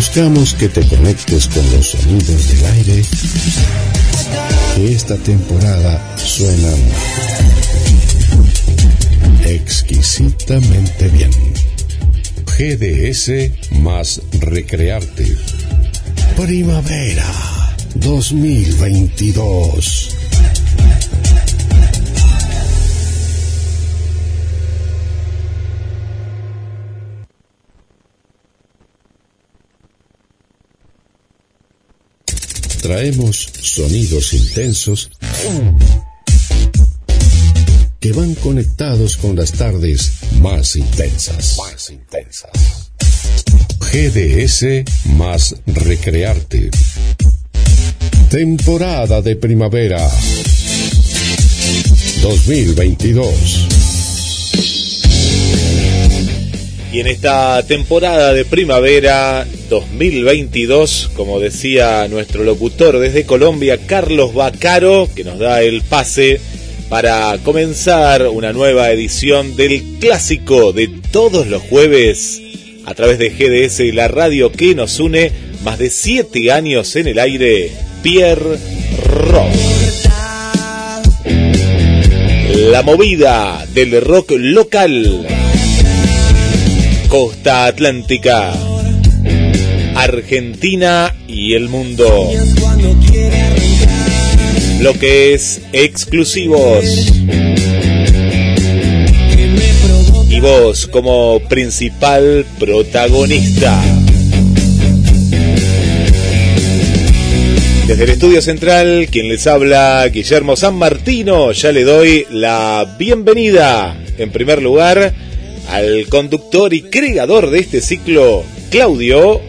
Buscamos que te conectes con los sonidos del aire que esta temporada suenan exquisitamente bien. GDS más Recrearte. Primavera 2022. Traemos sonidos intensos que van conectados con las tardes más intensas. Más intensas. GDS más Recrearte. Temporada de primavera 2022. Y en esta temporada de primavera 2022, como decía nuestro locutor desde Colombia, Carlos Bacaro, que nos da el pase para comenzar una nueva edición del clásico de todos los jueves a través de GDS y la radio que nos une más de siete años en el aire, Pierre Rock. La movida del rock local. Costa Atlántica, Argentina y el mundo lo que es exclusivos. Y vos como principal protagonista. Desde el estudio central, quien les habla, Guillermo San Martino, ya le doy la bienvenida, en primer lugar, al conductor y creador de este ciclo, Claudio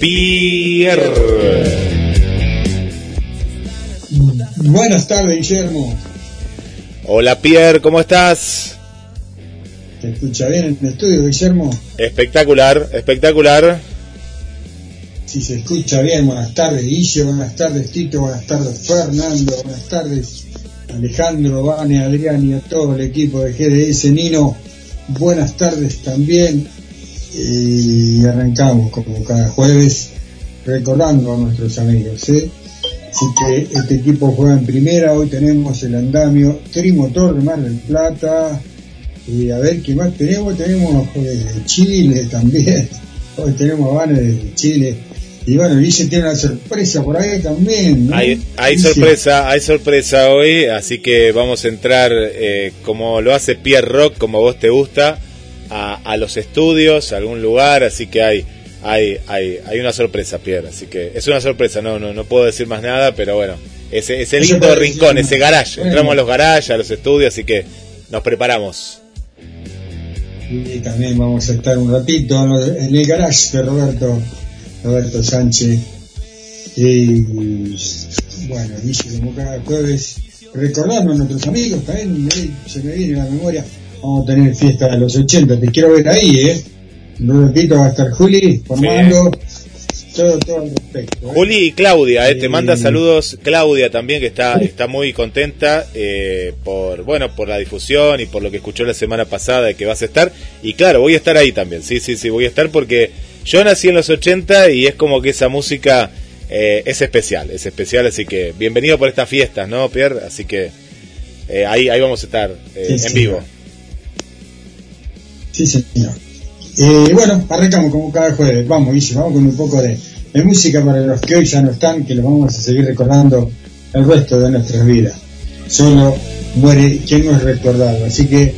Pierre. Buenas tardes, Guillermo. Hola, Pierre, ¿cómo estás? ¿Te escucha bien en el estudio, Guillermo? Espectacular, espectacular. Si se escucha bien, buenas tardes, Guille, buenas tardes, Tito, buenas tardes, Fernando, buenas tardes, Alejandro, Vane, Adrián y a todo el equipo de GDS, Nino, buenas tardes también. Y arrancamos como cada jueves recordando a nuestros amigos, ¿eh? Así que este equipo juega en primera, hoy tenemos el andamio trimotor de Mar del Plata, y a ver qué más tenemos, tenemos de Chile también, hoy tenemos a de Chile, y bueno, dice tiene una sorpresa por ahí también. ¿no? Hay, hay sorpresa, hay sorpresa hoy, así que vamos a entrar eh, como lo hace Pierre Rock, como vos te gusta, a, a los estudios, a algún lugar, así que hay hay, hay, hay una sorpresa, Pierre. Así que es una sorpresa, no, no, no puedo decir más nada, pero bueno, ese, ese lindo rincón, ese garage. Entramos a los garages, a los estudios, así que nos preparamos. Y también vamos a estar un ratito en el garage de Roberto, Roberto Sánchez. Y bueno, dice como cada jueves, recordando a nuestros amigos, también se me viene la memoria, vamos a tener fiesta de los 80, te quiero ver ahí, eh un ratito va a estar Juli formando todo, todo al respecto. ¿eh? Juli y Claudia, eh, te manda saludos Claudia también que está, está muy contenta eh, por bueno por la difusión y por lo que escuchó la semana pasada de que vas a estar y claro voy a estar ahí también, sí sí sí voy a estar porque yo nací en los 80 y es como que esa música eh, es especial, es especial así que bienvenido por estas fiestas, ¿no Pierre? Así que eh, ahí ahí vamos a estar sí, en vivo. Sí señor. Eh, bueno, arrancamos como cada jueves. Vamos, Guille, vamos con un poco de, de, música para los que hoy ya no están, que los vamos a seguir recordando el resto de nuestras vidas. Solo muere quien no es recordado. Así que,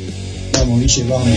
vamos, Guille, vamos.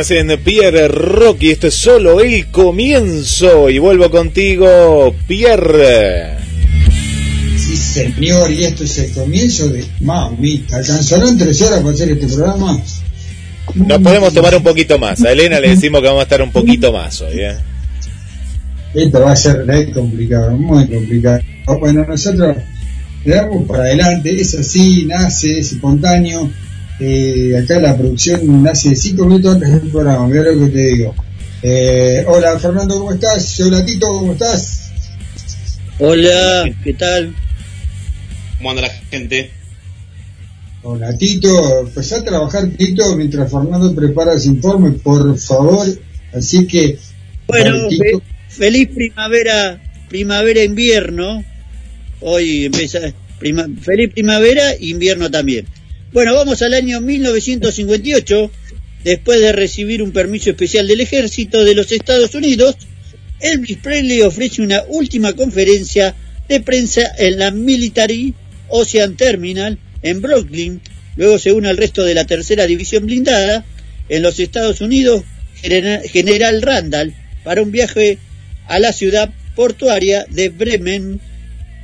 Estás en Pierre Rocky, esto es solo el comienzo. Y vuelvo contigo, Pierre. Sí, señor, y esto es el comienzo de mamita. ¿Alcanzarán tres horas para hacer este programa? Nos podemos tomar un poquito más. A Elena le decimos que vamos a estar un poquito más hoy. ¿eh? Esto va a ser muy complicado, muy complicado. Bueno, nosotros le damos para adelante, es así, nace, es espontáneo. Eh, acá la producción nace cinco minutos antes del programa, mira lo que te digo. Eh, hola Fernando, ¿cómo estás? Hola Tito, ¿cómo estás? Hola, ¿qué tal? ¿Cómo anda la gente? Hola Tito, empezá a trabajar Tito mientras Fernando prepara su informe, por favor. Así que... Bueno, fe feliz primavera, primavera-invierno. Hoy empieza prima feliz primavera, invierno también. Bueno, vamos al año 1958. Después de recibir un permiso especial del ejército de los Estados Unidos, Elvis Presley ofrece una última conferencia de prensa en la Military Ocean Terminal en Brooklyn, luego se une al resto de la tercera división blindada en los Estados Unidos, General Randall, para un viaje a la ciudad portuaria de Bremen,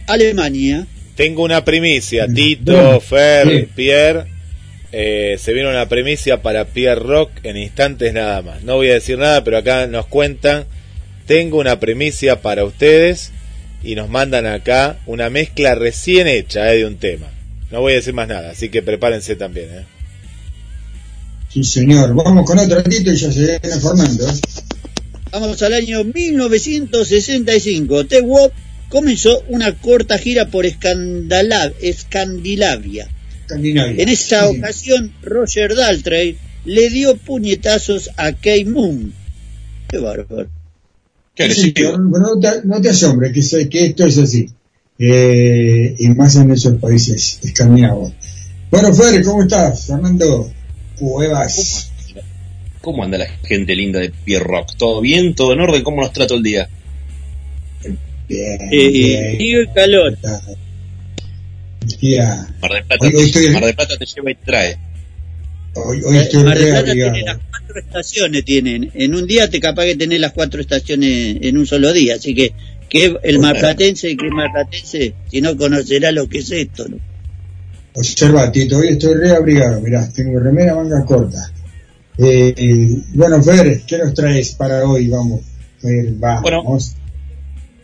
Alemania. Tengo una primicia, Tito, Fer, Pierre. Eh, se viene una primicia para Pierre Rock en instantes nada más. No voy a decir nada, pero acá nos cuentan. Tengo una primicia para ustedes y nos mandan acá una mezcla recién hecha eh, de un tema. No voy a decir más nada, así que prepárense también. ¿eh? Sí, señor. Vamos con otro ratito y ya se viene formando. Vamos al año 1965. The Wop comenzó una corta gira por Escandinavia. Escandinavia. En esa sí. ocasión, Roger Daltrey le dio puñetazos a Kay Moon. Qué bárbaro. Qué sí, no, te, no te asombres que, que esto es así eh, y más en esos países escandinavos. Bueno, Fer, ¿cómo estás? Fernando Cuevas. ¿Cómo anda la gente linda de Pierre Rock? ¿Todo bien? ¿Todo en orden? ¿Cómo los trato el día? Bien, eh, bien. Y el calor. Mar de Plata, hoy, estoy... Mar de Plata te lleva y trae. Hoy, hoy estoy Mar de Plata tiene las cuatro estaciones, tienen. En un día te capaz que tenés las cuatro estaciones en un solo día, así que que el marplatense que es marplatense si no conocerá lo que es esto ¿no? observa Tito hoy estoy reabrigado mirá tengo remera manga corta eh, eh, bueno Fer ¿qué nos traes para hoy? vamos Fer, vamos bueno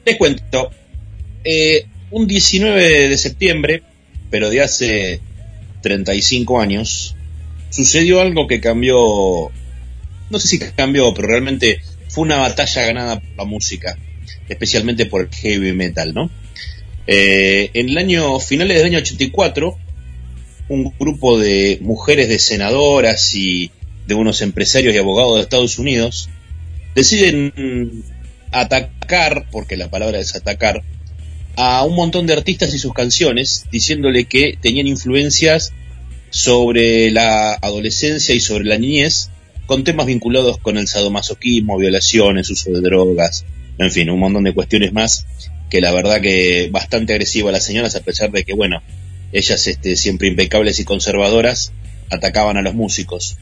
te cuento eh, un 19 de septiembre pero de hace 35 años sucedió algo que cambió no sé si cambió pero realmente fue una batalla ganada por la música especialmente por el heavy metal, ¿no? Eh, en el año finales del año 84, un grupo de mujeres de senadoras y de unos empresarios y abogados de Estados Unidos deciden atacar, porque la palabra es atacar, a un montón de artistas y sus canciones, diciéndole que tenían influencias sobre la adolescencia y sobre la niñez, con temas vinculados con el sadomasoquismo, violaciones, uso de drogas, en fin, un montón de cuestiones más que la verdad que bastante agresiva a las señoras a pesar de que, bueno, ellas este, siempre impecables y conservadoras atacaban a los músicos.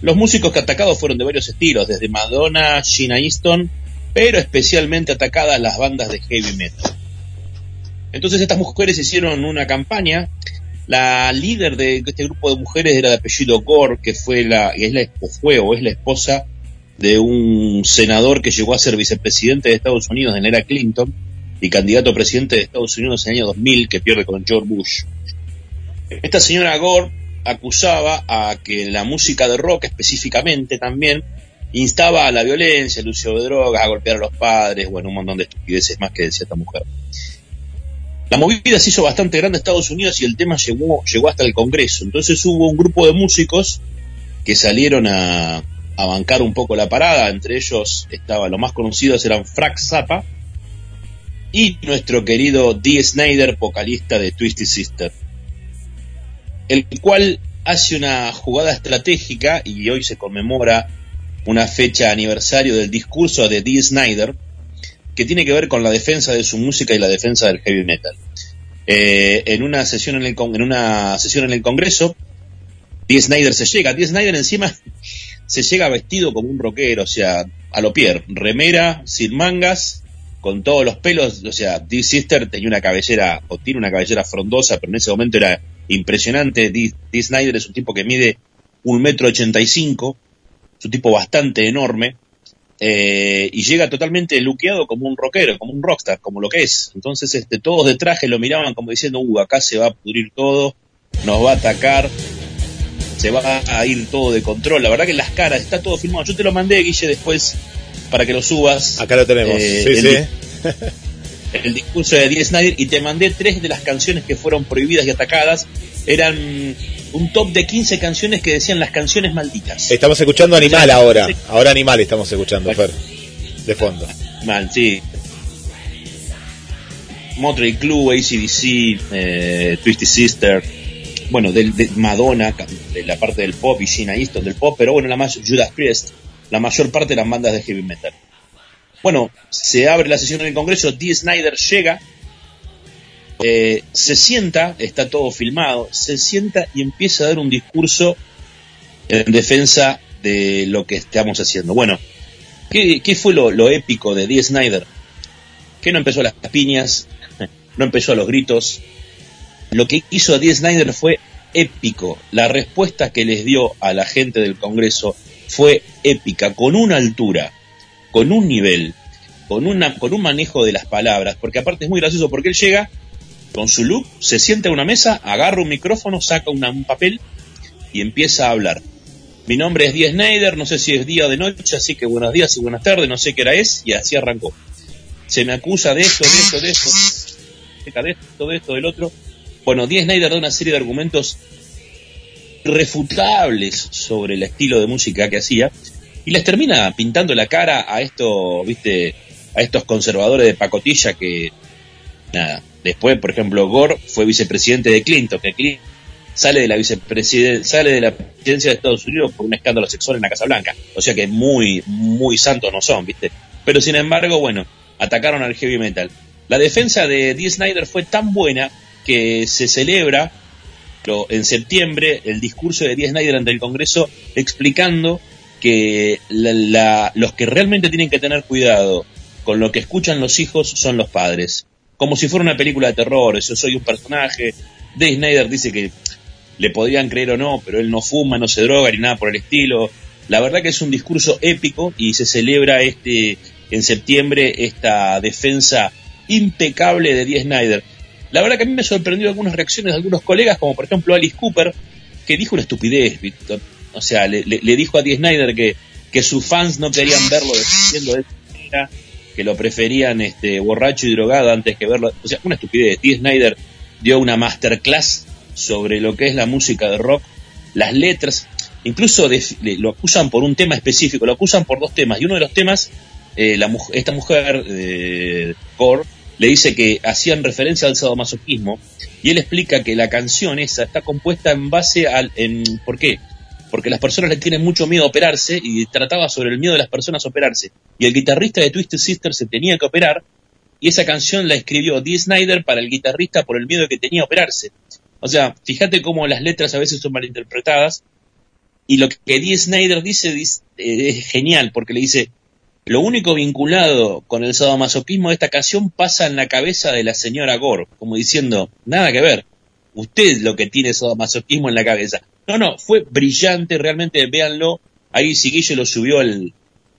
Los músicos que atacados fueron de varios estilos, desde Madonna, Gina Easton, pero especialmente atacadas las bandas de heavy metal. Entonces estas mujeres hicieron una campaña. La líder de este grupo de mujeres era de apellido Gore, que fue la, es la, fue o es la esposa de un senador que llegó a ser vicepresidente de Estados Unidos en era Clinton y candidato a presidente de Estados Unidos en el año 2000 que pierde con George Bush. Esta señora Gore acusaba a que la música de rock específicamente también instaba a la violencia, el uso de drogas, a golpear a los padres, bueno, un montón de estupideces más que decía esta mujer. La movida se hizo bastante grande en Estados Unidos y el tema llegó, llegó hasta el Congreso. Entonces hubo un grupo de músicos que salieron a, bancar un poco la parada. Entre ellos estaba, los más conocidos eran Frank Zappa y nuestro querido Dee Snyder, vocalista de Twisted Sister, el cual hace una jugada estratégica y hoy se conmemora una fecha aniversario del discurso de Dee Snyder que tiene que ver con la defensa de su música y la defensa del heavy metal. Eh, en una sesión en el en una sesión en el Congreso, Dee Snyder se llega. Dee Snyder encima se llega vestido como un rockero, o sea, a lo Pierre, remera, sin mangas, con todos los pelos, o sea, Dee Sister tenía una cabellera, o tiene una cabellera frondosa, pero en ese momento era impresionante. Dee, Snyder es un tipo que mide un metro ochenta y cinco, es un tipo bastante enorme, eh, y llega totalmente luqueado como un rockero, como un rockstar, como lo que es. Entonces, este, todos de traje lo miraban como diciendo, uh, acá se va a pudrir todo, nos va a atacar, se va a ir todo de control. La verdad que las caras está todo filmado. Yo te lo mandé, Guille, después para que lo subas. Acá lo tenemos. Eh, sí, el, sí. el discurso de Dee Snyder y te mandé tres de las canciones que fueron prohibidas y atacadas. Eran un top de 15 canciones que decían las canciones malditas. Estamos escuchando Animal ahora. Ahora Animal estamos escuchando, Fer. De fondo. Mal, sí. Motley Crue, ACDC, eh, Twisty Sister, bueno, de, Madonna, de la parte del pop y Gina Easton del pop, pero bueno, la más Judas Priest, la mayor parte de las bandas de heavy metal. Bueno, se abre la sesión en el Congreso, Dee Snyder llega, eh, se sienta, está todo filmado, se sienta y empieza a dar un discurso en defensa de lo que estamos haciendo. Bueno, ¿qué, fue lo, épico de Dee Snyder? Que no empezó a las piñas, no empezó a los gritos. Lo que hizo Dee Snyder fue épico. La respuesta que les dio a la gente del Congreso fue épica, con una altura, con un nivel, con, una, con un manejo de las palabras, porque aparte es muy gracioso, porque él llega con su look, se sienta a una mesa, agarra un micrófono, saca un papel y empieza a hablar. Mi nombre es Díaz Snyder, no sé si es día o de noche, así que buenos días y buenas tardes, no sé qué hora es, y así arrancó. Se me acusa de esto, de esto, de esto, de esto, de esto, del otro. Bueno, Díaz Snyder da una serie de argumentos refutables sobre el estilo de música que hacía y les termina pintando la cara a estos, viste, a estos conservadores de pacotilla que nada. Después, por ejemplo, Gore fue vicepresidente de Clinton, que Clinton sale de la sale de la presidencia de Estados Unidos por un escándalo sexual en la Casa Blanca. O sea que muy, muy santos no son, ¿viste? Pero sin embargo, bueno, atacaron al heavy metal. La defensa de Dee Snyder fue tan buena que se celebra en septiembre el discurso de Dee Snyder ante el Congreso explicando que los que realmente tienen que tener cuidado con lo que escuchan los hijos son los padres. Como si fuera una película de terror, yo soy un personaje. Dee Snyder dice que le podrían creer o no, pero él no fuma, no se droga ni nada por el estilo. La verdad que es un discurso épico y se celebra este en septiembre esta defensa impecable de Dee Snyder. La verdad que a mí me sorprendió algunas reacciones de algunos colegas, como por ejemplo Alice Cooper, que dijo una estupidez, Víctor. O sea, le, dijo a Dee Snyder que, que sus fans no querían verlo diciendo de esta manera, que lo preferían este, borracho y drogado antes que verlo. O sea, una estupidez. Dee Snyder dio una masterclass sobre lo que es la música de rock, las letras, incluso lo acusan por un tema específico, lo acusan por dos temas, y uno de los temas, eh, esta mujer, eh, le dice que hacían referencia al sadomasoquismo, y él explica que la canción esa está compuesta en base al... En, ¿Por qué? Porque las personas le tienen mucho miedo a operarse y trataba sobre el miedo de las personas a operarse. Y el guitarrista de Twisted Sister se tenía que operar y esa canción la escribió Dee Snyder para el guitarrista por el miedo que tenía a operarse. O sea, fíjate cómo las letras a veces son malinterpretadas y lo que Dee Snyder dice, eh, es genial porque le dice, lo único vinculado con el sadomasoquismo de esta canción pasa en la cabeza de la señora Gore, como diciendo, nada que ver, usted lo que tiene sadomasoquismo en la cabeza. No, no, fue brillante, realmente véanlo, ahí Siguillo lo subió al,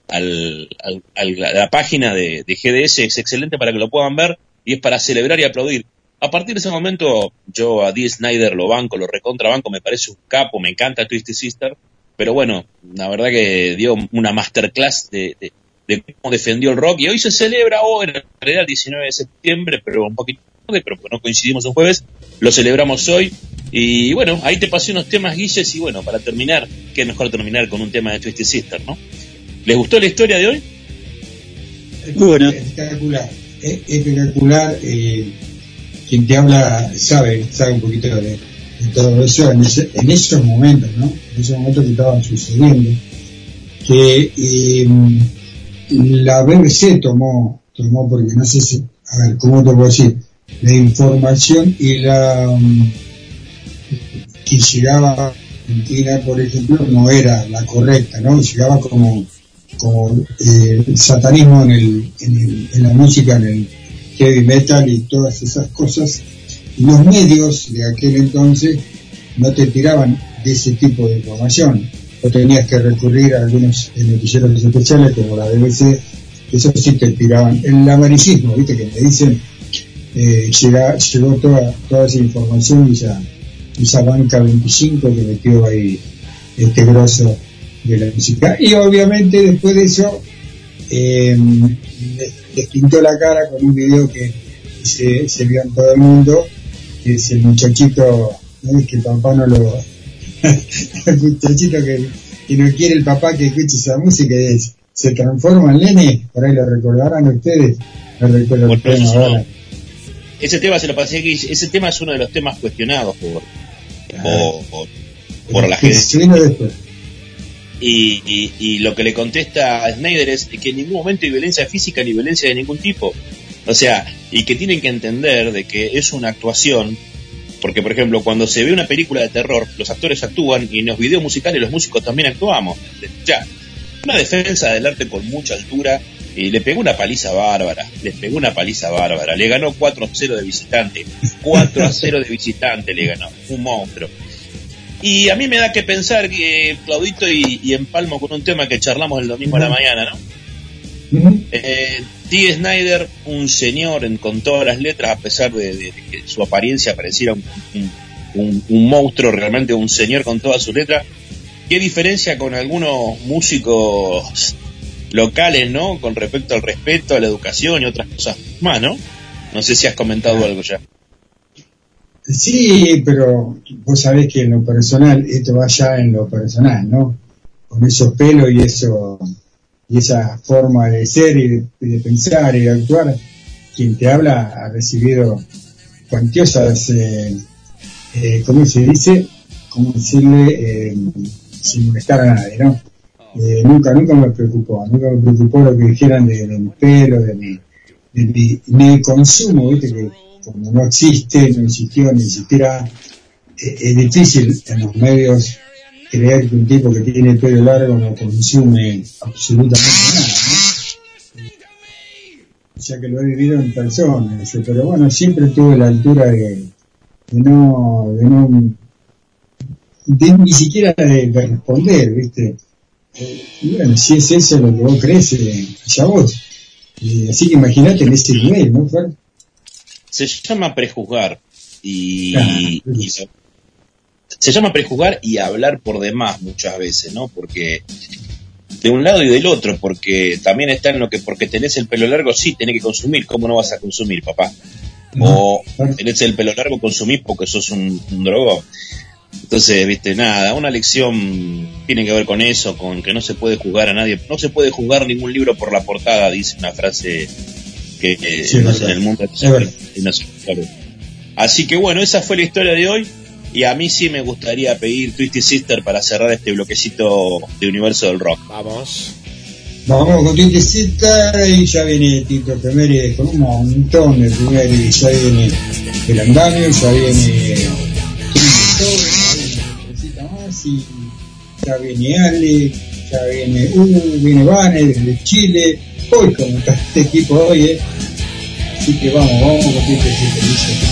al, a la página de, de GDS, es excelente para que lo puedan ver y es para celebrar y aplaudir. A partir de ese momento, yo a Dee Snyder lo banco, lo recontrabanco, me parece un capo, me encanta Twisted Sister, pero bueno, la verdad que dio una masterclass de, de, cómo defendió el rock y hoy se celebra, hoy en realidad el 19 de septiembre, pero un poquito tarde, pero no coincidimos un jueves, lo celebramos hoy. Y bueno, ahí te pasé unos temas, Guilles, y bueno, para terminar, qué mejor terminar con un tema de Twisted Sister, ¿no? ¿Les gustó la historia de hoy? Bueno. Espectacular, espectacular. Eh, quien te habla sabe, sabe un poquito de, todo eso en, esos momentos, ¿no? En esos momentos que estaban sucediendo. Que em, la BBC tomó, tomó porque no sé si, a ver, ¿cómo te puedo decir? La información y la um, que llegaba Argentina, por ejemplo, no era la correcta, ¿no? Llegaba como, como eh, el satanismo en, el, en, la música, en el heavy metal y todas esas cosas. Y los medios de aquel entonces no te tiraban de ese tipo de información. O tenías que recurrir a algunos noticieros especiales como la BBC, eso sí te tiraban. El avaricismo, viste, que me dicen, eh, llegó toda, toda esa información y esa banca 25 que metió ahí este grosso de la música. Y obviamente después de eso eh, les, pintó la cara con un video que se, se, vio en todo el mundo, que es el muchachito, ¿no? que papá no lo... el muchachito que, no quiere el papá que escuche esa música es, se transforma en nene, por ahí lo recordarán ustedes, lo Ese tema se lo pasé que ese tema es uno de los temas cuestionados por, por, la gente. Y, y, lo que le contesta a Snyder es que en ningún momento hay violencia física ni violencia de ningún tipo. O sea, y que tienen que entender de que es una actuación, porque por ejemplo, cuando se ve una película de terror, los actores actúan y en los videos musicales los músicos también actuamos. Ya, una defensa del arte con mucha altura y le pegó una paliza bárbara, le pegó una paliza bárbara, le ganó 4 a 0 de visitante, 4 a 0 de visitante le ganó, un monstruo. Y a mí me da que pensar que Claudito y, empalmo con un tema que charlamos el domingo a la mañana, ¿no? Eh, T. Snyder, un señor con todas las letras, a pesar de, que su apariencia pareciera un, un, monstruo, realmente un señor con todas sus letras. ¿Qué diferencia con algunos músicos locales, ¿no? Con respecto al respeto, a la educación y otras cosas más, ¿no? No sé si has comentado algo ya. Sí, pero vos sabés que en lo personal, esto va ya en lo personal, ¿no? Con esos pelos y eso y esa forma de ser y de, pensar y de actuar, quien te habla ha recibido cuantiosas, eh, eh, ¿cómo se dice? ¿Cómo decirle? Eh, sin molestar a nadie, ¿no? Eh, nunca, nunca me preocupó, nunca me preocupó lo que dijeran de, mi pelo, de mi, de mi, consumo, viste que como no existe, no existió, ni siquiera eh, es difícil en los medios creer que un tipo que tiene pelo largo no consume absolutamente nada, ¿no? Ya que lo he vivido en persona, pero bueno, siempre tuve la altura de, no, de no, ni siquiera de responder, viste, y bueno, si es eso lo que vos crees, eh, ya vos. así que imagínate en ese nivel, ¿no, Se llama prejuzgar y, se llama prejuzgar y hablar por demás muchas veces, ¿no? Porque de un lado y del otro, porque también está en lo que porque tenés el pelo largo, sí, tenés que consumir, ¿cómo no vas a consumir, papá? O tenés el pelo largo, consumís porque sos un, un drogo. Entonces, viste, nada, una lección tiene que ver con eso, con que no se puede juzgar a nadie, no se puede juzgar ningún libro por la portada, dice una frase que en el mundo. Así que bueno, esa fue la historia de hoy. Y a mí sí me gustaría pedir Twisty Sister para cerrar este bloquecito de universo del rock. Vamos. Vamos con Twisty Sister y ya viene Tito Primeri con un montón de y ya viene el andamio, ya viene y ya viene Ale, ya viene U, viene Vane desde Chile, hoy como está este equipo hoy, eh. así que vamos, vamos con este dice.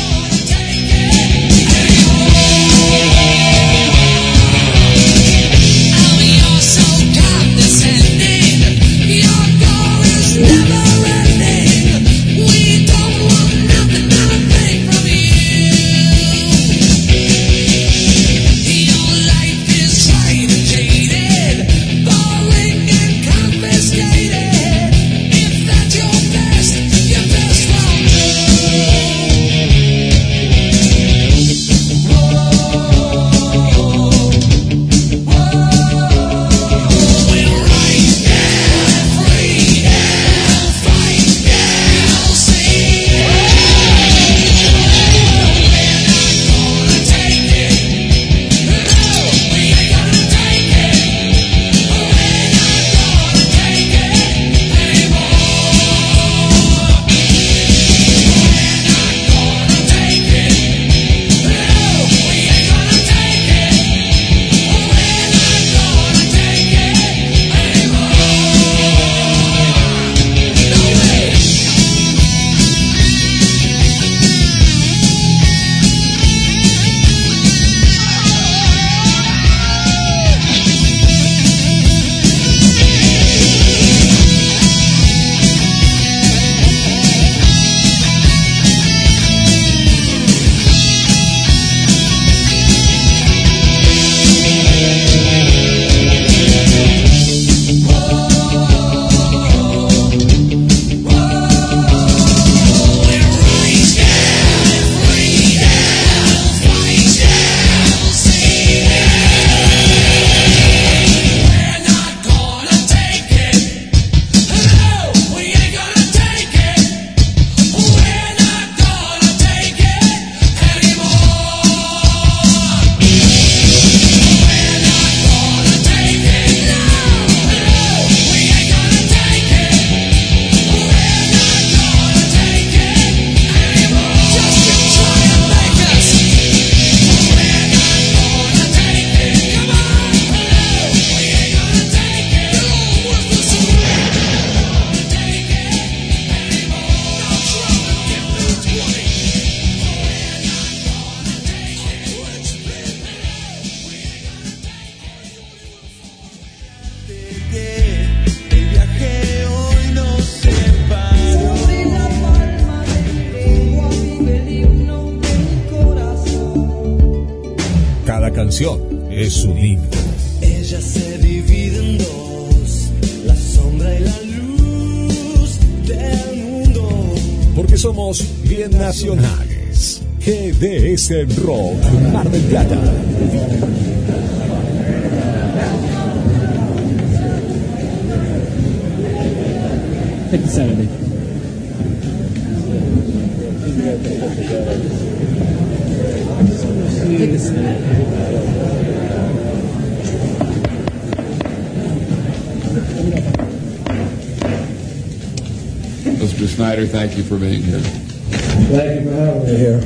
For being here. Thank you for having me here.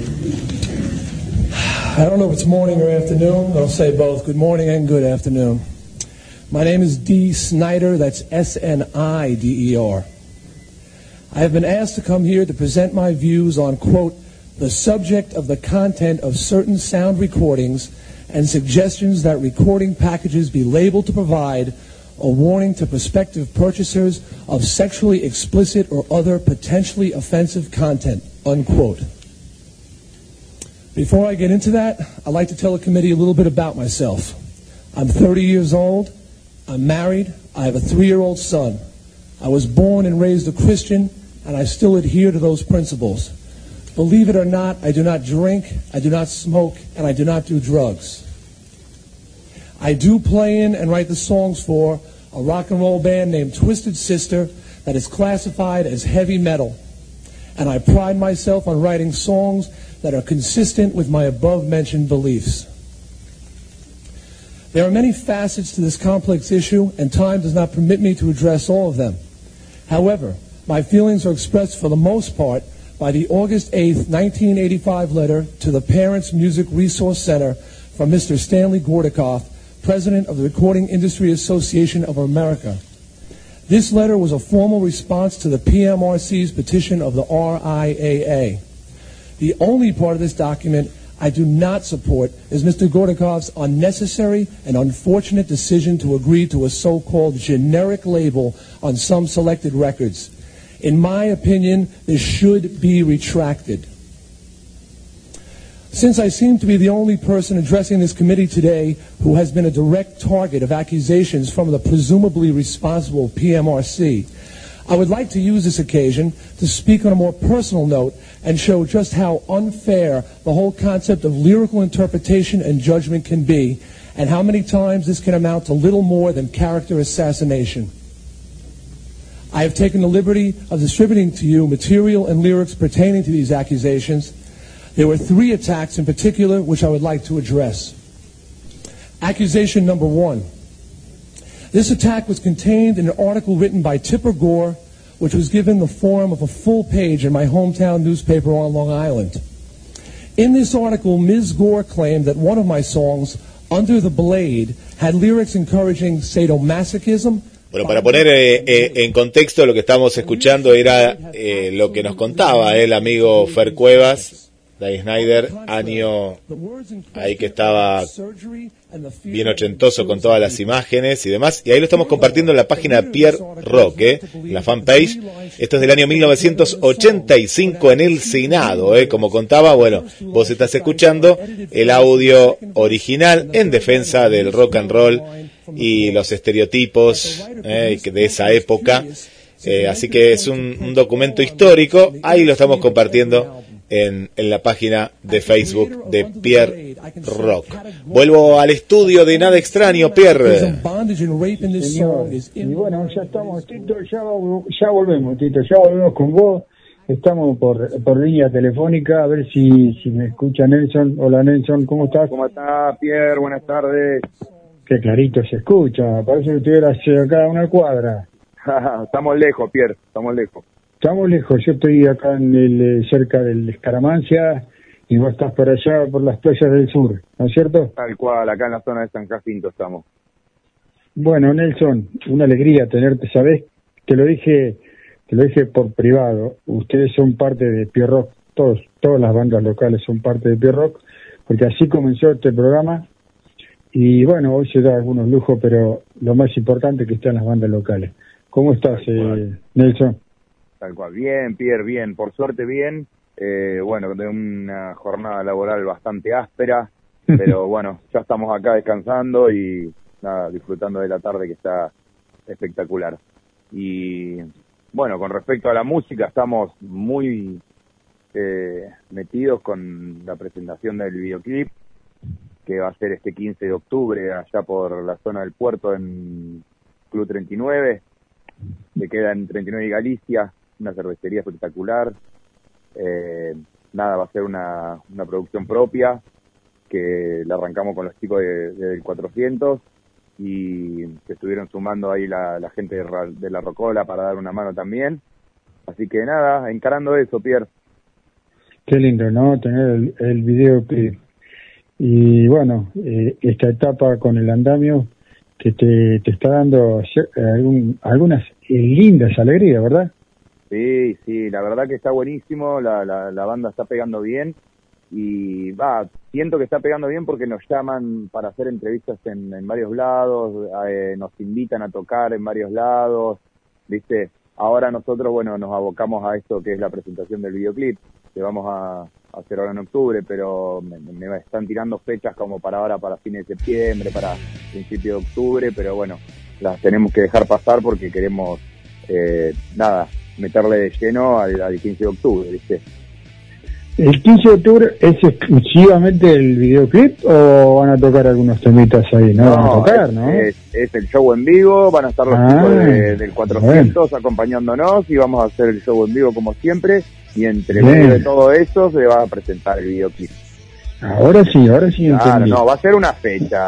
I don't know if it's morning or afternoon. I'll say both. Good morning and good afternoon. My name is D. Snyder. That's S N I D E R. I have been asked to come here to present my views on, quote, the subject of the content of certain sound recordings and suggestions that recording packages be labeled to provide a warning to prospective purchasers of sexually explicit or other potentially offensive content, unquote. Before I get into that, I'd like to tell the committee a little bit about myself. I'm 30 years old. I'm married. I have a three year old son. I was born and raised a Christian, and I still adhere to those principles. Believe it or not, I do not drink, I do not smoke, and I do not do drugs. I do play in and write the songs for a rock and roll band named Twisted Sister that is classified as heavy metal. And I pride myself on writing songs that are consistent with my above mentioned beliefs. There are many facets to this complex issue, and time does not permit me to address all of them. However, my feelings are expressed for the most part by the August 8, 1985 letter to the Parents Music Resource Center from Mr. Stanley Gordikoff, President of the Recording Industry Association of America. This letter was a formal response to the PMRC's petition of the RIAA. The only part of this document I do not support is Mr. Gordikoff's unnecessary and unfortunate decision to agree to a so-called generic label on some selected records. In my opinion, this should be retracted. Since I seem to be the only person addressing this committee today who has been a direct target of accusations from the presumably responsible PMRC, I would like to use this occasion to speak on a more personal note and show just how unfair the whole concept of lyrical interpretation and judgment can be, and how many times this can amount to little more than character assassination. I have taken the liberty of distributing to you material and lyrics pertaining to these accusations. There were three attacks in particular which I would like to address. Accusation number one. This attack was contained in an article written by Tipper Gore, which was given the form of a full page in my hometown newspaper on Long Island. In this article, Ms. Gore claimed that one of my songs, Under the Blade, had lyrics encouraging sadomasochism. Bueno, para poner eh, eh, en contexto lo que estamos escuchando era eh, lo que nos contaba el amigo Fer Cuevas, Dave Snyder, año ahí que estaba bien ochentoso con todas las imágenes y demás. Y ahí lo estamos compartiendo en la página Pierre Roque, la fanpage. Esto es del año 1985 en el Senado. ¿eh? Como contaba, bueno, vos estás escuchando el audio original en defensa del rock and roll y los estereotipos ¿eh? de esa época. Eh, así que es un documento histórico. Ahí lo estamos compartiendo en, en, la página de Facebook de Pierre Rock. Vuelvo al estudio de Nada Extraño, Pierre. Señor, y bueno, ya estamos, Tito, ya, ya volvemos, Tito, ya volvemos con vos. Estamos por, por línea telefónica, a ver si, si me escucha Nelson. Hola Nelson, ¿cómo estás? ¿Cómo está Pierre? Buenas tardes. Qué clarito se escucha, parece que estuvieras acá a una cuadra. estamos lejos, Pierre, estamos lejos. Estamos lejos, yo estoy acá en el, cerca del Escaramancia y vos estás por allá, por las playas del sur, ¿no es cierto? Tal cual, acá en la zona de San Jacinto estamos. Bueno, Nelson, una alegría tenerte, ¿sabés? Te lo dije, te lo dije por privado. Ustedes son parte de Pierrock, todos, todas las bandas locales son parte de Pierrock, porque así comenzó este programa. Y bueno, hoy se da algunos lujos, pero lo más importante es que están las bandas locales. ¿Cómo estás, eh, Nelson? Tal cual. Bien, Pierre, bien. Por suerte, bien. Eh, bueno, de una jornada laboral bastante áspera. Pero bueno, ya estamos acá descansando y nada, disfrutando de la tarde que está espectacular. Y bueno, con respecto a la música, estamos muy eh, metidos con la presentación del videoclip que va a ser este 15 de octubre allá por la zona del puerto en Club 39, que queda en 39 y Galicia, una cervecería espectacular. Eh, nada, va a ser una, una producción propia que la arrancamos con los chicos de, de del 400 y se estuvieron sumando ahí la, gente de, la Rocola para dar una mano también. Así que nada, encarando eso, Pierre. Qué lindo, ¿no? Tener el, el videoclip. Y bueno, eh, esta etapa con el andamio que te, te está dando algún- algunas eh, lindas alegrías, ¿verdad? Sí, sí, la verdad que está buenísimo, la, la, la banda está pegando bien y va, siento que está pegando bien porque nos llaman para hacer entrevistas en, en varios lados, eh, nos invitan a tocar en varios lados, viste, ahora nosotros, bueno, nos abocamos a esto que es la presentación del videoclip, que vamos a, hacer ahora en octubre, pero me, me están tirando fechas como para ahora, para fines de septiembre, para principio de octubre, pero bueno, las tenemos que dejar pasar porque queremos, eh, nada, meterle de lleno al, al 15 de octubre, ¿viste? ¿El 15 de octubre es exclusivamente el videoclip o van a tocar algunos temitas ahí? No, van a tocar, es, ¿no? Es, es el show en vivo, van a estar los Ah, chicos de- del 400 acompañándonos y vamos a hacer el show en vivo como siempre y entre Bien. medio de todo eso se va a presentar el videoclip. Ahora sí, ahora sí Claro, no, va a ser una fecha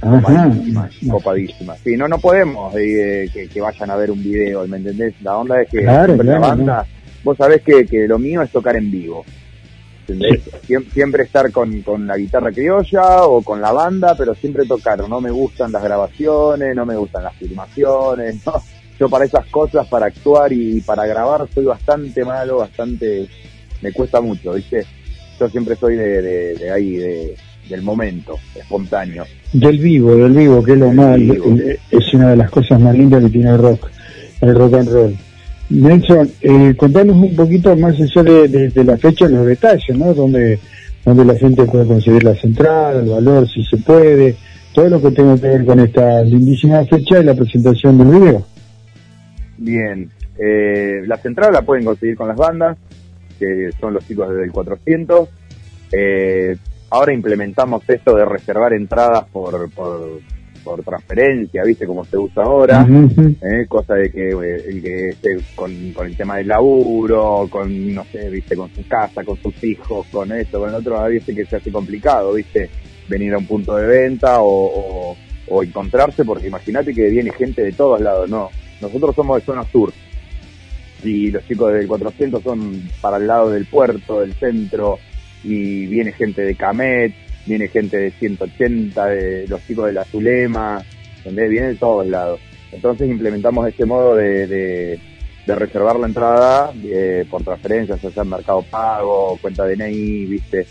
copadísima, copadísima. Sí, no, no podemos eh, que, que vayan a ver un video, ¿me entendés? La onda es que Claro, la banda, vos sabés que, que lo mío es tocar en vivo. ¿entendés? Siem- Siempre estar con, con la guitarra criolla o con la banda, pero siempre tocar. No me gustan las grabaciones, no me gustan las filmaciones, ¿no? Yo para esas cosas, para actuar y para grabar, soy bastante malo, bastante... Me cuesta mucho, ¿viste? Yo siempre soy de, de, de ahí, de, del momento, espontáneo. Del vivo, del vivo, que es lo más, es una de las cosas más lindas que tiene el rock, el rock and roll. Nelson, eh, contanos un poquito más allá de, de- de la fecha, los detalles, ¿no? Donde, donde la gente puede conseguir las entradas, el valor, si se puede, todo lo que tenga que ver con esta lindísima fecha y la presentación del video. Bien, eh, las entradas las pueden conseguir con las bandas, que son los chicos del 400. Eh, ahora implementamos esto de reservar entradas por, por, por transferencia, ¿viste? Como se usa ahora. ¿eh? cosa de que eh, el que esté con, con el tema del laburo, con, no sé, viste, con su casa, con sus hijos, con esto, con el otro, a veces que se hace complicado, viste, venir a un punto de venta o, o, o encontrarse, porque imagínate que viene gente de todos lados, no, nosotros somos de zona sur, y los chicos del 400 son para el lado del puerto, del centro, y viene gente de Camet, viene gente de 180, de los chicos de la Zulema, ¿entendés? Viene de todos lados. Entonces implementamos este modo de, de, reservar la entrada eh, por transferencias, ya sea Mercado Pago, cuenta DNI, viste,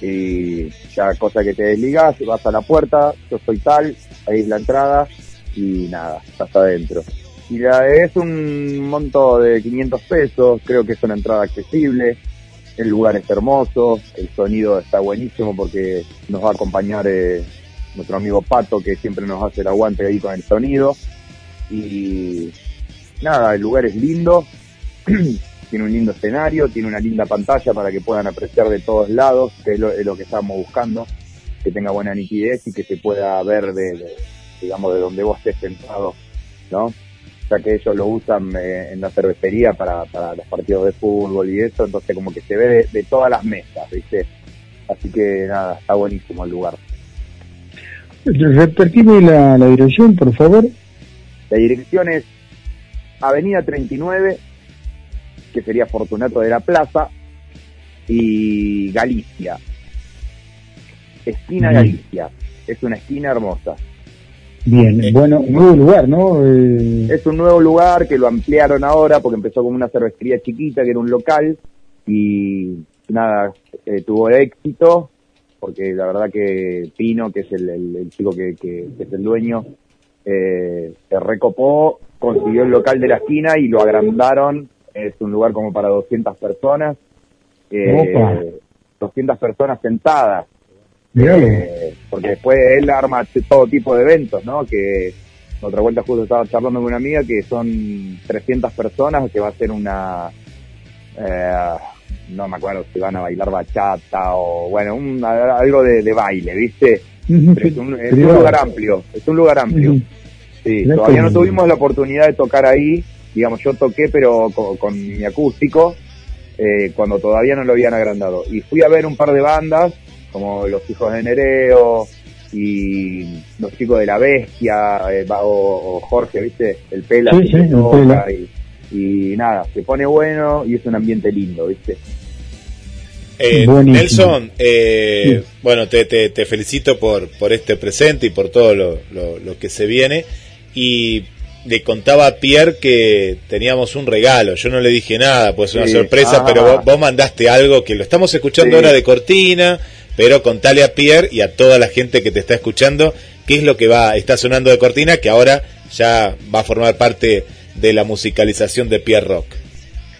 y ya cosa que te desligas, vas a la puerta, yo soy tal, ahí es la entrada, y nada, estás adentro. Y la, es un monto de 500 pesos, creo que es una entrada accesible, el lugar es hermoso, el sonido está buenísimo porque nos va a acompañar eh, nuestro amigo Pato que siempre nos hace el aguante ahí con el sonido. Y nada, el lugar es lindo, tiene un lindo escenario, tiene una linda pantalla para que puedan apreciar de todos lados, que es lo, es lo que estamos buscando, que tenga buena nitidez y que se pueda ver de, de, digamos, de donde vos estés sentado, ¿no? Ya que ellos lo usan eh, en la cervecería para, para los partidos de fútbol y eso, entonces como que se ve de, de todas las mesas, ¿viste? Así que nada, está buenísimo el lugar. Repetimos la, la dirección, por favor. La dirección es Avenida 39, que sería Fortunato de la Plaza, y Galicia. Esquina. Galicia. Es una esquina hermosa. Bien, bueno, nuevo lugar, ¿no? Eh, Es un nuevo lugar que lo ampliaron ahora porque empezó como una cervecería chiquita que era un local y nada, eh, tuvo éxito porque la verdad que Pino, que es el, el- el chico que, que- que es el dueño, eh, se recopó, consiguió el local de la esquina y lo agrandaron. Es un lugar como para 200 personas. Eh, Opa. 200 personas sentadas. Eh, porque después él arma todo tipo de eventos, ¿no? Que otra vuelta justo estaba charlando con una amiga que son 300 personas que va a ser una... eh, no me acuerdo si van a bailar bachata o bueno, un- algo de, de baile, ¿viste? Pero es un, es un lugar amplio, es un lugar amplio. Sí, todavía no tuvimos la oportunidad de tocar ahí, digamos, yo toqué pero con, con mi acústico, eh, cuando todavía no lo habían agrandado. Y fui a ver un par de bandas, como Los Hijos de Nereo y Los Chicos de la Bestia, eh, o, o Jorge, ¿viste? El Pela, Sí, sí, el Pela. y, y nada, se pone bueno y es un ambiente lindo, ¿viste? Eh. Nelson, eh, bueno, te, te, te felicito por, por este presente y por todo lo, lo, lo que se viene. Y le contaba a Pierre que teníamos un regalo. Yo no le dije nada, pues una Sí. sorpresa, Ah. pero vos, vos mandaste algo que lo estamos escuchando Sí. ahora de cortina. Pero contale a Pierre y a toda la gente que te está escuchando qué es lo que va está sonando de cortina, que ahora ya va a formar parte de la musicalización de Pierre Rock.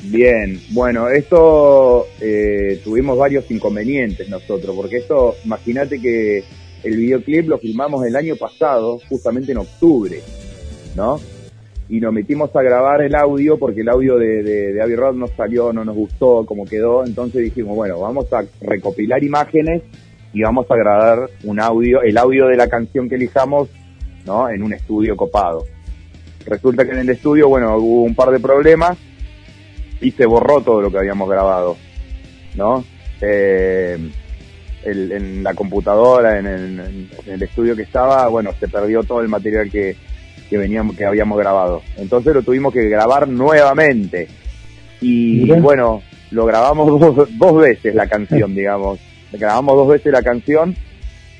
Bien, bueno, esto eh, tuvimos varios inconvenientes nosotros, porque esto, imagínate que el videoclip lo filmamos el año pasado, justamente en octubre, ¿no? Y nos metimos a grabar el audio porque el audio de, de, de Abbey no salió, no nos gustó como quedó, entonces dijimos, bueno, vamos a recopilar imágenes y vamos a grabar un audio, el audio de la canción que elijamos, ¿no? En un estudio copado. Resulta que en el estudio, bueno, hubo un par de problemas y se borró todo lo que habíamos grabado, ¿no? Eh, el- en la computadora, en el estudio que estaba, bueno, se perdió todo el material que, que veníamos, que habíamos grabado. Entonces lo tuvimos que grabar nuevamente. Y bueno, lo grabamos dos, dos veces la canción, digamos. Grabamos dos veces la canción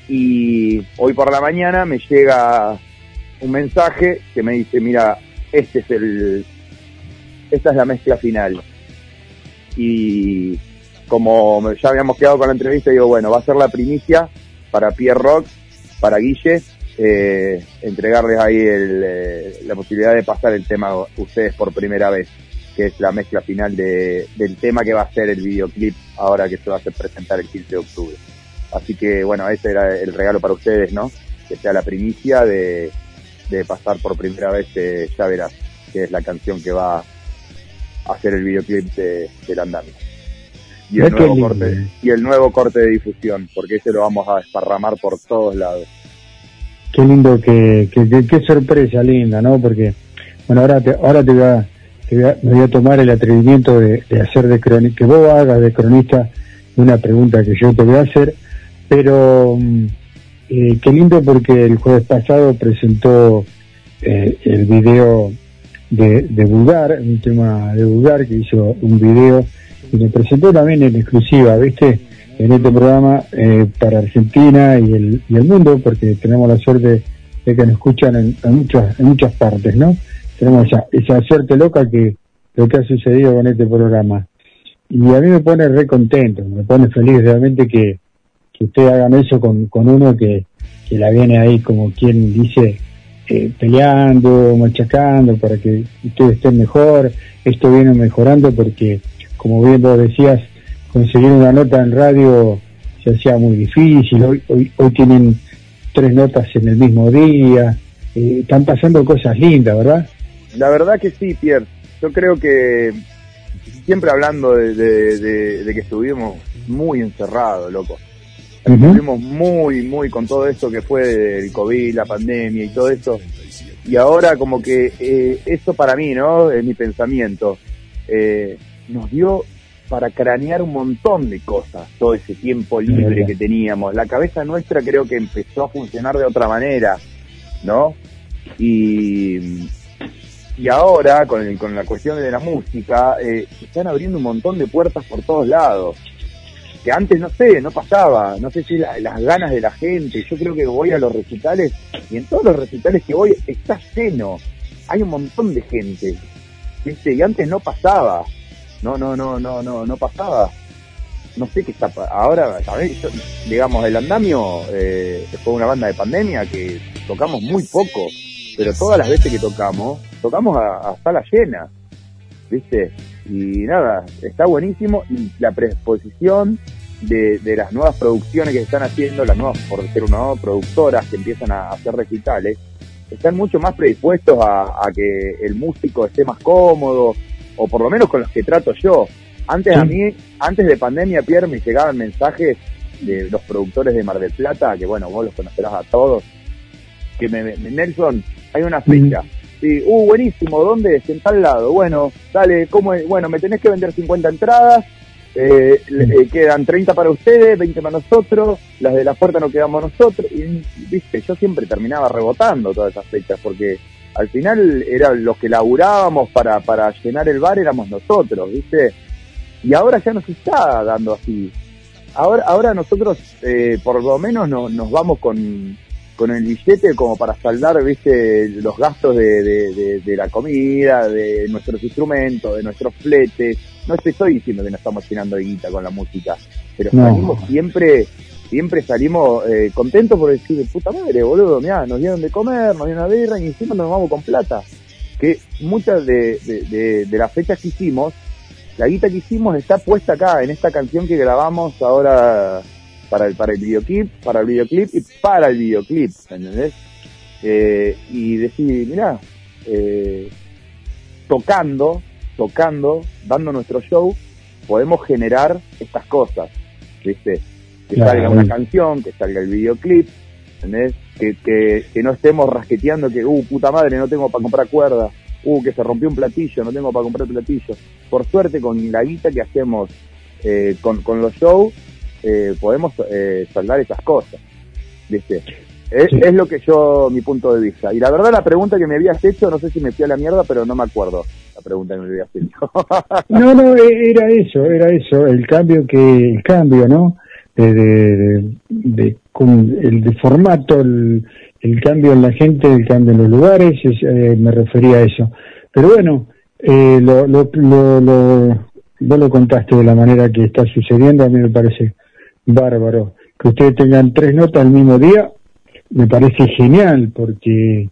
y hoy por la mañana me llega un mensaje que me dice, mira, este es el, esta es la mezcla final. Y como ya habíamos quedado con la entrevista, digo, bueno, va a ser la primicia para Pierre Rock, para Guille, eh, entregarles ahí el, eh, la posibilidad de pasar el tema ustedes por primera vez, que es la mezcla final de, del tema que va a ser el videoclip ahora que se va a hacer presentar el 15 de octubre. Así que bueno, ese era el regalo para ustedes, ¿no? Que sea la primicia de, de pasar por primera vez eh, Ya Verás, que es la canción que va a hacer el videoclip de, del andamio. Y el, nuevo corte, y el nuevo corte de difusión, porque ese lo vamos a desparramar por todos lados. Qué lindo, que, que- que- qué sorpresa linda, ¿no? Porque, bueno, ahora te, ahora te voy a, tomar el atrevimiento de, hacer de cronista, que vos hagas de cronista una pregunta que yo te voy a hacer, pero mm, eh, qué lindo porque el jueves pasado presentó eh, el video de, de Vulgar, un tema de Vulgar que hizo un video y me presentó también en exclusiva, ¿viste? En este programa eh, para Argentina y el, y el mundo, porque tenemos la suerte de que nos escuchan en, muchas, en muchas partes, ¿no? Tenemos esa, esa suerte loca que lo que ha sucedido con este programa. Y a mí me pone re contento, me pone feliz realmente que, que ustedes hagan eso con, con uno que, que la viene ahí como quien dice, eh, peleando, machacando para que ustedes estén mejor. Esto viene mejorando porque, como bien vos decías, conseguir una nota en radio se hacía muy difícil. Hoy, hoy, hoy tienen tres notas en el mismo día. Eh, están pasando cosas lindas, ¿verdad? La verdad que sí, Pierre. Yo creo que siempre hablando de, de- de- de que estuvimos muy encerrados, loco. Estuvimos muy, muy con todo esto que fue el COVID, la pandemia y todo eso. Y ahora como que eh, eso para mí, ¿no? Es mi pensamiento. eh, nos dio para cranear un montón de cosas todo ese tiempo libre que teníamos. La cabeza nuestra creo que empezó a funcionar de otra manera, ¿no? Y, y ahora, con, el- con la cuestión de la música, eh, se están abriendo un montón de puertas por todos lados. Que antes, no sé, no pasaba. No sé si la- las ganas de la gente. Yo creo que voy a los recitales y en todos los recitales que voy está lleno. Hay un montón de gente. ¿viste? Y antes no pasaba. No, no, no, no, no, no pasaba. No sé qué está. Ahora, ¿sabés? Yo, digamos, el andamio eh, fue una banda de pandemia que tocamos muy poco. Pero todas las veces que tocamos, tocamos a, a sala llena. ¿Viste? Y nada, está buenísimo. Y la predisposición de, de las nuevas producciones que se están haciendo, las nuevas, por ser una nueva productoras que empiezan a hacer recitales, están mucho más predispuestos a que el músico esté más cómodo, o por lo menos con los que trato yo. Antes a mí, antes de pandemia, Pierre, me llegaban mensajes de los productores de Mar del Plata, que bueno, vos los conocerás a todos, que me, me- Nelson, hay una fecha. Sí, uh, buenísimo, ¿dónde es? En tal lado. Bueno, dale, ¿cómo es? Bueno, me tenés que vender 50 entradas, eh, le- eh, quedan 30 para ustedes, 20 para nosotros, las de la puerta no quedamos nosotros. Y, viste, yo siempre terminaba rebotando todas esas fechas, porque al final eran los que laburábamos para, para llenar el bar, éramos nosotros, viste. Y ahora ya no se está dando así. Ahora, ahora nosotros, eh, por lo menos, no- nos vamos con, con el billete como para saldar, viste, los gastos de, de- de- de la comida, de nuestros instrumentos, de nuestros fletes. No te estoy diciendo que no estamos llenando de guita con la música, pero No. salimos siempre, siempre salimos eh, contentos por decir, puta madre, boludo, mirá, nos dieron de comer, nos dieron una birra y encima nos vamos con plata. Que muchas de, de- las fechas que hicimos, la guita que hicimos está puesta acá, en esta canción que grabamos ahora para el, para el videoclip, para el videoclip y para el videoclip, ¿entendés? Eh, y decir, mirá, eh, tocando, tocando, dando nuestro show, podemos generar estas cosas, ¿viste? Que Claro. salga una canción, que salga el videoclip, ¿entendés? Que, que, que no estemos rasqueteando que, uh, puta madre, no tengo para comprar cuerda, uh, que se rompió un platillo, no tengo para comprar platillo. Por suerte, con la guita que hacemos eh, con, con los shows, eh, podemos eh, saldar esas cosas, ¿viste? Es, es lo que yo, mi punto de vista. Y la verdad, la pregunta que me habías hecho, no sé si me fui a la mierda, pero no me acuerdo la pregunta que me habías hecho. No, no, e- era eso, era eso, el cambio que, el cambio, ¿no? De, de, de- con el de formato, el, el cambio en la gente, el cambio en los lugares, es, eh, me refería a eso. Pero bueno, eh, lo, lo, lo, lo- vos lo contaste de la manera que está sucediendo, a mí me parece bárbaro. Que ustedes tengan tres notas al mismo día, me parece genial, porque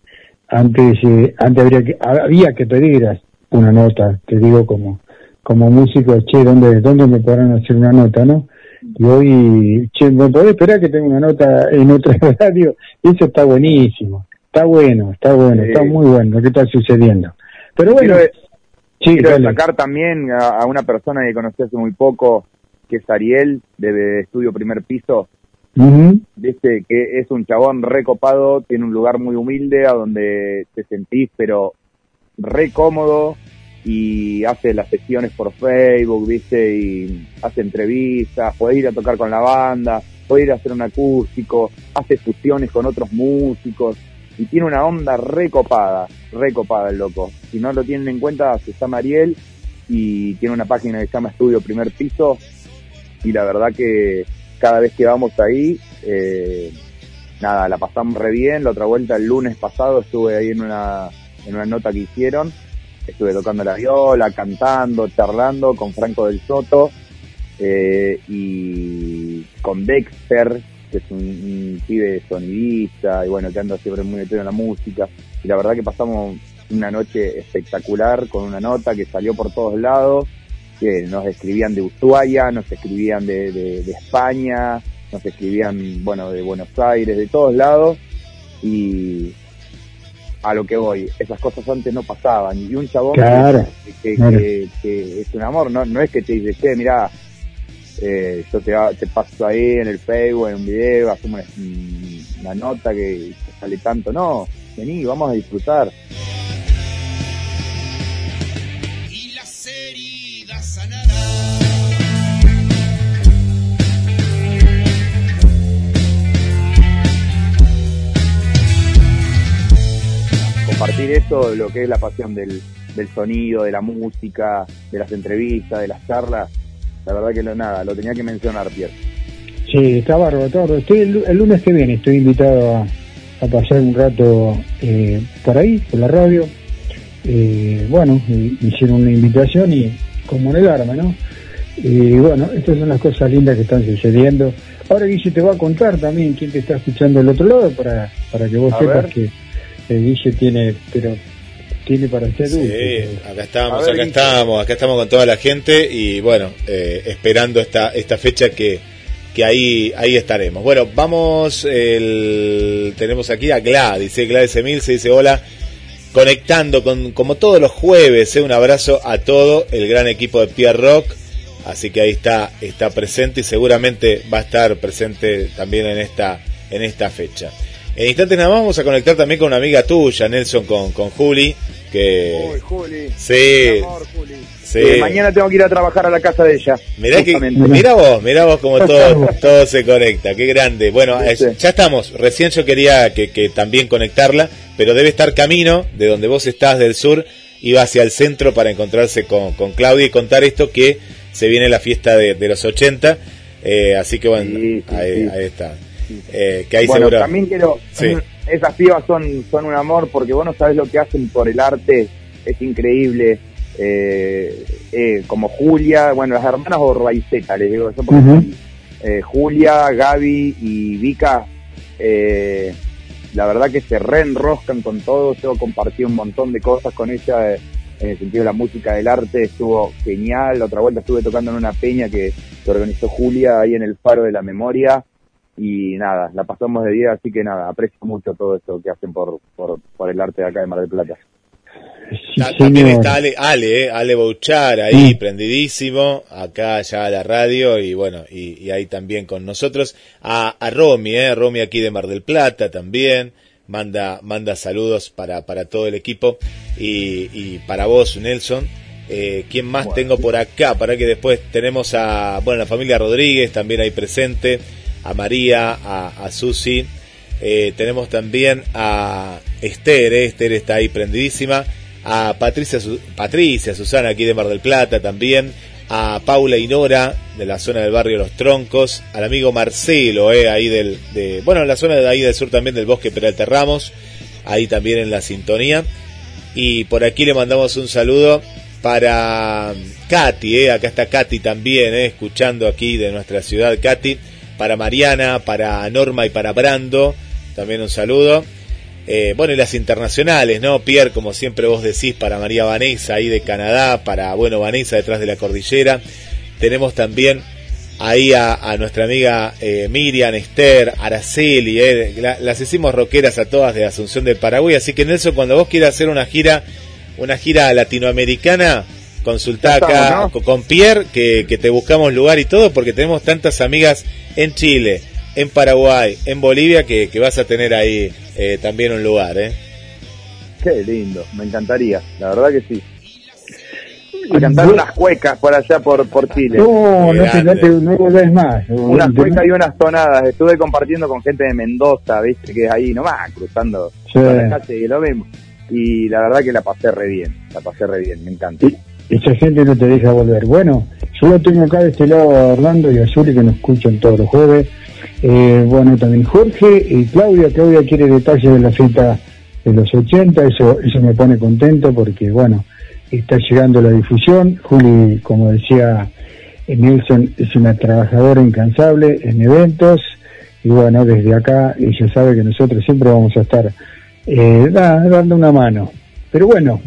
antes, eh, antes habría que, había que pedir una nota, te digo como, como músico, che, ¿dónde, ¿dónde me podrán hacer una nota, no? Y hoy, che, ¿me podés esperar que tenga una nota en otra radio? Eso está buenísimo, está bueno, está bueno, Sí. está muy bueno lo que está sucediendo. Pero bueno, quiero, sí, quiero destacar también a, a una persona que conocí hace muy poco, que es Ariel, de Estudio Primer Piso, viste que es un chabón recopado, tiene un lugar muy humilde a donde te sentís pero re cómodo y hace las sesiones por Facebook, viste, y hace entrevistas, podés ir a tocar con la banda, podés ir a hacer un acústico, hace fusiones con otros músicos y tiene una onda recopada, recopada el loco. Si no lo tienen en cuenta, se llama Ariel y tiene una página que se llama Estudio Primer Piso y la verdad que cada vez que vamos ahí, eh, nada, la pasamos re bien. La otra vuelta, el lunes pasado, estuve ahí en una, en una nota que hicieron. Estuve tocando la viola, cantando, charlando con Franco del Soto eh, y con Dexter, que es un, un pibe sonidista y bueno, que anda siempre muy metido en la música. Y la verdad que pasamos una noche espectacular con una nota que salió por todos lados que nos escribían de Ushuaia, nos escribían de, de, de España, nos escribían, bueno, de Buenos Aires, de todos lados, y a lo que voy, esas cosas antes no pasaban, y un chabón Claro, que, que- claro. que- que es un amor, no, no es que te dice, che, mirá, eh, yo te, te paso ahí en el Facebook, en un video, hacemos una, una nota que sale tanto, no, vení, vamos a disfrutar. Compartir eso, lo que es la pasión del, del sonido, de la música, de las entrevistas, de las charlas, la verdad que no nada, lo tenía que mencionar, Pierre. Sí, está bárbaro, está bárbaro. Estoy el, el lunes que viene, estoy invitado a, a pasar un rato eh, por ahí, por la radio. Eh, bueno, hicieron una invitación y como negarme, ¿no? Y bueno, estas son las cosas lindas que están sucediendo. Ahora Guille te va a contar también quién te está escuchando del otro lado para, para que vos A sepas ver. que eh, Guille tiene, pero tiene para ser Sí, acá estamos, ver, acá Guille. estamos, acá estamos con toda la gente y bueno, eh, esperando esta esta fecha que que ahí, ahí estaremos. Bueno, vamos, el, tenemos aquí a Gla, dice Gladys Emil, se dice hola, conectando con, como todos los jueves, eh, un abrazo a todo el gran equipo de Pierre Rock, así que ahí está, está presente y seguramente va a estar presente también en esta, en esta fecha. En instantes nada más vamos a conectar también con una amiga tuya, Nelson, con, con Juli, que... Uy, Juli. Sí, amor, Juli. sí. Eh, mañana tengo que ir a trabajar a la casa de ella. Mirá, que, mirá vos, mirá vos como todo, todo se conecta, qué grande. Bueno, Sí, ya estamos, recién yo quería que, que también conectarla, pero debe estar camino de donde vos estás del sur, iba hacia el centro para encontrarse con, con Claudia y contar esto que se viene la fiesta de, de los 80, eh, así que bueno, Sí, sí, ahí, sí. ahí está. Eh, que ahí bueno, seguro... también quiero. Sí. Esas pibas son, son un amor porque vos no sabés lo que hacen por el arte. Es increíble. Eh, eh, como Julia, bueno, las hermanas Orbaiceta, les digo eso porque eh, Julia, Gaby y Vika, eh, la verdad que se reenroscan con todo. Yo compartí un montón de cosas con ella eh, en el sentido de la música, del arte, estuvo genial. La otra vuelta estuve tocando en una peña que, que organizó Julia ahí en el Faro de la Memoria y nada, la pasamos de día, así que nada, aprecio mucho todo esto que hacen por, por, por el arte de acá de Mar del Plata. Sí, Ta- También señor. está Ale, Ale, eh, Ale Bouchar ahí Sí. prendidísimo, acá ya a la radio y bueno, y, y ahí también con nosotros. A, a Romy, eh, Romy aquí de Mar del Plata también, manda, manda saludos para, para todo el equipo y, y para vos, Nelson. Eh, ¿Quién más Bueno. tengo por acá? Para que después tenemos a, bueno, la familia Rodríguez también ahí presente, a María, a, Susi. Eh, tenemos también a Esther, eh, Esther está ahí prendidísima. A Patricia, Su- Patricia, Susana aquí de Mar del Plata también. A Paula y Nora de la zona del barrio Los Troncos. Al amigo Marcelo, eh, ahí del, de, bueno, en la zona de ahí del sur también del bosque Peralta Ramos. Ahí también en la sintonía. Y por aquí le mandamos un saludo para Katy, eh, acá está Katy también, eh, escuchando aquí de nuestra ciudad, Katy. Para Mariana, para Norma y para Brando, también un saludo. Eh, bueno, y las internacionales, ¿no? Pierre, como siempre vos decís, para María Vanessa ahí de Canadá, para, bueno, Vanessa detrás de la cordillera. Tenemos también ahí a, a nuestra amiga eh, Miriam, Esther, Araceli, eh, la- las hicimos rockeras a todas de Asunción del Paraguay, así que Nelson, cuando vos quieras hacer una gira, una gira latinoamericana, consultá estamos, acá con Pierre, que, que te buscamos lugar y todo, porque tenemos tantas amigas en Chile, en Paraguay, en Bolivia, que, que vas a tener ahí eh, también un lugar, ¿eh? Qué lindo, me encantaría, la verdad que sí. A cantar unas cuecas por allá por, por Chile. No, Qué no te, no te no volvés más. Unas cuecas y unas tonadas. Estuve compartiendo con gente de Mendoza, viste, que es ahí nomás, cruzando Sí. por la calle y lo mismo. Y la verdad que la pasé re bien, la pasé re bien, me encanta. Y- Esa gente no te deja volver. Bueno, yo lo tengo acá de este lado a Orlando y a Zuli que nos escuchan todos los jueves. Eh, bueno, también Jorge y Claudia. Claudia quiere detalles de la fiesta de los 80. Eso, eso me pone contento porque, bueno, está llegando la difusión. Juli, como decía Nelson, es una trabajadora incansable en eventos. Y bueno, desde acá ella sabe que nosotros siempre vamos a estar eh, da- dando una mano. Pero bueno,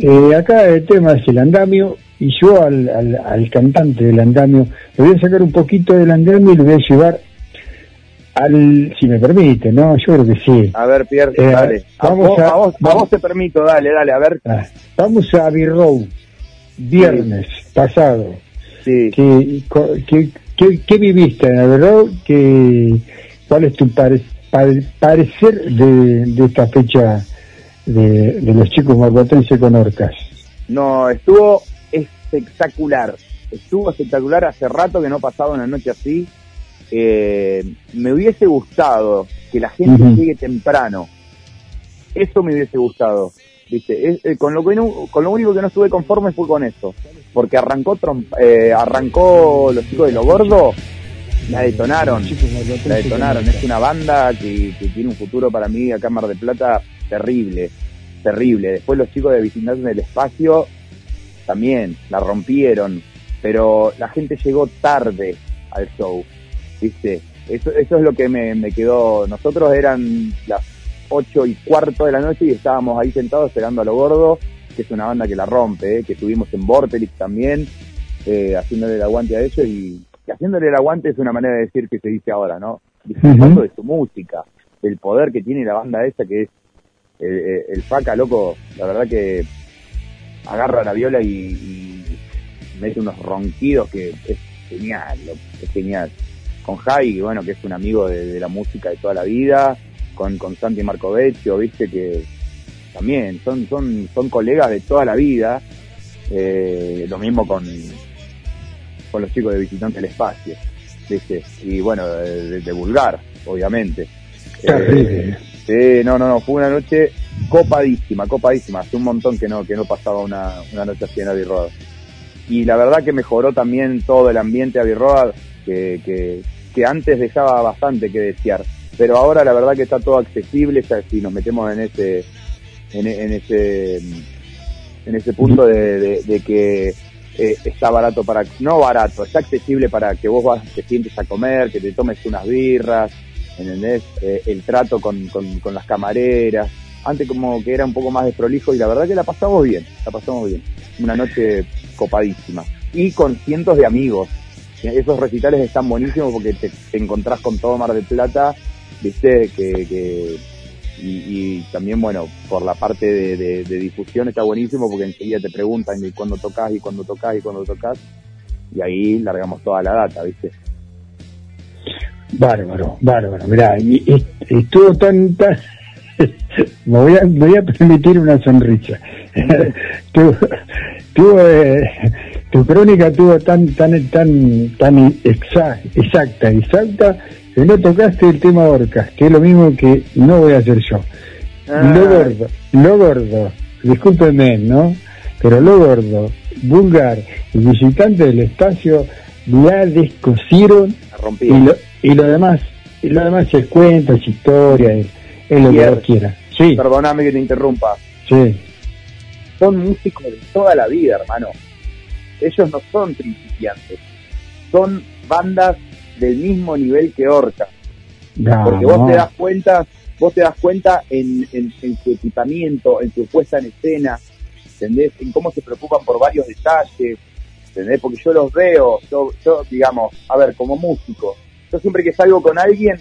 eh, acá el tema es el andamio y yo al, al, al cantante del andamio le voy a sacar un poquito del andamio y lo voy a llevar al, si me permite, ¿no? Yo creo que sí. A ver, Pierre, Eh, dale. A, vamos vos, a- a vos, a vamos- vos te permito, dale, dale, a ver. Ah, vamos a Road, viernes pasado. Sí. ¿Qué, qué, qué- qué viviste en Road? ¿Qué, ¿Cuál es tu pare- pare- parecer de, de esta fecha de, de los chicos marbatenses con orcas? No, estuvo espectacular. Estuvo espectacular. Hace rato que no pasaba una noche así. Eh, me hubiese gustado que la gente Ujú. llegue temprano. Eso me hubiese gustado. ¿Viste? Es- eh, con, lo que no- con lo único que no estuve conforme fue con eso. Porque arrancó, eh, arrancó los chicos de lo gordo. La detonaron. La detonaron. Es una banda que, que tiene un futuro para mí acá en Mar del Plata terrible. Terrible. Después los chicos de Vecindad en el Espacio también la rompieron. Pero la gente llegó tarde al show. ¿Viste? Eso, eso es lo que me, me quedó. Nosotros eran las ocho y cuarto de la noche y estábamos ahí sentados esperando a lo gordo, que es una banda que la rompe, ¿eh? que estuvimos en Vorterix también, eh, haciéndole el aguante a ellos y haciéndole el aguante es una manera de decir que se dice ahora, ¿no? Disfrutando de su música, del poder que tiene la banda esa que es eh, eh, el Faca, loco, la verdad que agarra la viola y, y mete unos ronquidos que es genial, loco, es genial. Con Jai, bueno, que es un amigo de, de la música de toda la vida, con, con Santi Marcovecchio, viste que también son, son, son colegas de toda la vida, eh, lo mismo con, con los chicos de Visitante del Espacio, ¿viste? Y bueno, de, de Vulgar, obviamente. Terrible. Sí, no, no, no, fue una noche copadísima, copadísima. Hace un montón que no, que no pasaba una, una noche así en Abbey. Y la verdad que mejoró también todo el ambiente Abbey Road, que, que, que antes dejaba bastante que desear. Pero ahora la verdad que está todo accesible, ya si nos metemos en ese, en, en ese, en ese punto de, de- de que eh, está barato para, no barato, está accesible para que vos vas, te sientes a comer, que te tomes unas birras, ¿entendés? Eh, el trato con, con, las camareras. Antes como que era un poco más desprolijo y la verdad que la pasamos bien, la pasamos bien. Una noche copadísima. Y con cientos de amigos. Esos recitales están buenísimos porque te, encontrás con todo Mar del Plata, viste, que, que y, y también, bueno, por la parte de difusión está buenísimo porque enseguida te preguntan y cuándo tocas y cuándo tocas y cuándo tocas y ahí largamos toda la data, ¿viste? Bárbaro, bárbaro. Mirá, y, y- y estuvo tan, tan me, voy a, me voy a permitir una sonrisa. tu, tu, eh, tu crónica tuvo tan, tan, tan, tan exa- exacta, exacta, que no tocaste el tema Orcas, que es lo mismo que no voy a hacer yo. Ah. Lo gordo, lo gordo, discúlpenme, ¿no? Pero lo gordo, vulgar y visitante del espacio la descosieron y lo, y lo demás, y lo demás es cuentos, es historia, es, lo que quieras. Sí, Perdóname que te interrumpa. sí, Son músicos de toda la vida, hermano. Ellos no son principiantes. Son bandas del mismo nivel que Orca. no, Porque vos te das cuenta, vos te das cuenta en, en, en su equipamiento, en su puesta en escena, ¿entendés? En cómo se preocupan por varios detalles, ¿entendés? Porque yo los veo, yo, yo digamos, a ver, como músico, yo siempre que salgo con alguien,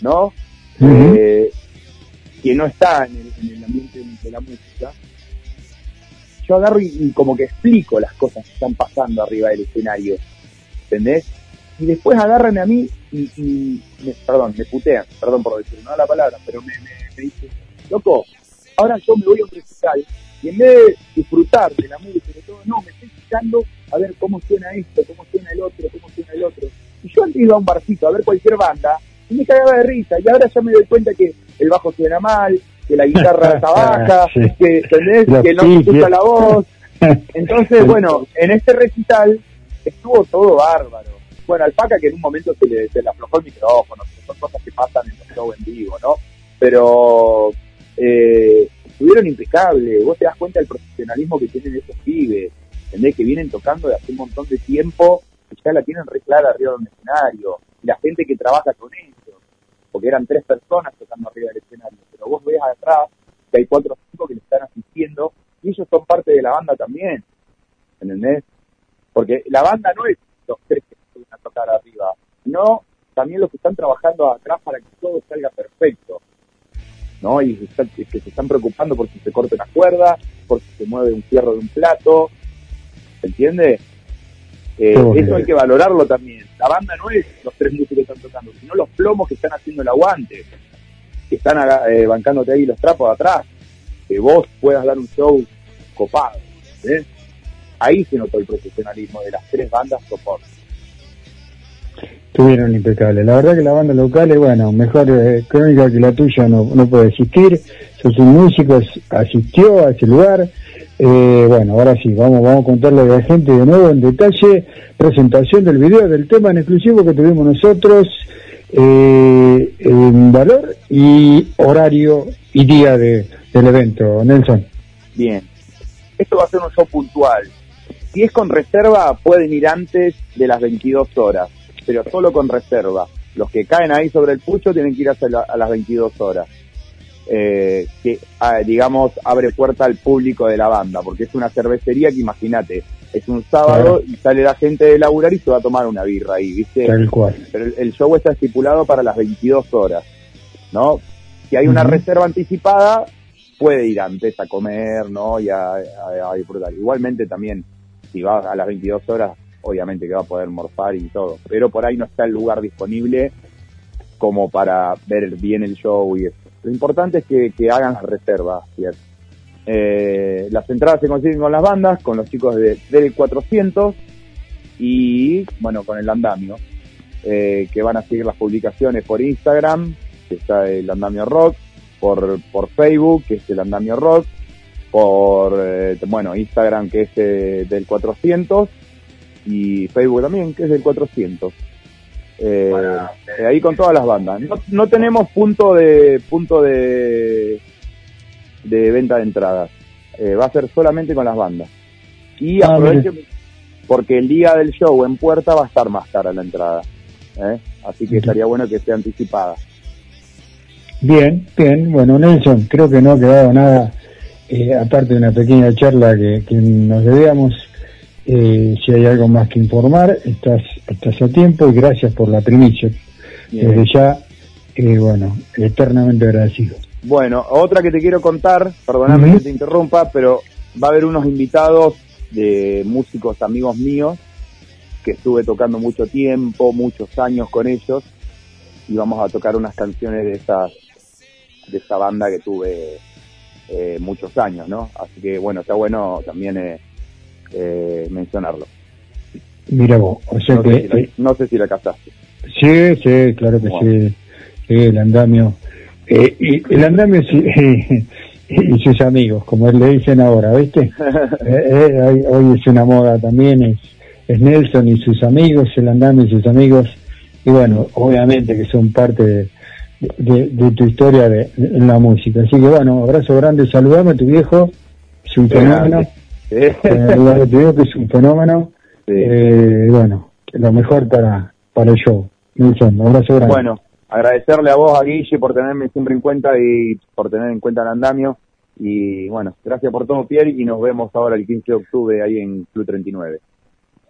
¿no? Eh, que no está en el, en el ambiente de la música, yo agarro y, y como que explico las cosas que están pasando arriba del escenario, ¿entendés? Y después agarran a mí y, y me- perdón, me putean, perdón por decir no la palabra, pero me, me, me dicen, loco, ahora yo me voy a un recital y en vez de disfrutar de la música y todo, no, me estoy fijando a ver cómo suena esto, cómo suena el otro, cómo suena el otro. Yo antes iba a un barcito a ver cualquier banda y me cagaba de risa y ahora ya me doy cuenta que el bajo suena mal, que la guitarra está baja, Sí. que, que no se escucha la voz. Entonces, bueno, en este recital estuvo todo bárbaro. Bueno, al Paca que en un momento se le, se le aflojó el micrófono, son cosas que pasan en los shows en vivo, ¿no? Pero eh, estuvieron impecables. Vos te das cuenta del profesionalismo que tienen esos pibes, ¿entendés? Que vienen tocando de hace un montón de tiempo y ya la tienen re clara arriba de un escenario. Y la gente que trabaja con ellos, porque eran tres personas tocando arriba del escenario, pero vos ves atrás que hay cuatro o cinco que le están asistiendo y ellos son parte de la banda también, ¿entendés? Porque la banda no es los tres que suben a tocar arriba, sino también los que están trabajando atrás para que todo salga perfecto, ¿no? Y que se están preocupando por si se corta una cuerda, por si se mueve un fierro de un plato, ¿se entiende? Eh, eso hay que valorarlo también. La banda no es los tres músicos que están tocando, sino los plomos que están haciendo el aguante, que están eh, bancándote ahí los trapos de atrás, que vos puedas dar un show copado. ¿eh? Ahí se notó el profesionalismo de las tres bandas soporte. estuvieron impecables. La verdad que la banda local es, bueno, mejor eh, crónica que la tuya no, no puede existir. Sos un músico, as- asistió a ese lugar. Eh, bueno, ahora sí, vamos, vamos a contarle a la gente de nuevo en detalle. Presentación del video, del tema en exclusivo que tuvimos nosotros. Eh, en valor y horario y día de, del evento. Nelson. Bien. Esto va a ser un show puntual. Si es con reserva, pueden ir antes de las 22 horas, pero solo con reserva. Los que caen ahí sobre el pucho tienen que ir hasta a las 22 horas. Eh, que, ah, digamos, abre puerta al público de la banda, porque es una cervecería que imagínate, es un sábado y sale la gente de laburar y se va a tomar una birra ahí, ¿viste? Tal cual. Pero el, show está estipulado para las 22 horas, ¿no? Si hay una reserva anticipada, puede ir antes a comer, ¿no? Y a, a- a disfrutar. Igualmente también, si va a las 22 horas, obviamente que va a poder morfar y todo. Pero por ahí no está el lugar disponible como para ver bien el show y eso. Lo importante es que, hagan las reservas, ¿cierto? Eh, las entradas se consiguen con las bandas, con los chicos de, del 400 y, bueno, con el andamio, eh, que van a seguir las publicaciones por Instagram, que está el andamio rock, por, por Facebook, que es el andamio rock, por, eh, bueno, Instagram, que es eh, del 400, y Facebook también, que es del 400. Eh, eh, ahí con todas las bandas. No, no tenemos punto de punto de de venta de entradas. Eh, va a ser solamente con las bandas. Y Ah, aprovechen porque el día del show en puerta va a estar más cara la entrada. ¿eh? Así que estaría bueno que esté anticipada. Bien, bien. Bueno, Nelson, creo que no ha quedado nada, eh, aparte de una pequeña charla que, que nos debíamos. Eh, si hay algo más que informar, estás, estás a tiempo y gracias por la primicia. Bien. Desde ya, eh, bueno, eternamente agradecido. Bueno, otra que te quiero contar, perdóname Ujú. que te interrumpa, pero va a haber unos invitados de músicos amigos míos que estuve tocando mucho tiempo, muchos años con ellos y vamos a tocar unas canciones de esas de esa banda que tuve eh, muchos años, ¿no? Así que bueno, está bueno también eh, mencionarlo. Mira vos, o sea No que... sé, si la, eh, no sé si la casaste. Sí, sí, claro que sí. Sí, el andamio. Eh, y el andamio sí, y sus amigos, como le dicen ahora, ¿viste? Eh, hoy, hoy es una moda también, es, es Nelson y sus amigos, el andamio y sus amigos. Y bueno, obviamente que son parte de, de- de tu historia de, de- en la música. Así que bueno, abrazo grande, saludame a tu viejo, Sí, fenómeno. Sí. Eh, viejo que es un fenómeno. Eh, bueno, lo mejor para, para el show. Nelson, abrazo grande. Bueno, agradecerle a vos, a Guille, por tenerme siempre en cuenta y por tener en cuenta el andamio. Y bueno, gracias por todo, Pierre, y nos vemos ahora el 15 de octubre ahí en Club 39.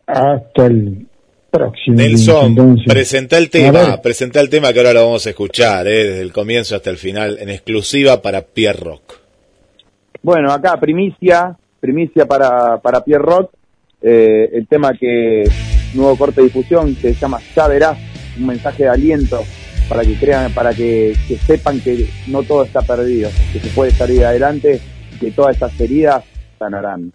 Hasta el próximo. Nelson, entonces. presenta el tema, presenta el tema que ahora lo vamos a escuchar, eh, desde el comienzo hasta el final, en exclusiva para Pierre Rock. Bueno, acá primicia, primicia para, para Pierre Rock, eh, el tema que nuevo corte de difusión se llama Ya verás, un mensaje de aliento para que crean, para que, que sepan que no todo está perdido, que se puede salir adelante, que todas estas heridas sanarán.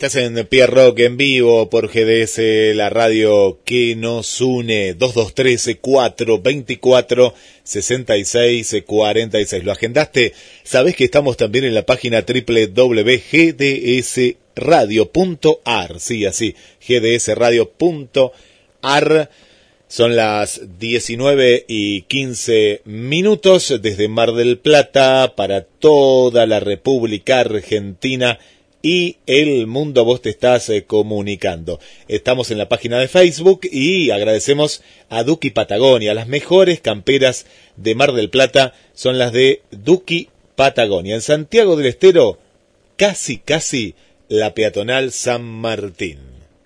Estás en Pierre Rock en vivo por GDS, la radio que nos une. 2213 424 66 46. ¿Lo agendaste? Sabes que estamos también en la página www.gdsradio.ar. Sí, así, gdsradio.ar. Son las 19 y 15 minutos desde Mar del Plata para toda la República Argentina y el mundo vos te estás eh, comunicando. Estamos en la página de Facebook y agradecemos a Duki Patagonia. Las mejores camperas de Mar del Plata son las de Duki Patagonia. En Santiago del Estero, casi, casi la peatonal San Martín.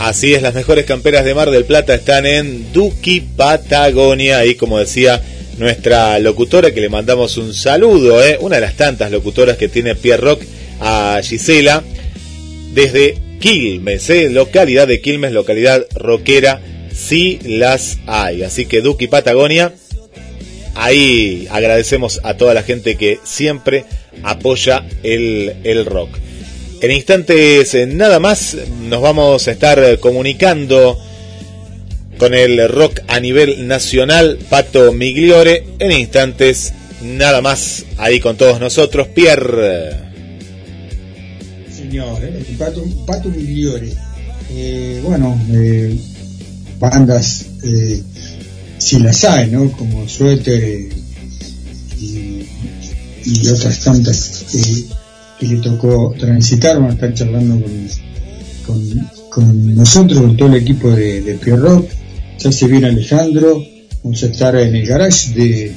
Así es, las mejores camperas de Mar del Plata están en Duki Patagonia. Y como decía nuestra locutora, que le mandamos un saludo, ¿eh? una de las tantas locutoras que tiene Pierre Rock a Gisela, desde Quilmes, ¿eh? localidad de Quilmes, localidad rockera, sí las hay. Así que Duki Patagonia, ahí agradecemos a toda la gente que siempre apoya el, el rock. En instantes eh, nada más nos vamos a estar comunicando con el rock a nivel nacional, Pato Migliore. En instantes nada más ahí con todos nosotros, Pierre. Señor, eh, Pato, Pato Migliore. Eh, bueno, eh, bandas, eh, si las hay, ¿no? Como Suéter y otras tantas que le tocó transitar, van a estar charlando con, con, con nosotros, con todo el equipo de, de Pierrot. Ya se viene Alejandro, vamos a estar en el garage de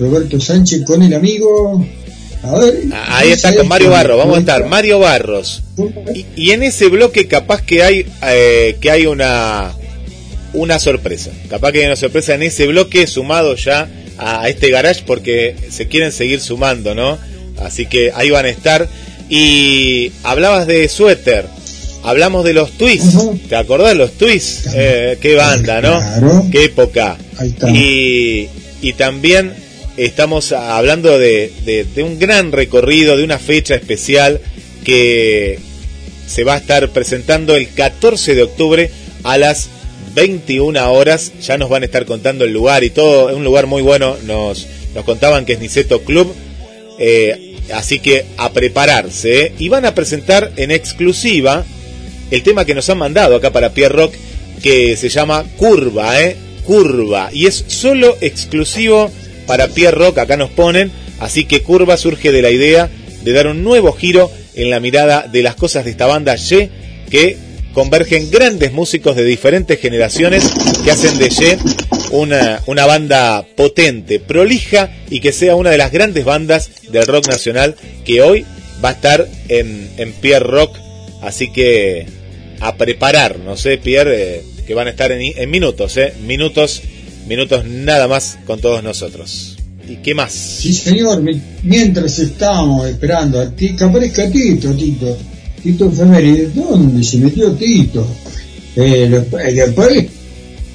Roberto Sánchez con el amigo. A ver, Ahí está con Mario Barros, vamos a estar Mario Barros. Y, y en ese bloque capaz que hay eh, que hay una una sorpresa. Capaz que hay una sorpresa en ese bloque sumado ya a, a este garage porque se quieren seguir sumando, ¿no? Así que ahí van a estar. Y hablabas de suéter. Hablamos de los twists. ¿Te acordás de los twists? Eh, qué banda, ¿no? Claro. Qué época. Ahí está. Y, y también estamos hablando de, de- de un gran recorrido, de una fecha especial que se va a estar presentando el 14 de octubre a las 21 horas. Ya nos van a estar contando el lugar y todo. Es un lugar muy bueno. Nos, nos contaban que es Niceto Club. Eh, así que a prepararse. ¿eh? Y van a presentar en exclusiva el tema que nos han mandado acá para Pierre Rock, que se llama Curva, ¿eh? Curva. Y es solo exclusivo para Pierre Rock, acá nos ponen. Así que Curva surge de la idea de dar un nuevo giro en la mirada de las cosas de esta banda Ye, que convergen grandes músicos de diferentes generaciones que hacen de Ye una, una banda potente, prolija y que sea una de las grandes bandas del rock nacional que hoy va a estar en, en Pierre Rock. Así que a preparar, no sé, Pierre, eh, que van a estar en, en minutos, eh, minutos, minutos nada más con todos nosotros. ¿Y qué más? Sí, señor, mi- mientras estábamos esperando a ti, que aparezca Tito, Tito, Tito Efeméride, ¿dónde se metió Tito? Eh, lo- eh, después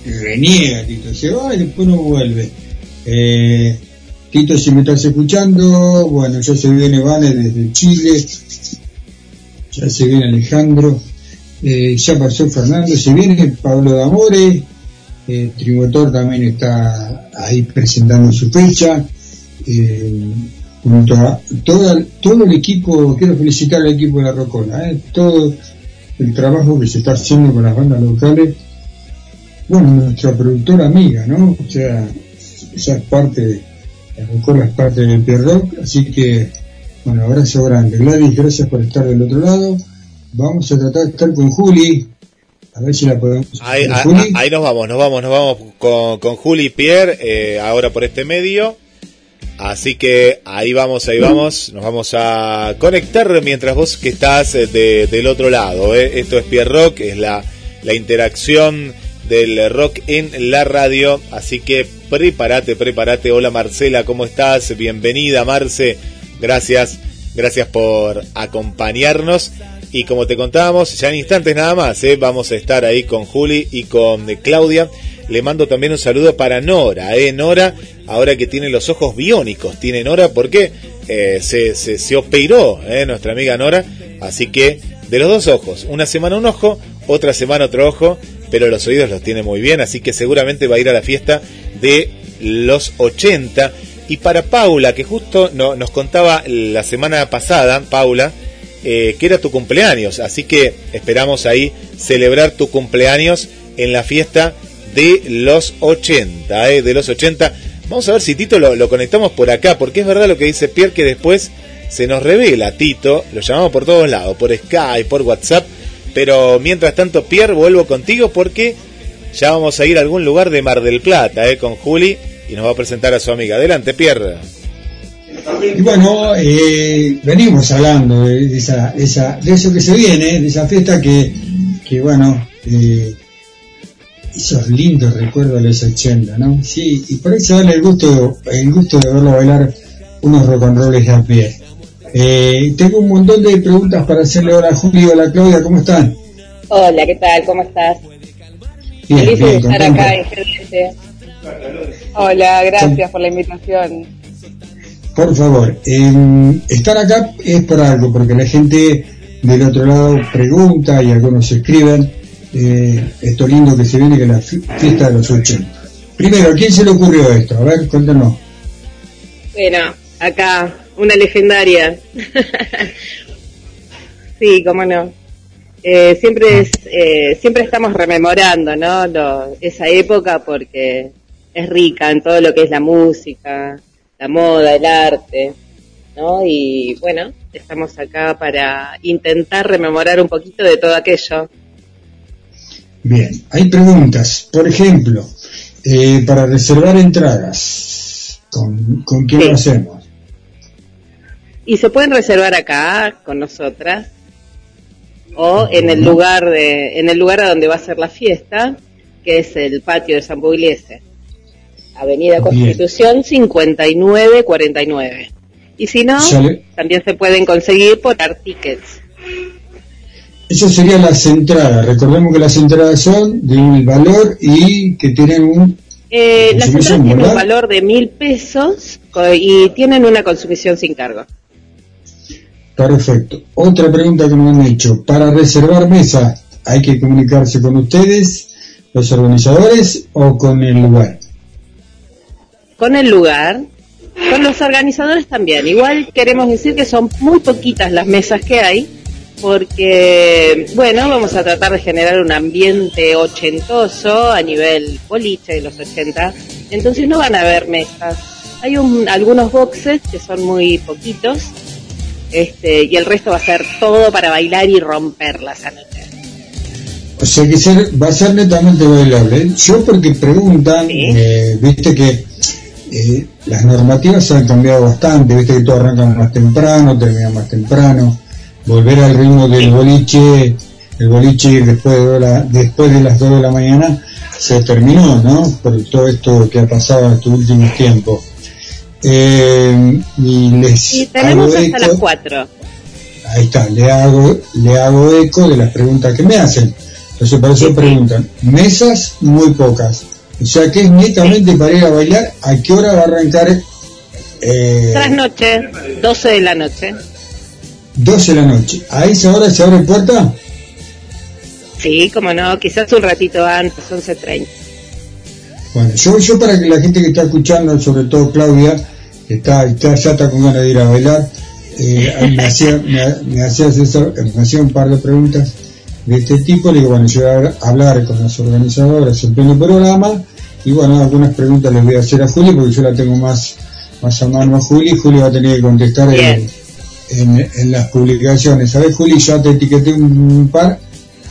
reniega Tito, se va y después no vuelve. Eh, Tito, si me estás escuchando, bueno, ya se viene Vane desde Chile, ya se viene Alejandro, eh, ya pasó Fernando, se viene Pablo D'Amore, eh, Tributor también está ahí presentando su fecha. Eh, junto a toda- todo el equipo, quiero felicitar al equipo de la Rocola, eh, todo el trabajo que se está haciendo con las bandas locales. Bueno, nuestra productora amiga, ¿no? O sea, esa es parte, de, la Rocola es parte del Pierre Rock, así que, bueno, abrazo grande. Gladys, gracias por estar del otro lado. Vamos a tratar de estar con Juli, a ver si la podemos. Ahí, a- Juli. a- ahí nos vamos, nos vamos, nos vamos con, con Juli y Pierre, eh, ahora por este medio. Así que ahí vamos, ahí vamos, nos vamos a conectar mientras vos que estás eh, de- del otro lado. eh. Esto es Pierre Rock, es la la interacción del rock en la radio. Así que prepárate, prepárate. Hola Marcela, ¿cómo estás? Bienvenida Marce. Gracias, gracias por acompañarnos. Y como te contábamos, ya en instantes nada más, ¿eh? vamos a estar ahí con Juli y con Claudia. Le mando también un saludo para Nora, ¿eh? Nora, ahora que tiene los ojos biónicos, tiene Nora porque eh, se, se, se, operó ¿eh? nuestra amiga Nora. Así que de los dos ojos, una semana un ojo, otra semana otro ojo, pero los oídos los tiene muy bien, así que seguramente va a ir a la fiesta de los 80. Y para Paula, que justo no, nos contaba la semana pasada, Paula, eh, que era tu cumpleaños, así que esperamos ahí celebrar tu cumpleaños en la fiesta de los 80, eh, de los 80. Vamos a ver si Tito lo, lo, conectamos por acá, porque es verdad lo que dice Pierre, que después se nos revela Tito, lo llamamos por todos lados, por Skype, por WhatsApp, pero mientras tanto, Pierre, vuelvo contigo porque ya vamos a ir a algún lugar de Mar del Plata, eh, con Juli, y nos va a presentar a su amiga. Adelante, Pierre. Y bueno, eh, venimos hablando de, esa, esa, de eso que se viene, de esa fiesta que, que bueno, eh, esos lindos recuerdos de los 80, ¿no? Sí, y por eso darle el gusto, el gusto de verlo bailar unos rock and rolls de a pie. Eh, tengo un montón de preguntas para hacerle ahora a Julio y a la Claudia, ¿cómo están? Hola, ¿qué tal? ¿Cómo estás? Bien, Feliz de bien, estar acá en GDS. Hola, gracias por la invitación. Por favor, eh, estar acá es por algo, porque la gente del otro lado pregunta y algunos escriben eh, esto lindo que se viene que es la fi- fiesta de los 80. Primero, ¿a quién se le ocurrió esto? A ver, cuéntanos. Bueno, acá, una legendaria. sí, cómo no. Eh, siempre es, eh, siempre estamos rememorando, ¿no? Lo- esa época porque es rica en todo lo que es la música, la moda, el arte, ¿no? Y bueno, estamos acá para intentar rememorar un poquito de todo aquello. Bien, hay preguntas. Por ejemplo, eh, para reservar entradas, ¿con, con quién lo hacemos? Y se pueden reservar acá con nosotras o en el lugar de, en el lugar a donde va a ser la fiesta, que es el patio de San Pugliese. Avenida. Constitución 5949. Y si no, Sale. también se pueden conseguir por Art Tickets. Eso serían las entradas. Recordemos que las entradas son de un valor y que tienen un... Eh, las entradas tienen un valor de mil pesos y tienen una consumición sin cargo. Perfecto. Otra pregunta que me han hecho. Para reservar mesa, ¿hay que comunicarse con ustedes, los organizadores, o con el lugar? con el lugar, con los organizadores también. Igual queremos decir que son muy poquitas las mesas que hay, porque, bueno, vamos a tratar de generar un ambiente ochentoso a nivel boliche de los 80, entonces no van a haber mesas. Hay un- algunos boxes que son muy poquitos, este, y el resto va a ser todo para bailar y romperla esa noche. O sea que ser, va a ser netamente bailable. Yo porque preguntan, eh, viste que eh, las normativas han cambiado bastante, viste que todo arranca más temprano, termina más temprano, volver al ritmo del boliche, el boliche después de, la- después de las 2 de la mañana se terminó, ¿no? Por todo esto que ha pasado en estos últimos tiempos. Eh, y les Y tenemos hasta eco- las 4. Ahí está, le hago, le hago eco de las preguntas que me hacen. Entonces por eso preguntan, mesas muy pocas. O sea que es netamente para ir a bailar, ¿a qué hora va a arrancar? Eh, Trasnoche, 12 de la noche. 12 de la noche. ¿A esa hora se abre puerta? Sí, como no, quizás un ratito antes, 11.30. Bueno, yo, yo para que la gente que está escuchando, sobre todo Claudia, que está, está ya está con ganas de ir a bailar, eh, me, hacía, me, me hacía asesor- me hacía un par de preguntas de este tipo, le digo, bueno, yo voy a hablar con las organizadoras en pleno programa, y bueno, algunas preguntas les voy a hacer a Juli, porque yo la tengo más, más a mano a Juli, Juli va a tener que contestar en, en, en las publicaciones. ¿Sabes, Juli? Ya te etiqueté un par,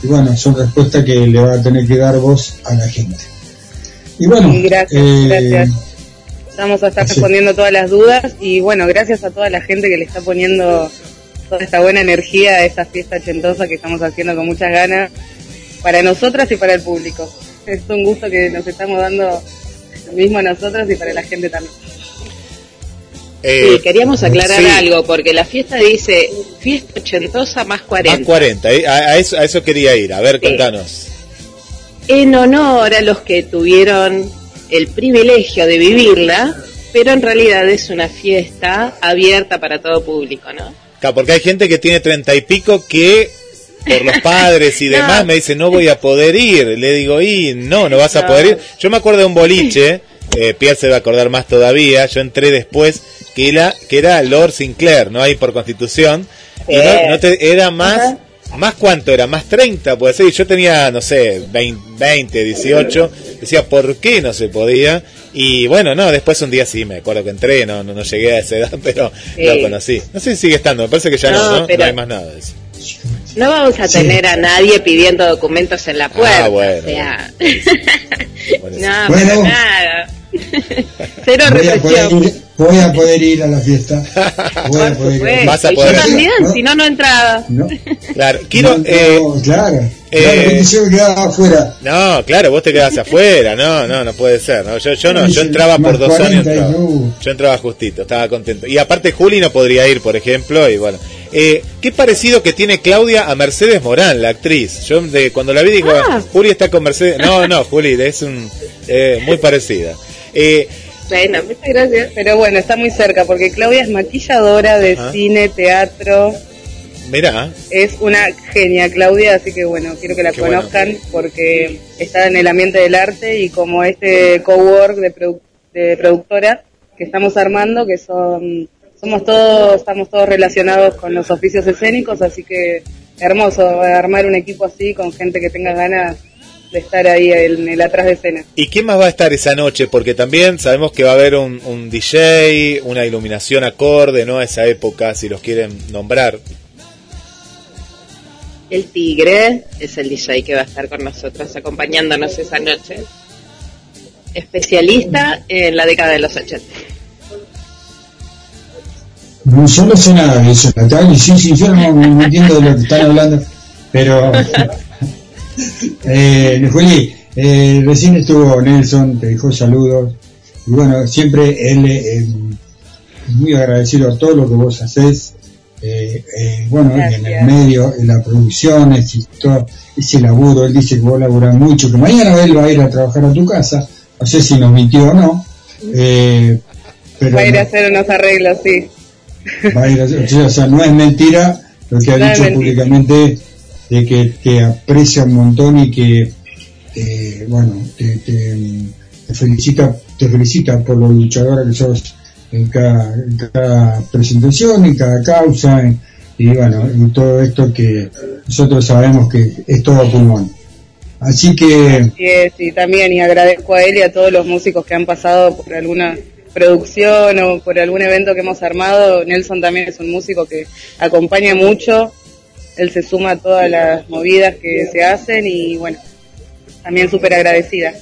y bueno, son respuestas que le va a tener que dar voz a la gente. Y bueno, Sí, gracias, eh, gracias. Vamos a estar así. respondiendo todas las dudas y bueno, gracias a toda la gente que le está poniendo toda esta buena energía a esta fiesta ochentosa que estamos haciendo con muchas ganas. para nosotras y para el público. Es un gusto que nos estamos dando lo mismo a nosotros y para la gente también. Eh, Sí, queríamos aclarar sí. algo, porque la fiesta dice fiesta ochentosa más 40. Más 40, eh, a, a eso, a eso quería ir. A ver, contanos. En honor a los que tuvieron el privilegio de vivirla, pero en realidad es una fiesta abierta para todo público, ¿no? Claro, porque hay gente que tiene treinta y pico que por los padres y No. demás me dice no voy a poder ir. Le digo, y no, no vas a poder ir. Yo me acuerdo de un boliche, eh, Pierre se va a acordar más todavía, yo entré después, que era, que era Lord Sinclair, ¿no? Ahí por constitución. Y no, no te, era más, más cuánto era, más 30, puede ser. Y yo tenía, no sé, 20, 20, 18. Decía, ¿por qué no se podía? Y bueno, no, después un día sí, me acuerdo que entré, no, no, no llegué a esa edad, pero Sí. lo conocí. No sé si sigue estando, me parece que ya no, No, ¿no? pero- No hay más nada de eso. No vamos a tener a nadie pidiendo documentos en la puerta. Ah, bueno, o sea, Bueno, no, Bueno. pero nada. Cero represión. Voy a poder ir a la fiesta. Voy a poder ir. Vas a poder yo ir. también, ¿No? si no, no entraba. ¿No? Claro, quiero... No, eh, no, claro. eh, yo quedaba afuera. No, claro, vos te quedás afuera, no, no, no puede ser. No, yo, yo no, yo entraba por dos años. 40 y Entraba. no. Yo entraba justito, estaba contento. Y aparte Juli no podría ir, por ejemplo, y bueno. Eh, qué parecido que tiene Claudia a Mercedes Morán, la actriz. Yo de, cuando la vi digo, Ah. Juli está con Mercedes. No, no, Juli, es un, eh, muy parecida. Eh, Bueno, muchas gracias. Pero bueno, está muy cerca porque Claudia es maquilladora de Ajá. cine, teatro. mirá, Es una genia, Claudia, así que bueno, quiero que la Qué bueno. conozcan porque está en el ambiente del arte y como este cowork de, produ- de productora que estamos armando, que son somos todos, estamos todos relacionados con los oficios escénicos, así que hermoso armar un equipo así con gente que tenga ganas de estar ahí en el atrás de escena. ¿Y quién más va a estar esa noche? Porque también sabemos que va a haber un, un DJ, una iluminación acorde, ¿no? A esa época, si los quieren nombrar. El Tigre es el DJ que va a estar con nosotros acompañándonos esa noche. Especialista en la década de los 80. No, yo no sé nada de eso, y sí, sí, yo no, no entiendo de lo que están hablando, pero eh, Juli, eh, recién estuvo Nelson, te dijo saludos, y bueno, siempre él eh, es muy agradecido a todo lo que vos haces, eh, eh, bueno, en el medio, en la producción, y todo ese laburo, él dice que vos laburás mucho, que mañana él va a ir a trabajar a tu casa, no sé si nos mintió o no, eh, pero Va a ir a hacer unos arreglos, sí. va a ir a hacer- o sea, no es mentira lo que ha No es dicho públicamente de que te aprecia un montón y que eh, bueno te, te, felicita te felicita por lo luchadora que sos en cada, en presentación en cada causa en- y bueno y todo esto que nosotros sabemos que es todo pulmón así que Así es, y también, y agradezco a él y a todos los músicos que han pasado por alguna producción o por algún evento que hemos armado. Nelson también es un músico que acompaña mucho, él se suma a todas las movidas que se hacen y bueno, también súper agradecida.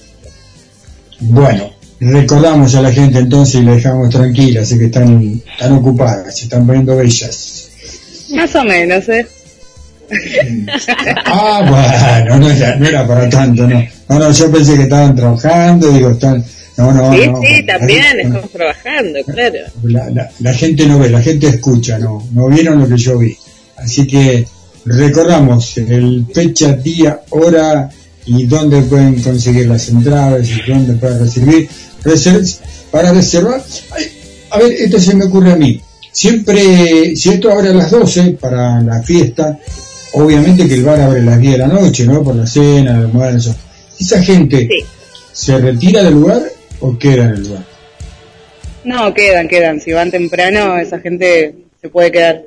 bueno recordamos a la gente entonces y la dejamos tranquila sé que están, están ocupadas se están poniendo bellas Más o menos, ¿eh? Ah, bueno, no era, no era para tanto, no. No, no, yo pensé que estaban trabajando, digo, están... No, no, sí, no. sí, también gente- estamos trabajando, claro. La, la- la gente no ve, la gente escucha, no, no vieron lo que yo vi. Así que recordamos el fecha, día, hora y dónde pueden conseguir las entradas y dónde pueden recibir para reservar. Ay, a ver, esto se me ocurre a mí. Siempre, si esto abre a las 12 para la fiesta, obviamente que el bar abre a las 10 de la noche, ¿no? Por la cena, el almuerzo. Esa gente Sí. se retira del lugar o queda en el lugar. No, quedan, quedan. Si van temprano, esa gente se puede quedar.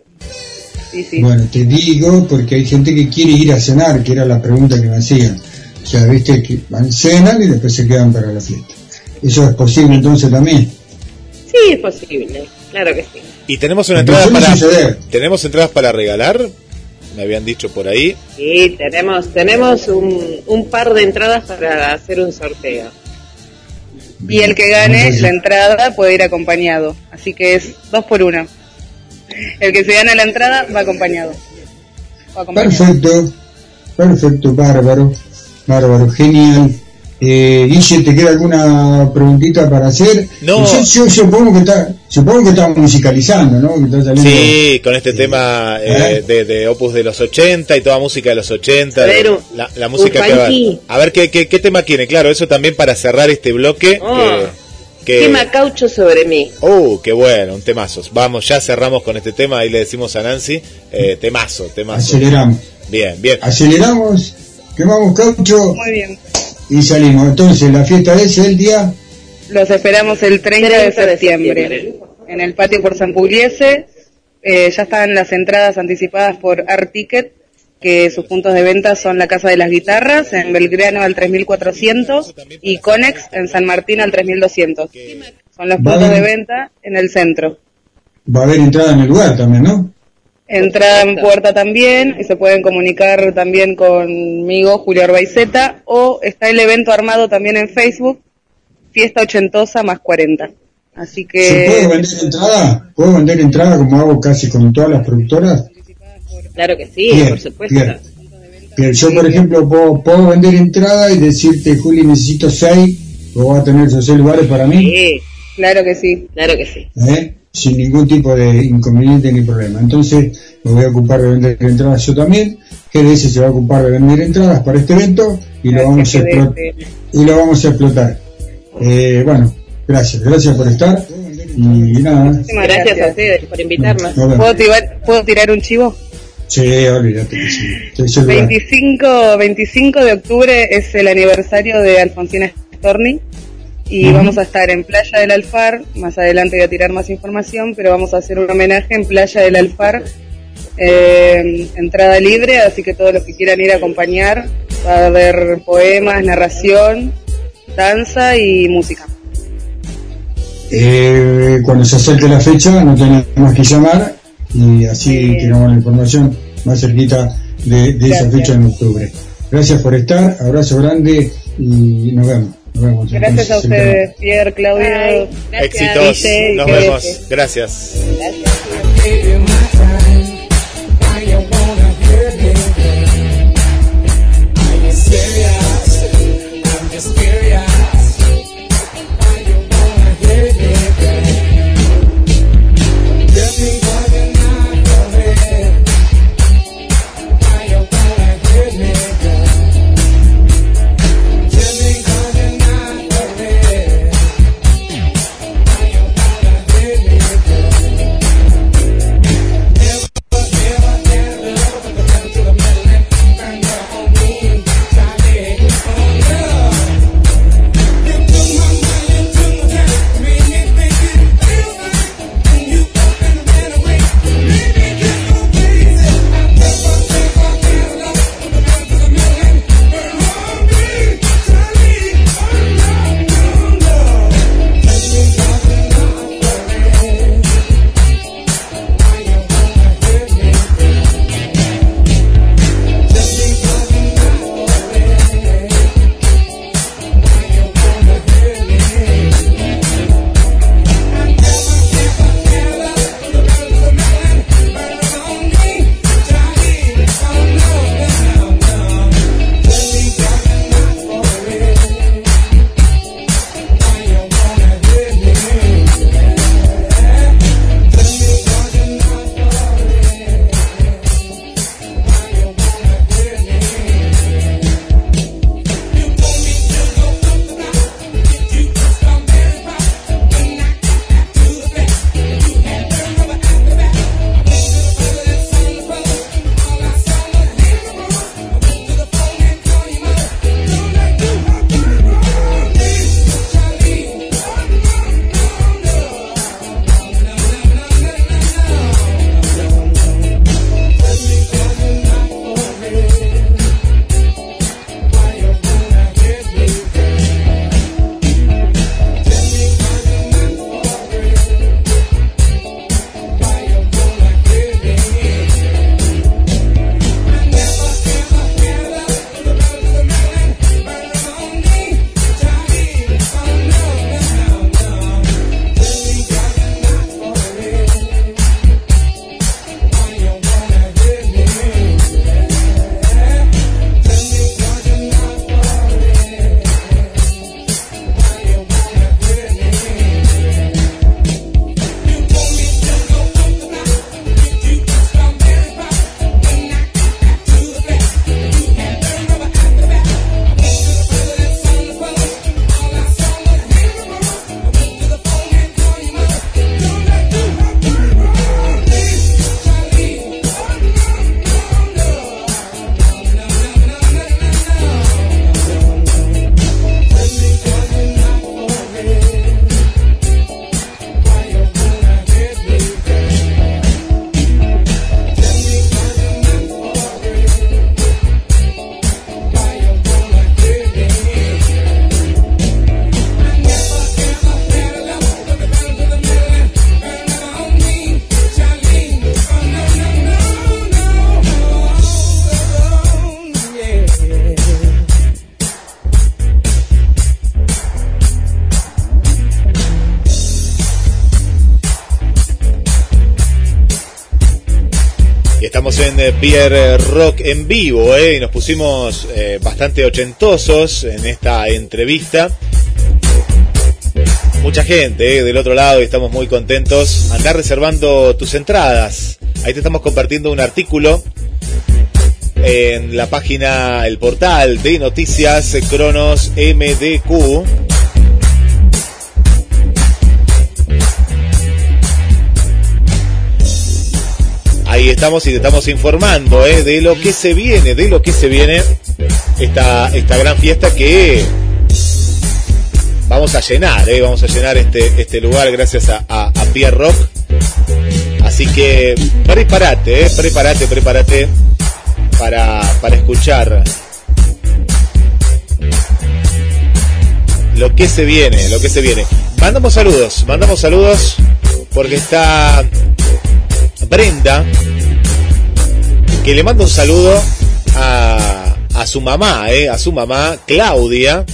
Sí, sí. Bueno, te digo porque hay gente que quiere ir a cenar, que era la pregunta que me hacían. O sea, viste que van, cenan y después se quedan para la fiesta. ¿Eso es posible entonces también? Sí, es posible, claro que sí. Y tenemos una entrada para suceder. tenemos entradas para regalar, me habían dicho por ahí. Sí, tenemos, tenemos un, un par de entradas para hacer un sorteo. Y el que gane la entrada puede ir acompañado. Así que es dos por uno. El que se gana la entrada va acompañado. Va acompañado. Perfecto, Perfecto, bárbaro, bárbaro, genial. Eh, Guille, ¿te queda alguna preguntita para hacer? No. Yo, yo supongo que está, supongo que estamos musicalizando, ¿no? Que está saliendo- Sí, con este tema eh, de, de Opus de los 80 y toda música de los 80. A ver, de- un- la, música que va. A ver qué, qué, qué tema quiere, claro, eso también para cerrar este bloque. Oh. que, que- Tema caucho sobre mí. Oh, qué bueno, un temazo. Vamos, ya cerramos con este tema, ahí le decimos a Nancy, eh, temazo, temazo. Aceleramos. Bien, bien. Aceleramos, quemamos caucho Muy bien. y salimos. Entonces, la fiesta es el día. Los esperamos el 30, de 30 de septiembre, septiembre. en el patio por San Pugliese. Eh, ya están las entradas anticipadas por Art Ticket, que sus puntos de venta son la Casa de las Guitarras en Belgrano al 3400 y Conex en San Martín al 3200. Son los puntos de venta en el centro. Va a haber entrada en el lugar también, ¿no? Entrada en puerta también y se pueden comunicar también conmigo, Julio Orbaizeta, o está el evento armado también en Facebook, Fiesta Ochentosa más 40. Así ¿Se puede que vender entrada? ¿Puedo vender entrada como hago casi con todas las productoras? Claro que sí, Bien, por supuesto. bien. Bien, yo, por ejemplo, puedo, puedo vender entrada y decirte, Juli, necesito seis, o va a tener esos seis lugares para mí, Sí, claro que sí. claro que sí. ¿eh? sin ningún tipo de inconveniente ni problema. Entonces, me voy a ocupar de vender entradas yo también. GDS se va a ocupar de vender entradas para este evento y lo vamos a, y lo vamos a explotar. Eh, bueno, gracias, gracias por estar y nada. Muchísimas Gracias a ustedes por invitarnos. ¿Puedo tirar, ¿Puedo tirar un chivo? Sí, olvídate que sí. Estoy celular. 25, 25 de octubre es el aniversario de Alfonsina Storni y vamos a estar en Playa del Alfar, más adelante voy a tirar más información, pero vamos a hacer un homenaje en Playa del Alfar, eh, entrada libre, así que todos los que quieran ir a acompañar, va a haber poemas, narración, danza y música. Eh, cuando se acerque la fecha no tenemos más que llamar y así tenemos la información más cerquita de, de esa fecha en octubre. Gracias por estar, abrazo grande y nos vemos. Nos vemos Gracias a ustedes, Pierre, Claudio. Éxitos, nos vemos. Gracias. Pierre Rock en vivo, eh, y nos pusimos eh, bastante ochentosos en esta entrevista. Mucha gente eh, del otro lado y estamos muy contentos. Andá reservando tus entradas. Ahí te estamos compartiendo un artículo en la página, el portal de noticias Cronos MDQ. Estamos y te estamos informando eh, de lo que se viene, de lo que se viene esta, esta gran fiesta que vamos a llenar, eh, vamos a llenar este, este lugar gracias a, a, a Pierre Rock. Así que prepárate, eh, prepárate, prepárate para, para escuchar lo que se viene, lo que se viene. Mandamos saludos, mandamos saludos porque está Brenda, que le manda un saludo a, a su mamá, eh, a su mamá, Claudia.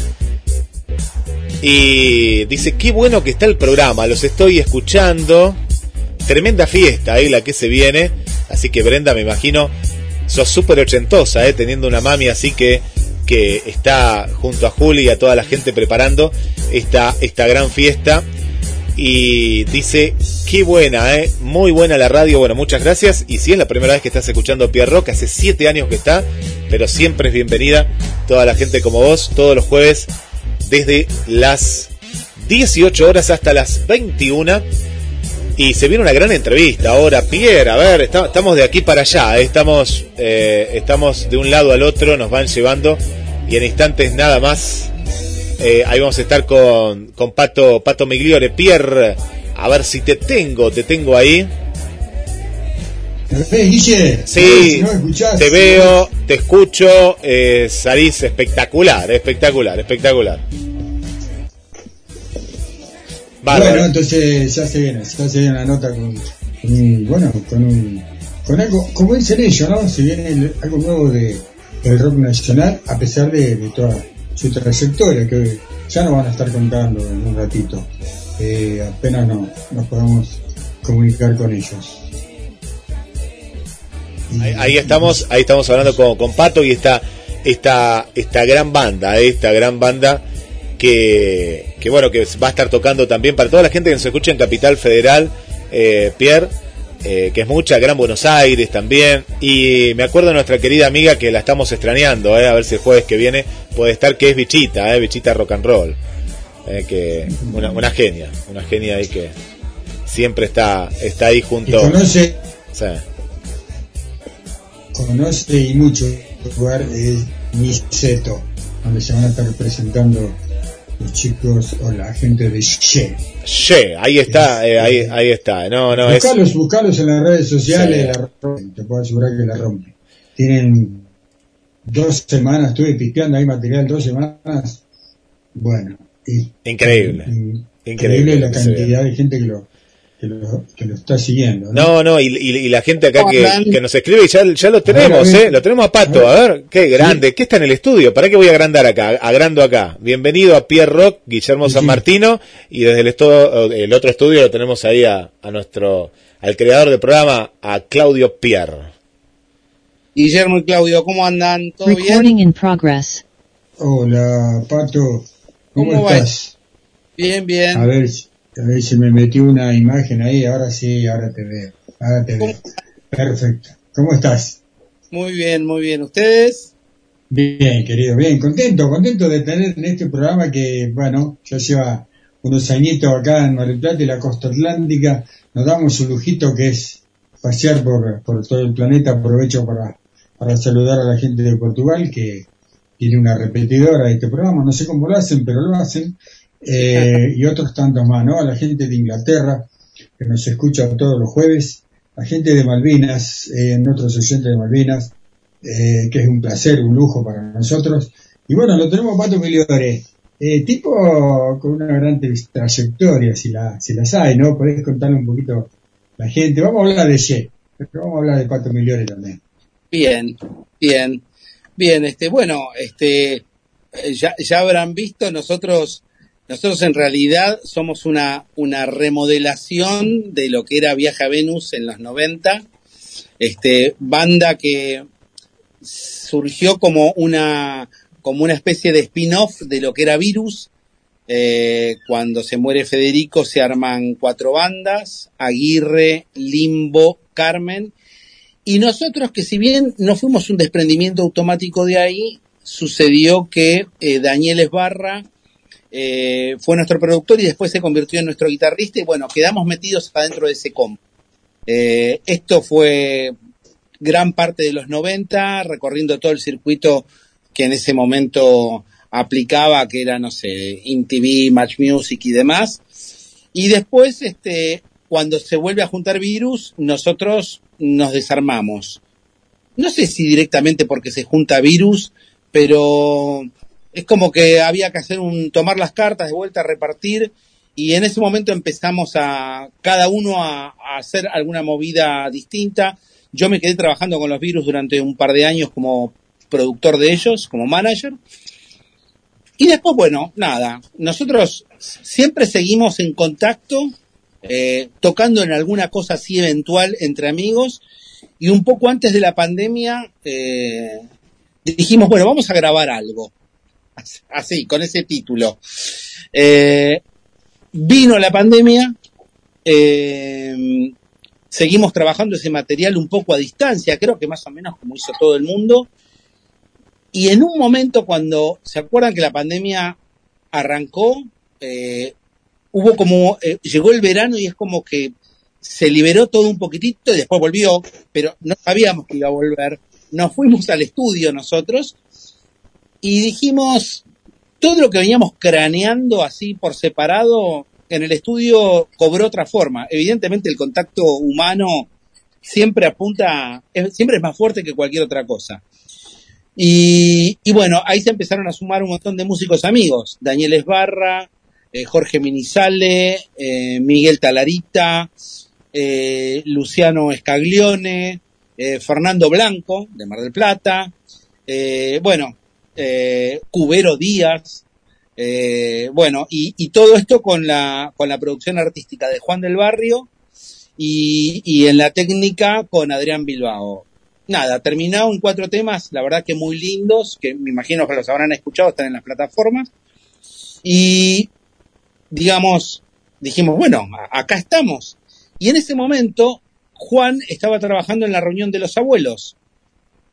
Y dice, qué bueno que está el programa, los estoy escuchando. Tremenda fiesta, eh, la que se viene. Así que Brenda, me imagino, sos súper ochentosa, eh, teniendo una mami así que, que está junto a Juli y a toda la gente preparando esta, esta gran fiesta y dice, qué buena, ¿eh? muy buena la radio, bueno, muchas gracias. Y si es la primera vez que estás escuchando Pierre Rock, hace siete años que está, pero siempre es bienvenida toda la gente como vos, todos los jueves, desde las 18 horas hasta las 21. Y se viene una gran entrevista ahora, Pierre, a ver, estamos de aquí para allá, ¿eh? estamos, eh, estamos de un lado al otro, nos van llevando y en instantes nada más eh, ahí vamos a estar con, con Pato, Pato Migliore. Pierre, a ver si te tengo, te tengo ahí. ¿Me ves, Guille? Sí, Si no te veo, te escucho, eh, salís espectacular, espectacular, espectacular. Bárbaro. Bueno, entonces ya se viene, ya se viene una nota con, con un, bueno, con un, con algo, como dicen ellos, ¿no? Se viene el- algo nuevo de, del rock nacional, a pesar de, de toda su trayectoria, que ya nos van a estar contando en un ratito. Eh, apenas no, nos podamos comunicar con ellos. Ahí, estamos, ahí estamos hablando con, con Pato y esta, esta, esta gran banda, eh, esta gran banda que, que bueno, que va a estar tocando también para toda la gente que nos escucha en Capital Federal, eh, Pierre, eh, que es mucha, Gran Buenos Aires también, y me acuerdo de nuestra querida amiga que la estamos extrañando, eh, a ver si el jueves que viene puede estar, que es Bichita, eh, Bichita Rock and Roll, eh, que una, una genia, una genia ahí que siempre está, está ahí Y junto. conoce, Sí. conoce y mucho lugar es Niceto, donde se van a estar presentando los chicos o la gente de She. Che, ahí está, eh, ahí, ahí está. No, no, es. buscalos, buscalos en las redes sociales, Sí. la rompen, te puedo asegurar que la rompen. Tienen dos semanas, estuve pisteando ahí material, dos semanas. Bueno, Increíble. increíble Increíble. la cantidad de gente que lo, que lo, que lo está siguiendo. ¿no? No, no, y, y- y la gente acá ¿Cómo que, que nos escribe, y ya, ya lo tenemos, ver, ver. ¿eh? Lo tenemos a Pato, a ver, qué grande, ¿qué está en el estudio? ¿Para qué voy a agrandar acá? Agrando acá. Bienvenido a Pierre Rock, Guillermo San Martino, y desde el, estu- el otro estudio lo tenemos ahí a, a nuestro, al creador del programa, a Claudio Pierre. Guillermo y Claudio, ¿cómo andan? ¿Todo bien? Recording in progress. Hola, Pato, ¿cómo, estás? Bien, bien. A ver, si- a ver si me metió una imagen ahí, ahora sí, ahora te veo. Ahora te veo. Perfecto. ¿Cómo estás? Muy bien, muy bien. ¿Ustedes? Bien, querido, bien, contento, contento de tener en este programa que, bueno, ya lleva unos añitos acá en Mar del Plata y la costa atlántica, nos damos un lujito que es pasear por, por todo el planeta, aprovecho para, para saludar a la gente de Portugal que tiene una repetidora de este programa, no sé cómo lo hacen, pero lo hacen, eh, y otros tantos más, ¿no? A la gente de Inglaterra, que nos escucha todos los jueves, la gente de Malvinas, eh, otros oyentes de Malvinas, eh, que es un placer, un lujo para nosotros. Y bueno, lo tenemos a Pato Migliore, eh, tipo con una gran trayectoria, si, la, si las hay, ¿no? Podés contarle un poquito a la gente. Vamos a hablar de Ye, pero vamos a hablar de Pato Migliore también. Bien, bien, bien. Este, bueno, este, eh, ya, ya habrán visto, nosotros, nosotros en realidad somos una, una remodelación de lo que era Viaje a Venus en los 90. este, banda que surgió como una, como una especie de spin-off de lo que era Virus. Eh, cuando se muere Federico se arman cuatro bandas, Aguirre, Limbo, Carmen. Y nosotros que si bien no fuimos un desprendimiento automático de ahí, sucedió que eh, Daniel Esbarra eh, fue nuestro productor y después se convirtió en nuestro guitarrista y bueno, quedamos metidos adentro de ese comp. Eh, esto fue gran parte de los 90, recorriendo todo el circuito que en ese momento aplicaba, que era, no sé, InTV, Match Music y demás. Y después, este, cuando se vuelve a juntar Virus, nosotros nos desarmamos. No sé si directamente porque se junta Virus, pero es como que había que hacer un, tomar las cartas de vuelta, repartir, y en ese momento empezamos a, cada uno a, a hacer alguna movida distinta. Yo me quedé trabajando con los virus durante un par de años como productor de ellos, como manager. Y después, bueno, nada, nosotros siempre seguimos en contacto, eh, tocando en alguna cosa así eventual entre amigos. Y un poco antes de la pandemia, eh, dijimos, bueno, vamos a grabar algo. Así, con ese título. Eh, vino la pandemia, seguimos trabajando ese material un poco a distancia, creo que más o menos como hizo todo el mundo. Y en un momento cuando, ¿se acuerdan que la pandemia arrancó? Hubo como, eh, llegó el verano y es como que se liberó todo un poquitito y después volvió, pero no sabíamos que iba a volver. Nos fuimos al estudio nosotros y dijimos, todo lo que veníamos craneando así por separado, en el estudio cobró otra forma. Evidentemente el contacto humano siempre apunta, siempre es más fuerte que cualquier otra cosa. Y, y bueno, ahí se empezaron a sumar un montón de músicos amigos. Daniel Esbarra, eh, Jorge Minizale, eh, Miguel Talarita, eh, Luciano Escaglione, Fernando Blanco, de Mar del Plata, bueno, Cubero Díaz, bueno, y, y todo esto con la, con la producción artística de Juan del Barrio y, y en la técnica con Adrián Bilbao. Nada, terminado en cuatro temas, la verdad que muy lindos, que me imagino que los habrán escuchado, están en las plataformas. Y, digamos, dijimos, bueno, acá estamos. Y en ese momento, Juan estaba trabajando en la reunión de los abuelos.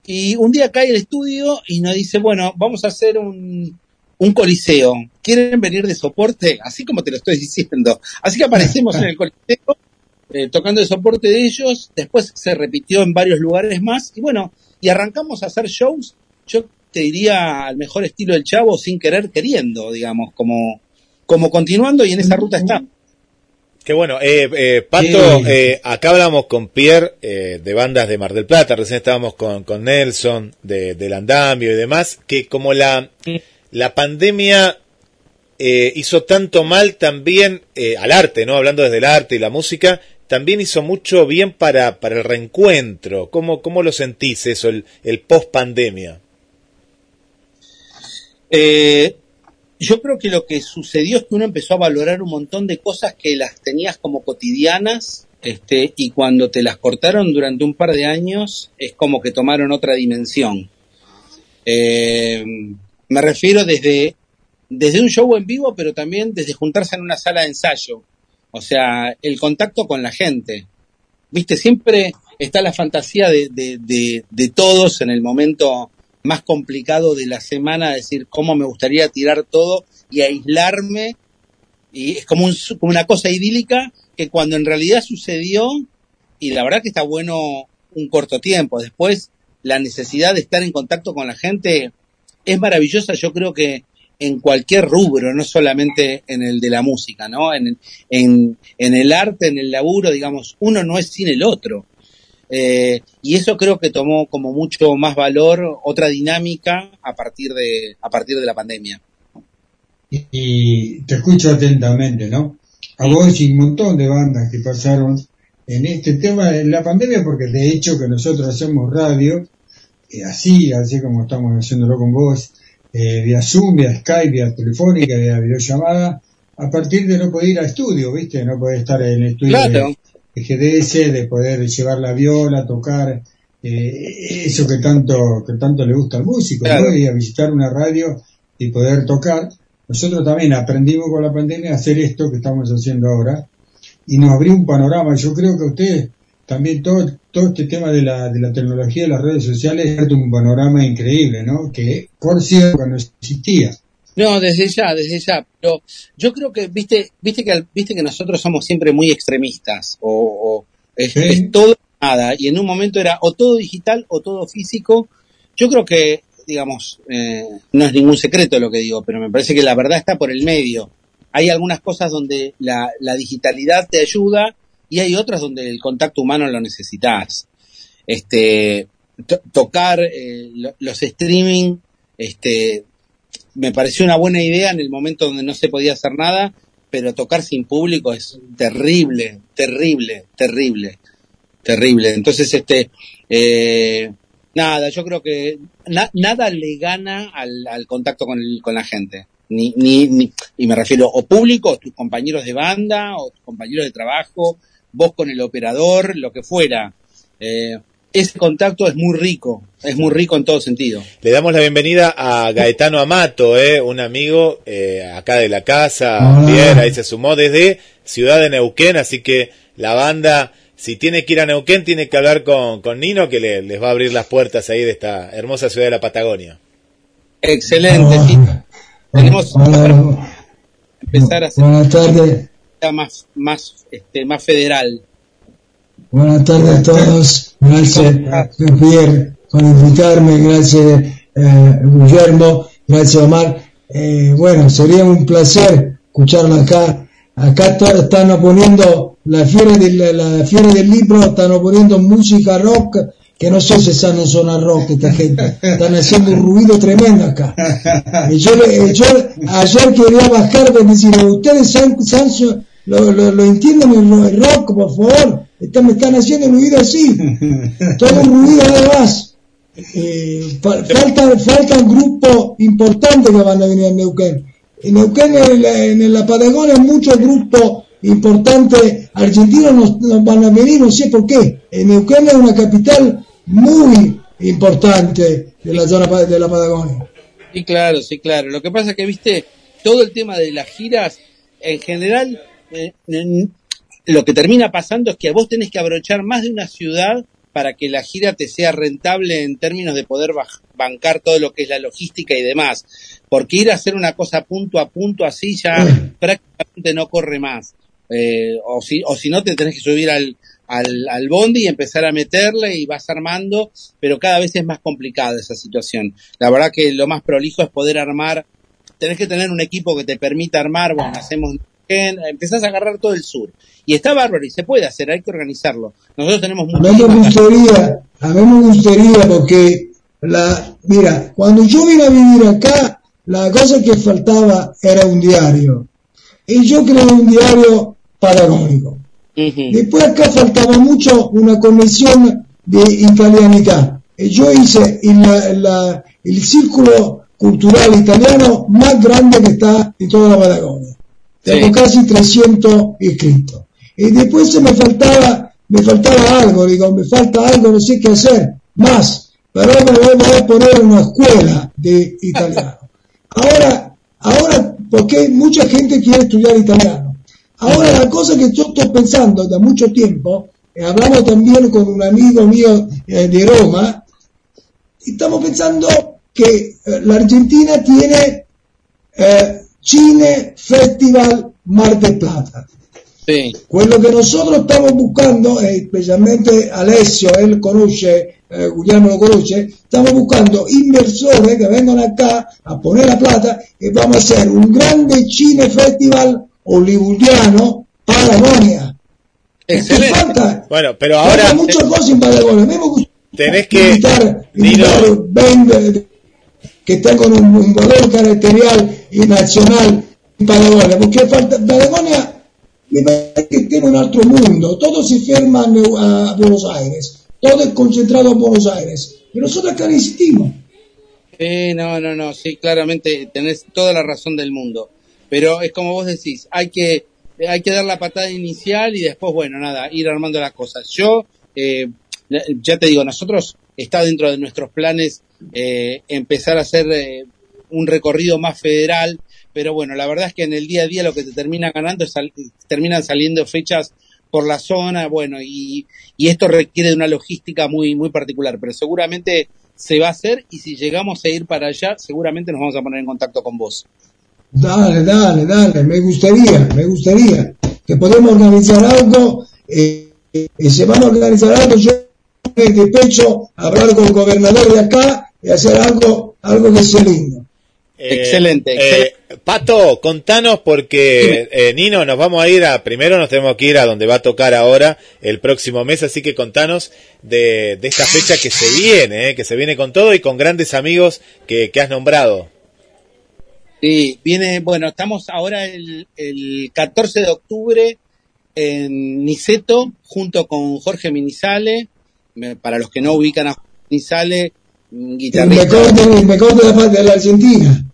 Y un día cae el estudio y nos dice, bueno, vamos a hacer un, un coliseo. ¿Quieren venir de soporte? Así como te lo estoy diciendo. Así que aparecemos en el coliseo, eh, tocando el soporte de ellos. Después se repitió en varios lugares más. Y bueno, y arrancamos a hacer shows. Yo te diría al mejor estilo del chavo, sin querer queriendo, digamos, como, como continuando y en esa ruta estamos. Qué bueno. Eh, eh, Pato, eh, acá hablamos con Pierre eh, de bandas de Mar del Plata, recién estábamos con, con Nelson de, del Andamio y demás, que como la, la pandemia eh, hizo tanto mal también eh, al arte, ¿no? Hablando desde el arte y la música, también hizo mucho bien para, para el reencuentro. ¿Cómo, cómo lo sentís eso, el, el post pandemia? Eh, yo creo que lo que sucedió es que uno empezó a valorar un montón de cosas que las tenías como cotidianas, este, y cuando te las cortaron durante un par de años, es como que tomaron otra dimensión. Eh, me refiero desde, desde un show en vivo, pero también desde juntarse en una sala de ensayo. O sea, el contacto con la gente. Viste, siempre está la fantasía de, de, de, de todos en el momento más complicado de la semana, decir cómo me gustaría tirar todo y aislarme. Y es como, un, una cosa idílica que cuando en realidad sucedió, y la verdad que está bueno un corto tiempo. Después, la necesidad de estar en contacto con la gente es maravillosa, yo creo que en cualquier rubro, no solamente en el de la música, ¿no? En, en, en el arte, en el laburo, digamos, uno no es sin el otro. Eh, y eso creo que tomó como mucho más valor, otra dinámica a partir de, a partir de la pandemia. y te escucho atentamente, ¿no? A vos y un montón de bandas que pasaron en este tema en la pandemia, porque de hecho que nosotros hacemos radio, eh, así, así como estamos haciéndolo con vos, eh, vía Zoom, vía Skype, vía telefónica, vía videollamada, a partir de no poder ir a estudio, ¿viste? No poder estar en el estudio Claro. de, de GDS, de poder llevar la viola, tocar eh, eso que tanto que tanto le gusta al músico, Claro. ¿no? y a visitar una radio y poder tocar. Nosotros también aprendimos con la pandemia a hacer esto que estamos haciendo ahora y nos abrió un panorama. Yo creo que a ustedes también todo, todo este tema de la, de la tecnología de las redes sociales es un panorama increíble, ¿no? Que por cierto no existía. No, desde ya, desde ya. Pero yo creo que, viste, viste que, viste que nosotros somos siempre muy extremistas. O, o es, es todo nada. Y en un momento era o todo digital o todo físico. Yo creo que, digamos, eh, no es ningún secreto lo que digo, pero me parece que la verdad está por el medio. Hay algunas cosas donde la, la digitalidad te ayuda y hay otras donde el contacto humano lo necesitas. Este, to- tocar eh, lo- los streaming, este, me pareció una buena idea en el momento donde no se podía hacer nada, pero tocar sin público es terrible, terrible, terrible, terrible. Entonces, este, eh, nada, yo creo que na- nada le gana al, al contacto con, el- con la gente. Ni, ni, ni- y me refiero o público, tus compañeros de banda, o tus compañeros de trabajo, vos con el operador, lo que fuera. Eh, ese contacto es muy rico, es muy rico en todo sentido. Le damos la bienvenida a Gaetano Amato, eh, un amigo eh, acá de la casa, bien, ahí se sumó desde Ciudad de Neuquén, así que la banda, si tiene que ir a Neuquén, tiene que hablar con, con Nino, que le- les va a abrir las puertas ahí de esta hermosa ciudad de la Patagonia. Excelente, sí. Tenemos que empezar a hacer una más, más, este, más federal. Buenas tardes a todos. Gracias, Pierre, por invitarme. Gracias, eh, Guillermo. Gracias, Omar. Eh, bueno, sería un placer escucharlo acá. Acá están poniendo la fiera del, la del libro, están poniendo música rock, que no sé si sanno suena rock esta gente. Están haciendo un ruido tremendo acá. Yo, yo ayer quería bajar para decir, ustedes san, san- lo, lo, lo entienden el rock, por favor. Están, me están haciendo ruido así. Todo un ruido además. Eh, fa- falta, falta un grupo importante que van a venir a Neuquén. En Neuquén, en la, en la Patagonia, muchos grupos importantes argentinos nos, nos van a venir, no sé por qué. En Neuquén es una capital muy importante de la zona pa- de la Patagonia. Sí, claro, sí, claro. Lo que pasa es que, viste, todo el tema de las giras, en general, eh, lo que termina pasando es que vos tenés que abrochar más de una ciudad para que la gira te sea rentable en términos de poder bancar todo lo que es la logística y demás. Porque ir a hacer una cosa punto a punto así ya prácticamente no corre más. Eh, o si o si no te tenés que subir al, al, al bondi y empezar a meterle y vas armando, pero cada vez es más complicada esa situación. La verdad que lo más prolijo es poder armar, tenés que tener un equipo que te permita armar, bueno, hacemos empezás a agarrar todo el sur. Y está bárbaro y se puede hacer, hay que organizarlo. Nosotros tenemos A mí me gustaría, a mí me gustaría porque la, mira, cuando yo vine a vivir acá, la cosa que faltaba era un diario. Y yo creé un diario patagónico. Después acá faltaba mucho una conexión de italianidad. Y yo hice el, la- el círculo cultural italiano más grande que está en toda la Patagonia. Tengo casi 300 inscritos. Y después se me faltaba, me faltaba algo, digo, me falta algo, no sé qué hacer, más. Pero me voy a poner una escuela de italiano. Ahora, ahora, porque mucha gente quiere estudiar italiano. Ahora la cosa que yo estoy pensando de mucho tiempo, eh, hablamos también con un amigo mío eh, de Roma, estamos pensando que eh, la Argentina tiene eh, Cine Festival Mar del Plata. Quello che nosotros estamos buscando, e specialmente Alessio, él conosce, eh, Guglielmo lo conoce, estamos buscando inversores que vengan acá a poner la plata y vamos a hacer un grande cine festival hollywoodiano Patagonia. Excelente. Falta, Bueno, pero falta ahora muchas cosas en Patagonia. Tenés que... invitar, invitar que tengan un, un valor caracterial y nacional en Patagonia, porque falta, Patagonia parece che tiene un altro mondo, todo si ferma a, a Buenos Aires, todo es concentrado en Buenos Aires, y nosotros acá resistimos. Eh, no, no, no, sí, claramente tenés toda la razón del mundo. Pero es como vos decís, hay que, hay que dar la patada inicial y después, bueno, nada, ir armando las cosas. Yo, eh, ya te digo, nosotros está dentro de nuestros planes eh, empezar a hacer eh, un recorrido más federal, pero bueno, la verdad es que en el día a día lo que te termina ganando es sal- terminan saliendo fechas por la zona, bueno, y, y esto requiere de una logística muy, muy particular, pero seguramente se va a hacer y si llegamos a ir para allá, seguramente nos vamos a poner en contacto con vos. Dale, dale, dale, me gustaría, me gustaría. Que podemos organizar algo, eh, eh, se van a organizar algo, de pecho hablar con el gobernador de acá y hacer algo, algo que sea lindo. Eh, Excelente, eh, Pato, contanos porque eh, Nino, nos vamos a ir a, primero nos tenemos que ir a donde va a tocar ahora el próximo mes, así que contanos de, de esta fecha que se viene, eh, que se viene con todo y con grandes amigos que, que has nombrado. Sí, viene, bueno, estamos ahora el, el 14 de octubre en Niceto, junto con Jorge Minizale. Para los que no ubican a El guitarrista. el mejor de la parte de la Argentina.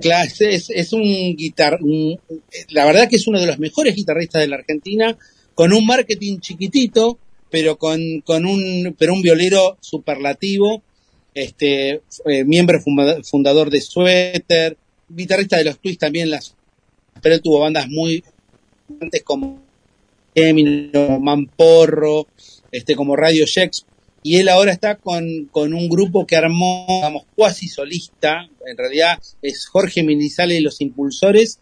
Claro, es, es un guitar, un- la verdad que es uno de los mejores guitarristas de la Argentina, con un marketing chiquitito, pero con, con un, pero un violero superlativo, este, eh, miembro funda- fundador de Suéter, guitarrista de los Twists también, las, pero él tuvo bandas muy importantes como Gemino, Mamporro, este, como Radio Shex, y él ahora está con, con un grupo que armó, digamos, cuasi solista, en realidad es Jorge Minizale y los Impulsores,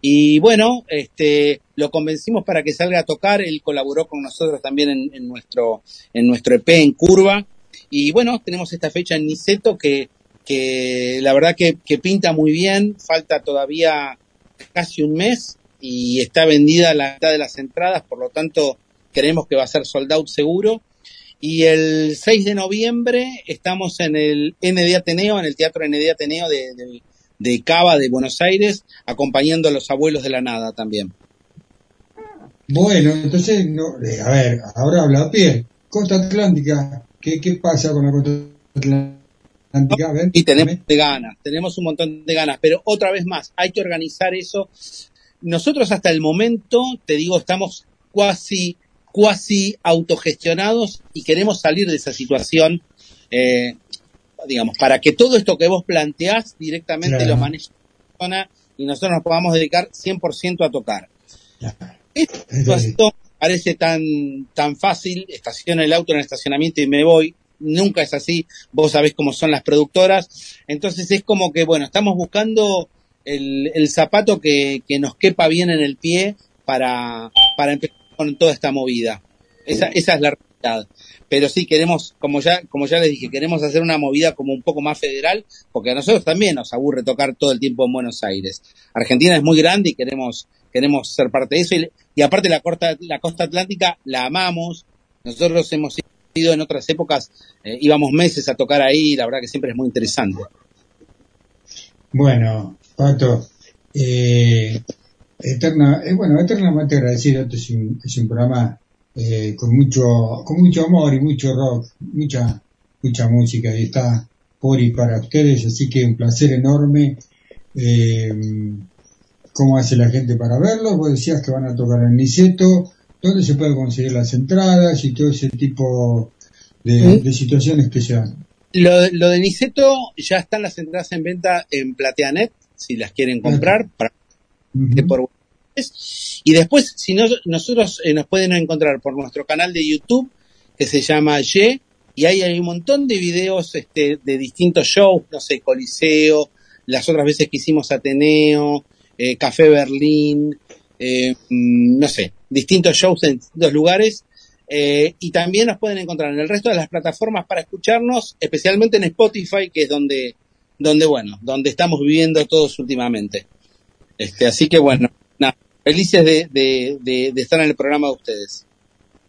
y bueno, este, lo convencimos para que salga a tocar, él colaboró con nosotros también en, en nuestro, en nuestro EP en Curva, y bueno, tenemos esta fecha en Niceto que, que la verdad que, que pinta muy bien, falta todavía casi un mes y está vendida la mitad de las entradas, por lo tanto creemos que va a ser sold out seguro. Y el 6 de noviembre estamos en el ND Ateneo, en el Teatro ND Ateneo de, de, de Cava, de Buenos Aires, acompañando a los abuelos de la nada también. Bueno, entonces, no, eh, a ver, ahora habla a pie. Costa Atlántica, ¿qué, qué pasa con la costa Atlántica? Ver, Y tenemos de ganas, tenemos un montón de ganas, pero otra vez más, hay que organizar eso. Nosotros hasta el momento, te digo, estamos cuasi, cuasi autogestionados y queremos salir de esa situación, eh, digamos, para que todo esto que vos planteás directamente Claro. lo maneje la persona y nosotros nos podamos dedicar 100% a tocar. Esta situación parece tan, tan fácil, estaciono el auto en el estacionamiento y me voy, nunca es así, vos sabés cómo son las productoras, entonces es como que, bueno, estamos buscando el, el zapato que, que nos quepa bien en el pie para, para empezar con toda esta movida. Esa, esa es la realidad. Pero sí queremos, como ya, como ya les dije, queremos hacer una movida como un poco más federal, porque a nosotros también nos aburre tocar todo el tiempo en Buenos Aires. Argentina es muy grande y queremos, queremos ser parte de eso. Y, y aparte la costa, la costa atlántica la amamos. Nosotros hemos ido en otras épocas, eh, íbamos meses a tocar ahí y la verdad que siempre es muy interesante. Bueno, Pato, eh, eterna, eh, bueno, eternamente agradecido. Este es un, es un programa eh, con mucho, con mucho amor y mucho rock, mucha, mucha música y está por y para ustedes, así que un placer enorme. Eh, ¿Cómo hace la gente para verlo? Vos decías que van a tocar en Niceto, ¿dónde se pueden conseguir las entradas y todo ese tipo de, de situaciones que se dan? Lo, lo de Niceto, ya están las entradas en venta en Plateanet, si las quieren comprar, para por y después, si no, nosotros eh, nos pueden encontrar por nuestro canal de YouTube, que se llama Ye, y ahí hay un montón de videos este, de distintos shows, no sé, Coliseo, las otras veces que hicimos Ateneo, eh, Café Berlín, eh, mm, no sé, distintos shows en distintos lugares. Eh, y también nos pueden encontrar en el resto de las plataformas para escucharnos, especialmente en Spotify, que es donde, donde bueno, donde estamos viviendo todos últimamente. Este, así que bueno, nada, felices de, de, estar en el programa de ustedes.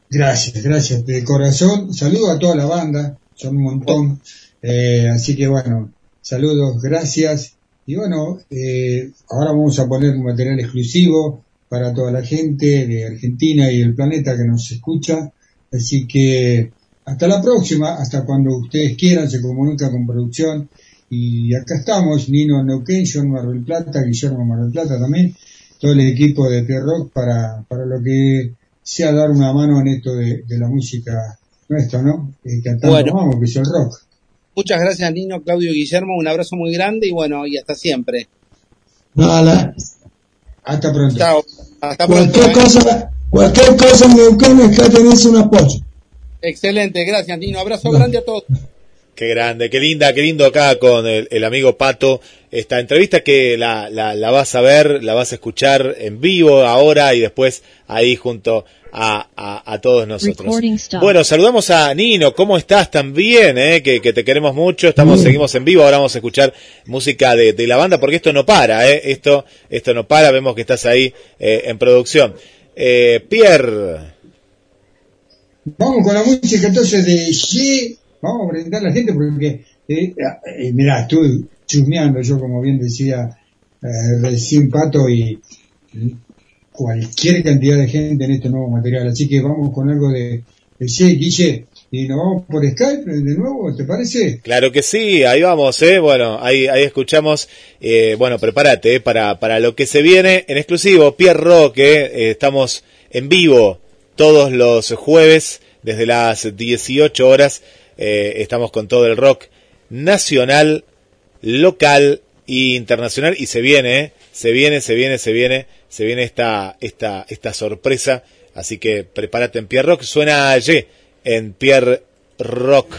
Gracias, gracias. De corazón, saludo a toda la banda, son un montón. Eh, así que bueno, saludos, gracias. Y bueno, eh, ahora vamos a poner un material exclusivo para toda la gente de Argentina y el planeta que nos escucha. Así que hasta la próxima, hasta cuando ustedes quieran, se comunica con producción. Y acá estamos, Nino Neuquén, John Mar del Plata, Guillermo Mar del Plata también. todo el equipo de Pierrock para, para lo que sea dar una mano en esto de, de la música nuestra, ¿no? Eh, que tanto Bueno. amamos, que es el rock. Muchas gracias, Nino, Claudio y Guillermo. Un abrazo muy grande y bueno, y hasta siempre. Nada, Hasta pronto. Chao. Hasta pronto. cualquier ¿eh? cosa, cualquier cosa en Neuquén acá tenés un apoyo. Excelente, gracias, Nino. Abrazo grande a todos. Qué grande, qué linda, qué lindo acá con el, el amigo Pato. Esta entrevista que la, la, la vas a ver, la vas a escuchar en vivo ahora y después ahí junto a, a, a todos nosotros. Bueno, saludamos a Nino, ¿cómo estás también? Eh? Que, que te queremos mucho, estamos, seguimos en vivo, ahora vamos a escuchar música de, de la banda porque esto no para, ¿eh? esto, esto no para, vemos que estás ahí eh, en producción. Eh, Pierre, Vamos con la música entonces de G. Vamos a presentar a la gente porque, eh, eh, mirá, estuve chusmeando yo, como bien decía eh, recién Pato, y cualquier cantidad de gente en este nuevo material. Así que vamos con algo de, de G, Guille, y nos vamos por Skype de nuevo, ¿te parece? Claro que sí, ahí vamos, ¿eh? Bueno, ahí, ahí escuchamos, eh, bueno, prepárate, ¿eh? para, para lo que se viene en exclusivo, Pierre Roque, eh, estamos en vivo todos los jueves desde las 18 horas, eh, estamos con todo el rock nacional, local e internacional y se viene, ¿eh? se viene, se viene, se viene, se viene esta, esta, esta sorpresa, así que prepárate en Pierre Rock, suena Y en Pierre Rock.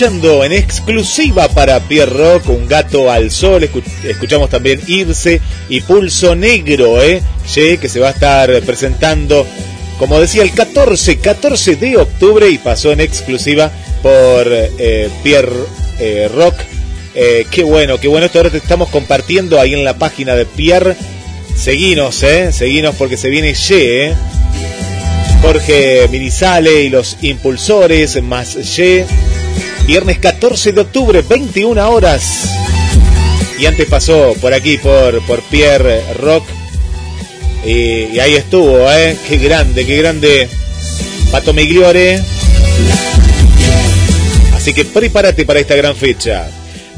Escuchando en exclusiva para Pierre Rock, Un gato al sol. Escu- escuchamos también Irse y Pulso Negro, ¿eh? Que se va a estar presentando, como decía, el 14, 14 de octubre y pasó en exclusiva por eh, Pierre eh, Rock. Eh, qué bueno, qué bueno. Esto ahora te estamos compartiendo ahí en la página de Pierre. Seguinos, ¿eh? Seguinos porque se viene Ye, ¿eh? Jorge Minizale y los impulsores más Ye. Viernes 14 de octubre, 21 horas. Y antes pasó por aquí, por, por Pierre Rock. Y, y ahí estuvo, ¿eh? Qué grande, qué grande. Pato Migliore. Así que prepárate para esta gran fecha.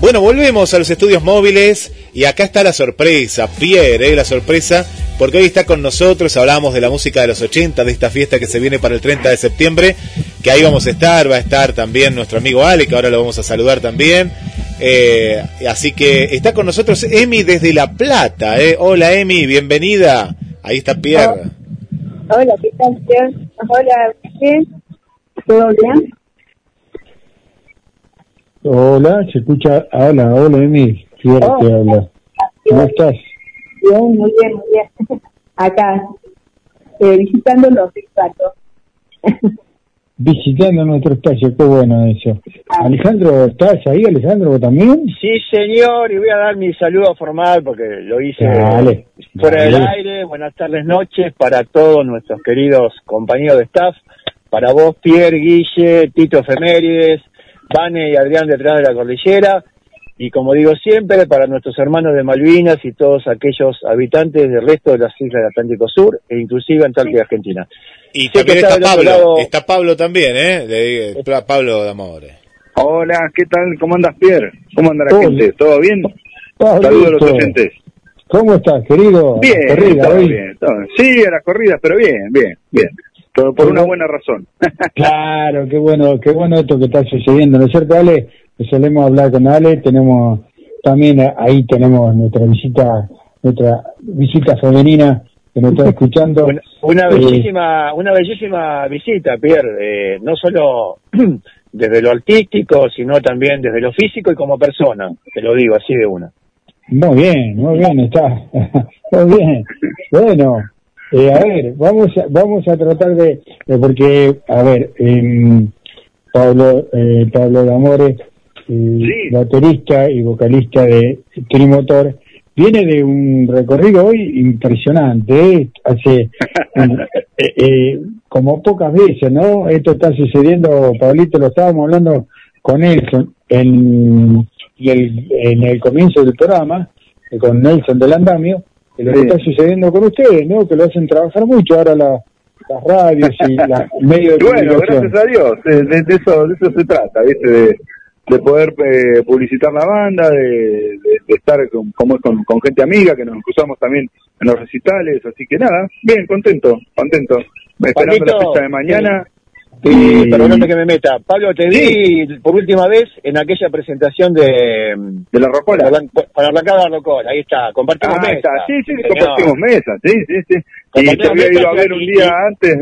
Bueno, volvemos a los estudios móviles y acá está la sorpresa, Pierre, ¿eh? la sorpresa, porque hoy está con nosotros, hablamos de la música de los 80, de esta fiesta que se viene para el 30 de septiembre, que ahí vamos a estar, va a estar también nuestro amigo Ale, que ahora lo vamos a saludar también. Eh, así que está con nosotros Emi desde La Plata. ¿eh? Hola Emi, bienvenida. Ahí está Pierre. Hola, ¿qué tal, Pierre? Hola, ¿qué? ¿Todo bien? Hola, se escucha. Hola, hola, Emi. Pierre te Hola. habla. ¿Cómo estás? Bien, muy bien, muy bien. Acá, eh, visitando los. Visitando nuestro espacio, qué bueno eso. Alejandro, ¿estás ahí, Alejandro, también? Sí, señor, y voy a dar mi saludo formal porque lo hice Dale, fuera del aire. Buenas tardes, noches para todos nuestros queridos compañeros de staff. Para vos, Pierre, Guille, Tito Efemérides, Vane y Adrián detrás de la cordillera. Y como digo siempre, para nuestros hermanos de Malvinas y todos aquellos habitantes del resto de las islas del Atlántico Sur e inclusive Antártida Argentina. Y Sé también está Pablo, lado- está Pablo también, ¿eh? De- Pa- Pablo de Amore. Hola, ¿qué tal? ¿Cómo andas, Pierre? ¿Cómo anda la Hola. gente? ¿Todo bien? Saludos a los oyentes. ¿Cómo estás, querido? Bien, Corrida, todo hoy. bien, todo bien. Sí, a las corridas, pero bien, bien, bien. Todo por una buena razón. Claro, qué bueno, qué bueno esto que está sucediendo, ¿no es cierto, Ale? Que solemos hablar con Ale, tenemos también eh, ahí tenemos nuestra visita, nuestra visita femenina que nos está escuchando. Una, una Eh, bellísima, una bellísima visita, Pierre, eh, no solo desde lo artístico, sino también desde lo físico y como persona, te lo digo así de una. Muy bien, muy bien, está. Muy bien. Bueno, eh, a ver, vamos a, vamos a tratar de, de- porque, a ver, em, Pablo, eh, Pablo D'Amore, eh, baterista y vocalista de Trimotor, viene de un recorrido hoy impresionante, ¿eh? hace eh, eh, como pocas veces, ¿no? Esto está sucediendo, Pablito, lo estábamos hablando con Nelson en, el- en el comienzo del programa, eh, con Nelson del Andamio, que lo que Sí. está sucediendo con ustedes, ¿no? Que lo hacen trabajar mucho ahora la- las radios y la, el medio de bueno, comunicación. gracias a Dios, de, de- de eso, de eso se trata, ¿viste? De, de poder eh, publicitar la banda, de, de- de estar con, como con, con gente amiga, que nos cruzamos también en los recitales, así que nada, bien, contento, contento. Esperando la Pablito, fecha de mañana. Sí, y- perdóname que me meta. Pablo, te vi por última vez en aquella presentación de... De la Rocola. Para, la Rocola, ahí está, compartimos Ah, mesa. está. Sí, sí, señor. compartimos mesa, sí, sí, sí. Y te había ido a ver un día antes,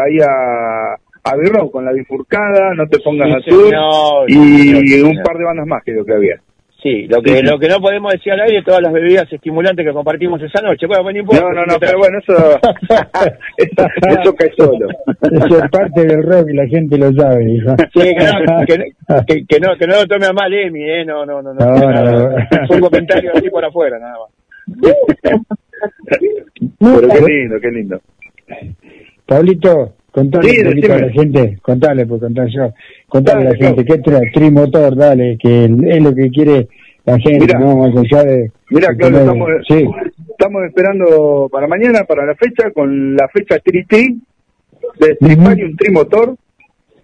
ahí a, a Birro con la bifurcada, no te pongas Sí, a tour, señor, y señor, un par de bandas más creo que había. Sí, lo que, Sí, sí. lo que no podemos decir al aire, todas las bebidas estimulantes que compartimos esa noche. Bueno, bueno, importa. No, no, no, pero bueno, eso, eso, eso cae solo. Eso es parte del rock y la gente lo sabe, hijo. Sí, que no, que, que- que no, que no lo tome a mal Emi, ¿eh? No, no, no. no, No, nada. no. Fue un comentario así por afuera, nada más. Pero qué lindo, qué lindo. Pablito, contale Sí, un poquito a la gente, contale, pues contar yo, contale a la gente, ¿qué tra trimotor, dale, que es lo que quiere la gente, Mirá. no más allá de... Mira, claro, estamos, Sí, estamos esperando para mañana, para la fecha, con la fecha tri-tri, de Triparium Trimotor.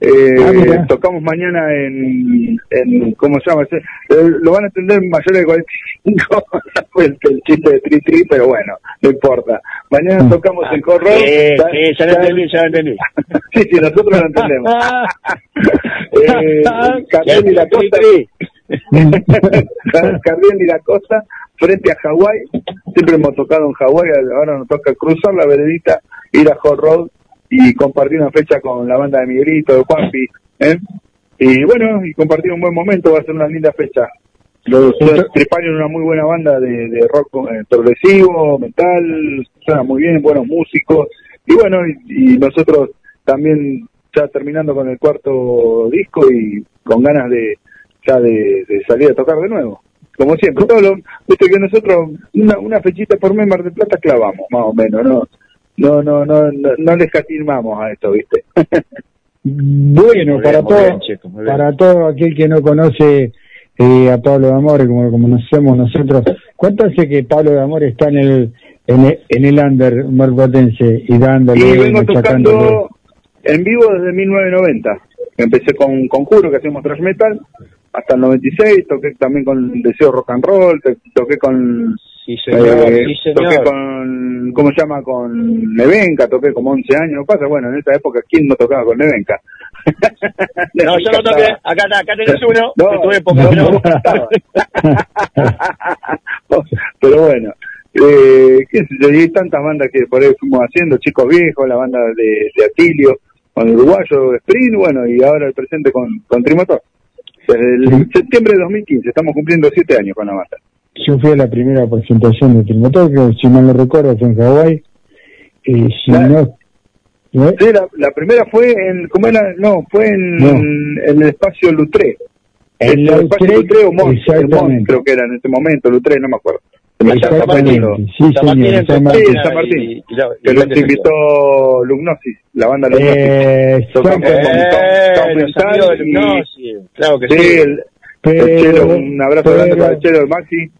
Eh, Ah, mira. tocamos mañana en, en, ¿cómo se llama? Eh, lo van a entender mayores de 45, fue el, el chiste de tri-tri, pero bueno, no importa. Mañana tocamos en Corro. Sí, sí, ya lo entendí, ya lo entendí. Sí, sí, nosotros lo entendemos. eh, Carriel y la Costa. Carriel y la Costa, frente a Hawái. Siempre hemos tocado en Hawái, ahora nos toca cruzar la veredita, ir a Hot Road y compartir una fecha con la banda de Miguelito, de Juanpi. ¿eh? Y bueno, y compartir un buen momento, va a ser una linda fecha. Los Tripanion una muy buena banda de, de rock eh, progresivo, metal, suena muy bien, buenos músicos. Y bueno, y, y nosotros también ya terminando con el cuarto disco y con ganas de ya de, de salir a tocar de nuevo. Como siempre, todo lo, viste que nosotros una, una fechita por mes Mar del Plata clavamos, más o menos, ¿no? No, no, no, no, no le escatimamos a esto, ¿viste? Bueno, para todo, bien, para todo aquel que no conoce eh, a Pablo de Amor, como lo conocemos nosotros, ¿cuánto hace que Pablo de Amor está en el en el, en el under marplatense y dándole, Y vengo tocando en vivo desde 1990. Empecé con Conjuro, que hacemos thrash metal, hasta el 96. Toqué también con Deseo Rock and Roll, toqué con. Señor, eh, sí, señor. Toqué con. ¿Cómo se llama? Con Nevenka, toqué como 11 años. Pasa, bueno, en esa época, ¿quién no tocaba con Nevenka? No, yo no toqué. Acá, acá tenés uno. No, en tu época, no, ¿no? no estaba. Pero bueno, eh, qué sé yo, y hay tantas bandas que por ahí fuimos haciendo, Chicos Viejos, la banda de, de Atilio, con el uruguayo Sprint, bueno, y ahora el presente con, con Trimotor. Desde el septiembre de 2015, estamos cumpliendo siete años con la banda. Yo fui a la primera presentación de Trimotor, que si mal no recuerdo fue en Hawái, y si no... ¿eh? Sí, la, la primera fue en, ¿cómo era? No, fue en, No. en el espacio Lutré. En el espacio Lutré, Lutré o Mont, el Mont, creo que era en ese momento, Lutré, no me acuerdo. Exactamente, sí, San Martín, señor, en San Martín. San Martín. Y- y la- y que la los invitó Lugnosis, la banda Lugnosis. Eh, Tom Eh, Lugnosis, claro que sí, sí. el, Pero- el Chelo, un abrazo grande para el Chelo, el Maxi.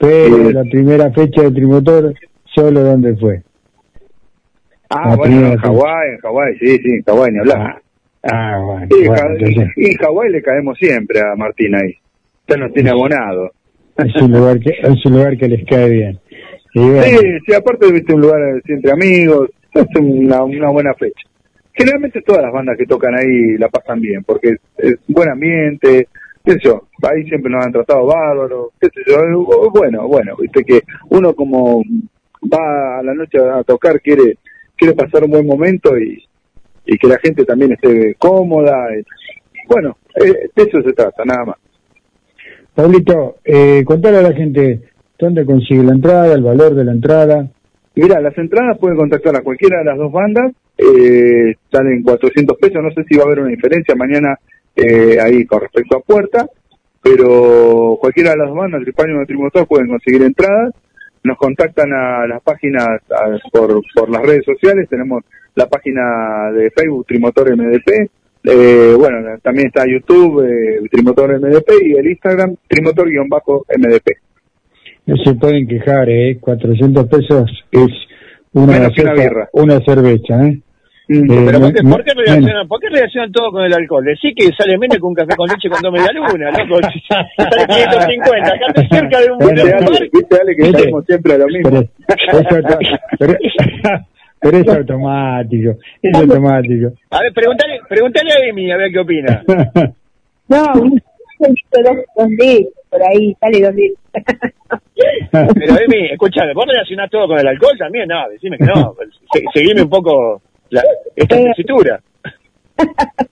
Pero Sí. la primera fecha de Trimotor, ¿solo dónde fue? Ah, La bueno, en Hawái, en Hawái, sí, sí, en Hawái ni hablar. Ah, bueno, Sí, bueno, entonces, y en Hawái le caemos siempre a Martín ahí. Ya nos tiene abonado. es un lugar que es un lugar que les cae bien. Y bueno, Sí, sí, aparte viste un lugar entre amigos, es una, una buena fecha. Generalmente todas las bandas que tocan ahí la pasan bien, porque es, es buen ambiente, qué sé yo, ahí siempre nos han tratado bárbaros, qué sé yo, es bueno, bueno, viste que uno como va a la noche a tocar quiere quiere pasar un buen momento y, y que la gente también esté cómoda. y- bueno, eh, de eso se trata, nada más. Pablito, eh, contale a la gente dónde consigue la entrada, el valor de la entrada. Mira, las entradas pueden contactar a cualquiera de las dos bandas, eh, salen 400 pesos, no sé si va a haber una diferencia mañana eh, ahí con respecto a puerta, pero cualquiera de las dos bandas, Tripaño o Trimotor, pueden conseguir entradas, nos contactan a las páginas a- por, por las redes sociales, tenemos la página de Facebook Trimotor MDP, eh, bueno, también está YouTube eh, Trimotor MDP y el Instagram Trimotor-MDP. No se pueden quejar, ¿eh? 400 pesos es una, Menos que una gaseosa, birra. una cerveza, ¿eh? Eh, Pero ¿por qué, me- por, qué me- reaccionan, ¿por qué reaccionan todo con el alcohol? Decí que sale menos que un café con leche con dos media luna, loco. Sale 550, acá estoy cerca de un, Ale, que Viste. estamos siempre a lo mismo. Pero, es auto- pero- pero es automático, es automático. A ver, preguntale, preguntale a Emi a ver qué opina. No, un dos, dos litros, por ahí, sale dos litros. Pero Emi, escúchame, vos relacionás todo con el alcohol también, no, decime que no. Se- seguime un poco la, esta tesitura.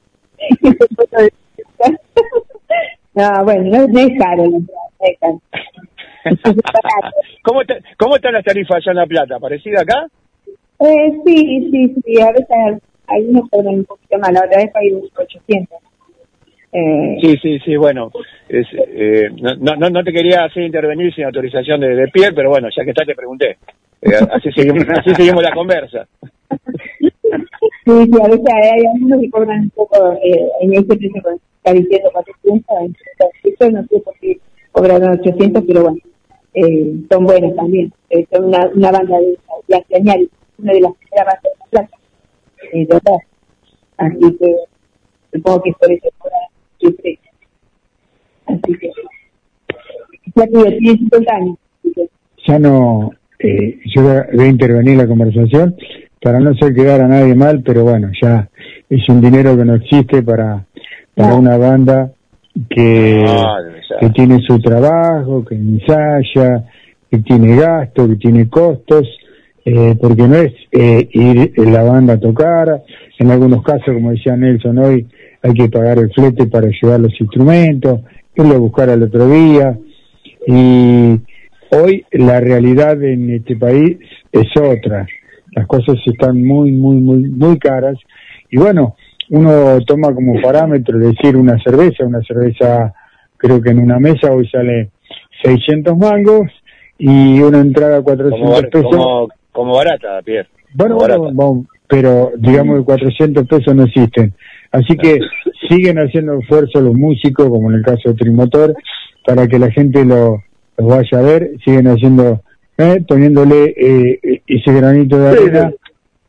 no, bueno, no, es caro la entrada, no es caro. ¿Cómo, está- ¿Cómo están las tarifas allá en La Plata? ¿Parecida acá? Eh, sí, sí, sí, a veces algunos cobran un poquito más, la otra vez hay 800. Eh, Sí, sí, sí, bueno. es, eh, no, no, no te quería hacer intervenir sin autorización de, de Pierre, pero bueno, ya que está te pregunté. Eh, así, seguimos, así seguimos la conversa. Sí, sí, a veces hay algunos que cobran un poco, eh, en ese precio está diciendo 400, entonces, eso no sé por qué cobraron 800, pero bueno, eh, son buenos también. Eh, son una, una banda de, hace años, una de las primeras bandas de la plata, eh, total. Así que supongo que es por eso cobran su precio. Así que, ya te digo, tiene 50 años. Ya no, eh, yo voy a intervenir en la conversación para no hacer quedar a nadie mal, pero bueno, ya es un dinero que no existe para, para una banda que, que tiene su trabajo, que ensaya, que tiene gastos, que tiene costos, eh, porque no es eh, ir en la banda a tocar, en algunos casos, como decía Nelson hoy, hay que pagar el flete para llevar los instrumentos, irlo a buscar al otro día. Y hoy la realidad en este país es otra. Las cosas están muy, muy, muy, muy caras. Y bueno, uno toma como parámetro decir una cerveza, una cerveza creo que en una mesa hoy sale 600 mangos y una entrada 400 Como, pesos. como, como barata, Pierre. Bueno, barata. bueno, pero digamos que 400 pesos no existen. Así que siguen haciendo esfuerzo los músicos, como en el caso de Trimotor, para que la gente lo, los vaya a ver. Siguen haciendo, eh, poniéndole eh, ese granito de Sí, arena.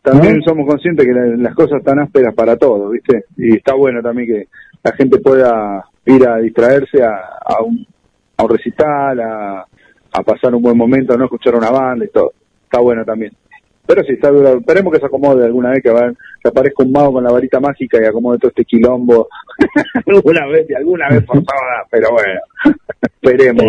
También ¿no? somos conscientes que la- las cosas están ásperas para todos, ¿viste? Y está bueno también que la gente pueda ir a distraerse a, a un, a un recital, a, a pasar un buen momento, a no escuchar una banda y todo. Está bueno también. Pero sí, está duro. Esperemos que se acomode alguna vez, que, va- que aparezca un mago con la varita mágica y acomode todo este quilombo. alguna vez, y alguna vez forzada, pero bueno. Esperemos.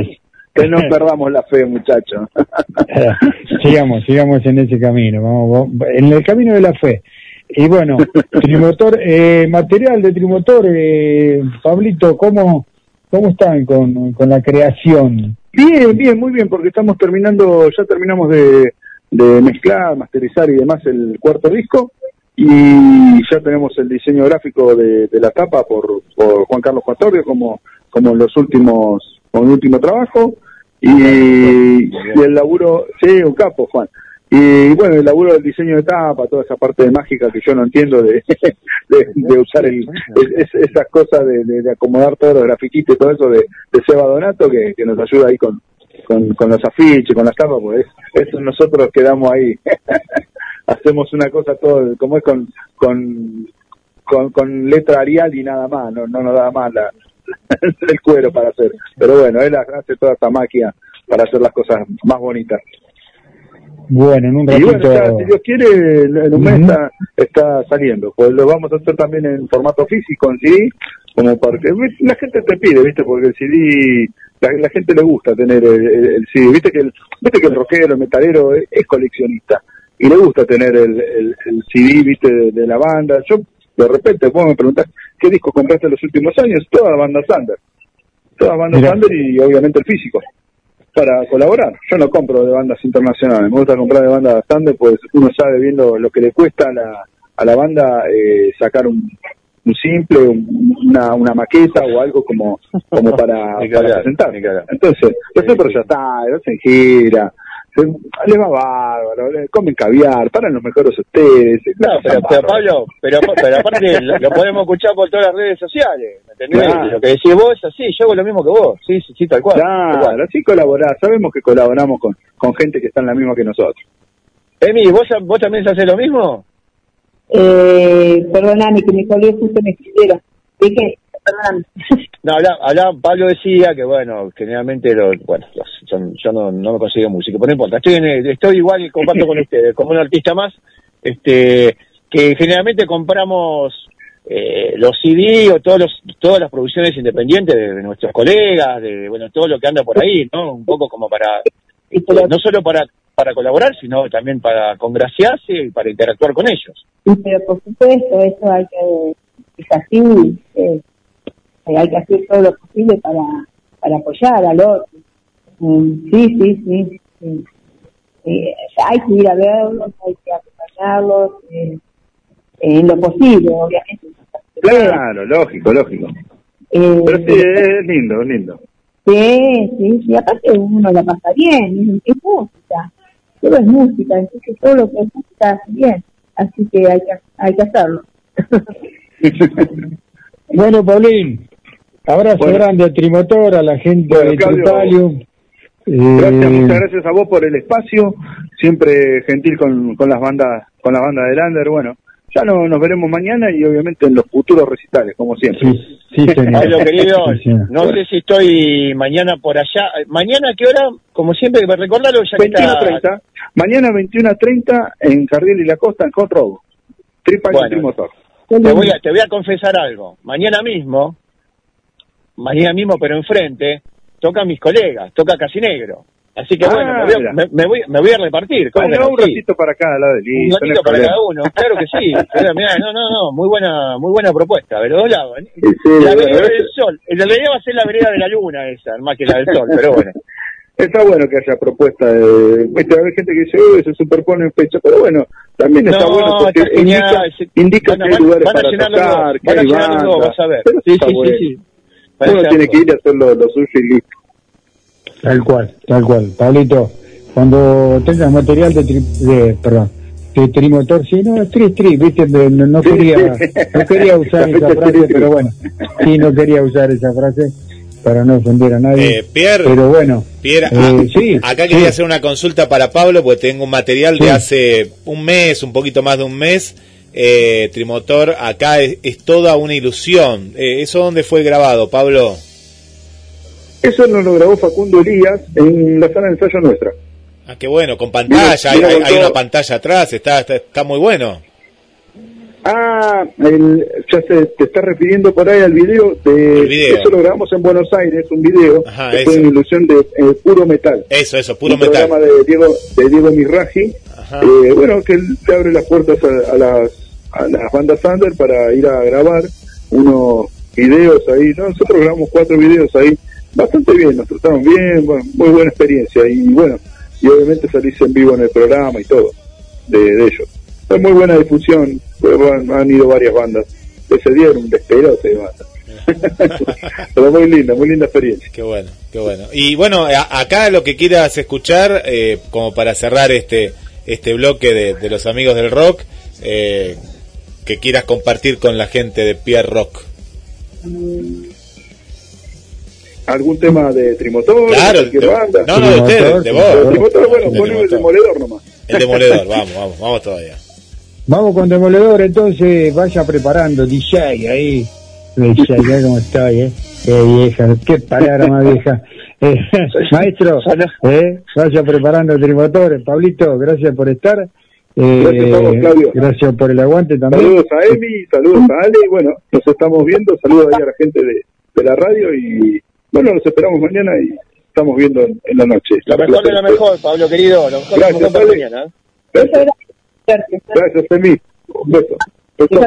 Que no perdamos la fe, muchachos. sigamos, sigamos en ese camino, vamos, en el camino de la fe. Y bueno, Trimotor, eh, material de Trimotor, eh, Pablito, ¿cómo, cómo están con, con la creación? Bien, bien, muy bien, porque estamos terminando, ya terminamos de, de mezclar, masterizar y demás el cuarto disco y ya tenemos el diseño gráfico de, de la tapa por, por Juan Carlos Cuatorio como, como los últimos, el último trabajo y, y el laburo, sí, un capo Juan. Y bueno, el laburo del diseño de tapa, toda esa parte de mágica que yo no entiendo de, de, de usar el, es- es- esas cosas de, de- acomodar todos los grafiquitos y todo eso de, de Seba Donato que, que nos ayuda ahí con, con, con los afiches, con las tapas, pues eso nosotros quedamos ahí, hacemos una cosa todo, como es con, con, con, con letra Arial y nada más, no, no nos da más la, el cuero para hacer. Pero bueno, él hace toda esta magia para hacer las cosas más bonitas. Bueno, en un Y bueno, ratito... si Dios quiere, en un mes está, está saliendo. Pues lo vamos a hacer también en formato físico, en CD, como porque la gente te pide, ¿viste? Porque el CD, la, la gente le gusta tener el, el- el CD. ¿Viste que el, viste que el rockero, el metalero es, es coleccionista y le gusta tener el, el, el CD, ¿viste? De, de la banda. Yo, de repente, vos me preguntás, ¿qué disco compraste en los últimos años? Todas bandas under. Todas bandas Mirá. under y obviamente el físico para colaborar. Yo no compro de bandas internacionales, me gusta comprar de bandas standard, pues uno sabe viendo lo que le cuesta a la, a la banda eh, sacar un, un simple, un- una, una maqueta o algo como, como para, para presentar. Entonces, nosotros ya está, hacen gira, se- les va bárbaro, comen caviar, paran los mejores ustedes. No, pero, pero Pablo, pero, pero aparte lo, lo podemos escuchar por todas las redes sociales, ¿me entendés? Claro. Lo que decís vos es así, yo hago lo mismo que vos, sí, sí, sí, tal cual. tal cual. Claro, así colaborar, sabemos que colaboramos con, con gente que está en la misma que nosotros. Emi, ¿vos, vos también haces lo mismo? Eh, perdóname que me colgué justo en el escribieron. Dije, No, habla, habla- Pablo decía que, bueno, generalmente, lo, bueno, los- son- yo no, no me consigo música, pero no importa, estoy, en estoy igual y comparto con ustedes, como un artista más, este que generalmente compramos eh, los CD o todos los, todas las producciones independientes de, nuestros colegas, de, bueno, todo lo que anda por ahí, ¿no? Un poco como para, este, no solo para, para colaborar, sino también para congraciarse y para interactuar con ellos. Pero por supuesto, eso hay que, es así, eh, hay que hacer todo lo posible para, para apoyar al otro. Mm, sí, sí, sí. sí. Eh, hay que ir a verlos, hay que acompañarlos, eh, en lo posible, obviamente. Claro, lógico, lógico. Eh, Pero sí, es lindo, es lindo. Sí, sí, sí, aparte uno la pasa bien, es, es música, todo es música, entonces todo lo que es música hace bien, así que hay que, hay que hacerlo. Bueno, Paulín, abrazo Bueno. grande a Trimotor, a la gente Bueno, de. Gracias, Eh, muchas gracias a vos por el espacio, siempre gentil con, con las bandas, con las bandas de Lander, bueno, ya no, nos veremos mañana y obviamente en los futuros recitales, como siempre. Sí, sí, señor. Querido, Sí, no sé si estoy mañana por allá. ¿Mañana a qué hora? Como siempre, recordalo ya que está... 21.30, mañana 21.30 en Cardiel y la Costa, en Hot Road, Tripa Bueno. y Trimotor. Te voy, a, te voy a confesar algo. Mañana mismo, mañana mismo, pero enfrente, tocan mis colegas, toca Casi Negro. Así que Ah, bueno, me voy, a, mira. me, me voy, me voy a repartir. ¿cómo Bueno, un Sí. ratito para cada lado de Un ratito para cada uno, claro que sí. Pero mirá, no, no, no, muy buena, muy buena propuesta, de los dos lados. ¿eh? Sí, sí, la bueno, vereda del sol. En realidad va a ser la vereda de la luna esa, más que la del sol, pero bueno. Está bueno que haya propuesta de... Viste, hay gente que dice, uy, se superpone en fecha, pero bueno, también está No, bueno porque está indica, indica Van a- que hay lugares van a para tocar, que van a a ver. Pero Sí, está sí, sí, bueno. sí. A Uno tiene que ir a hacer lo, lo suyo y listo. Tal cual, tal cual. Pablito, cuando tengas material de, tri- de perdón, de trimotor, sí, no, tri, tri, viste, no, no quería, no quería usar esa frase, tri, tri. pero bueno, sí, no quería usar esa frase para no ofender a nadie. Eh, Pierre, pero bueno, Pierre, eh, ah, sí, acá sí. quería hacer una consulta para Pablo, porque tengo un material de hace un mes, un poquito más de un mes. Eh, Trimotor, acá es, es toda una ilusión. Eh, ¿Eso dónde fue grabado, Pablo? Eso nos lo grabó Facundo Elías en la sala de ensayo nuestra. Ah, qué bueno, con pantalla, Mira, hay, hay una pantalla atrás, está, está, está muy bueno. Ah, el, ya se te está refiriendo por ahí al video de video. eso lo grabamos en Buenos Aires, un video Ajá, que fue una ilusión de eh, puro metal. Eso, eso, puro un metal. programa de Diego de Diego Mirraji, Ajá. eh, bueno, que él le abre las puertas a, a las a las bandas under para ir a grabar unos videos ahí, ¿no? nosotros grabamos cuatro videos ahí, bastante bien, nos trataron bien, bueno, muy buena experiencia y bueno, y obviamente salís en vivo en el programa y todo de, de ellos. Fue muy buena difusión, han ido varias bandas, ese día era un despelote de bandas. Pero muy linda, muy linda experiencia. Qué bueno, qué bueno. Y bueno, a- acá lo que quieras escuchar, eh, como para cerrar este este bloque de, de los amigos del rock, eh, que quieras compartir con la gente de Pierre Rock. ¿Algún tema de Trimotor? Claro, de- banda? no, no, de ustedes, de vos. Trimotor, bueno, poneme el demoledor nomás. El demoledor, vamos, vamos, vamos todavía. Vamos con Demoledor, entonces vaya preparando, DJ, ahí. DJ, ya cómo estoy, ¿eh? Qué vieja, qué palabra más vieja. Eh, maestro, ¿eh? vaya preparando el trimotor. Pablito, gracias por estar. Eh, Gracias a vos, Claudio. gracias por el aguante también. Saludos a Emi, saludos a Ale, bueno, nos estamos viendo, saludos ahí a la gente de, de la radio y bueno, los esperamos mañana y estamos viendo en, en la noche. Lo mejor de lo mejor, Pablo querido. Lo mejor de lo Gracias, mejor para mañana. ¿eh? Gracias, gracias Emi. Un beso. Beso.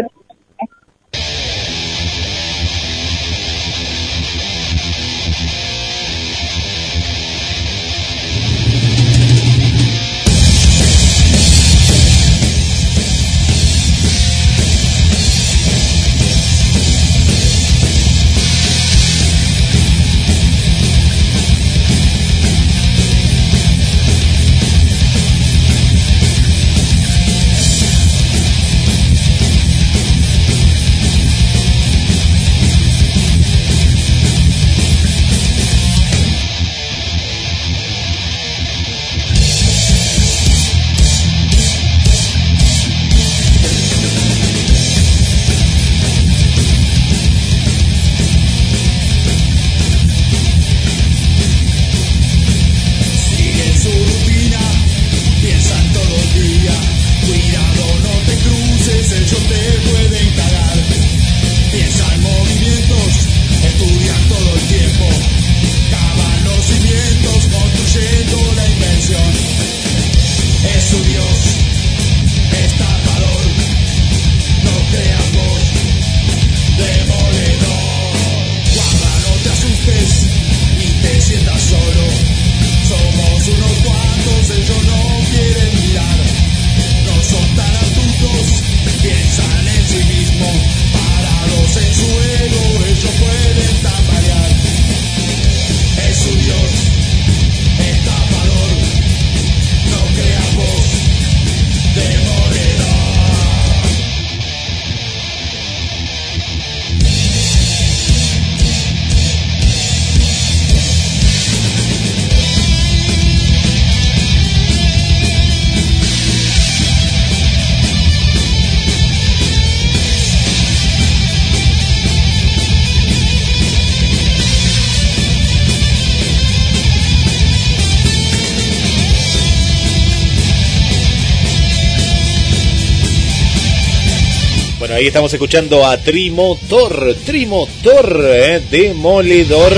Ahí estamos escuchando a Trimotor, Trimotor, eh, Demoledor,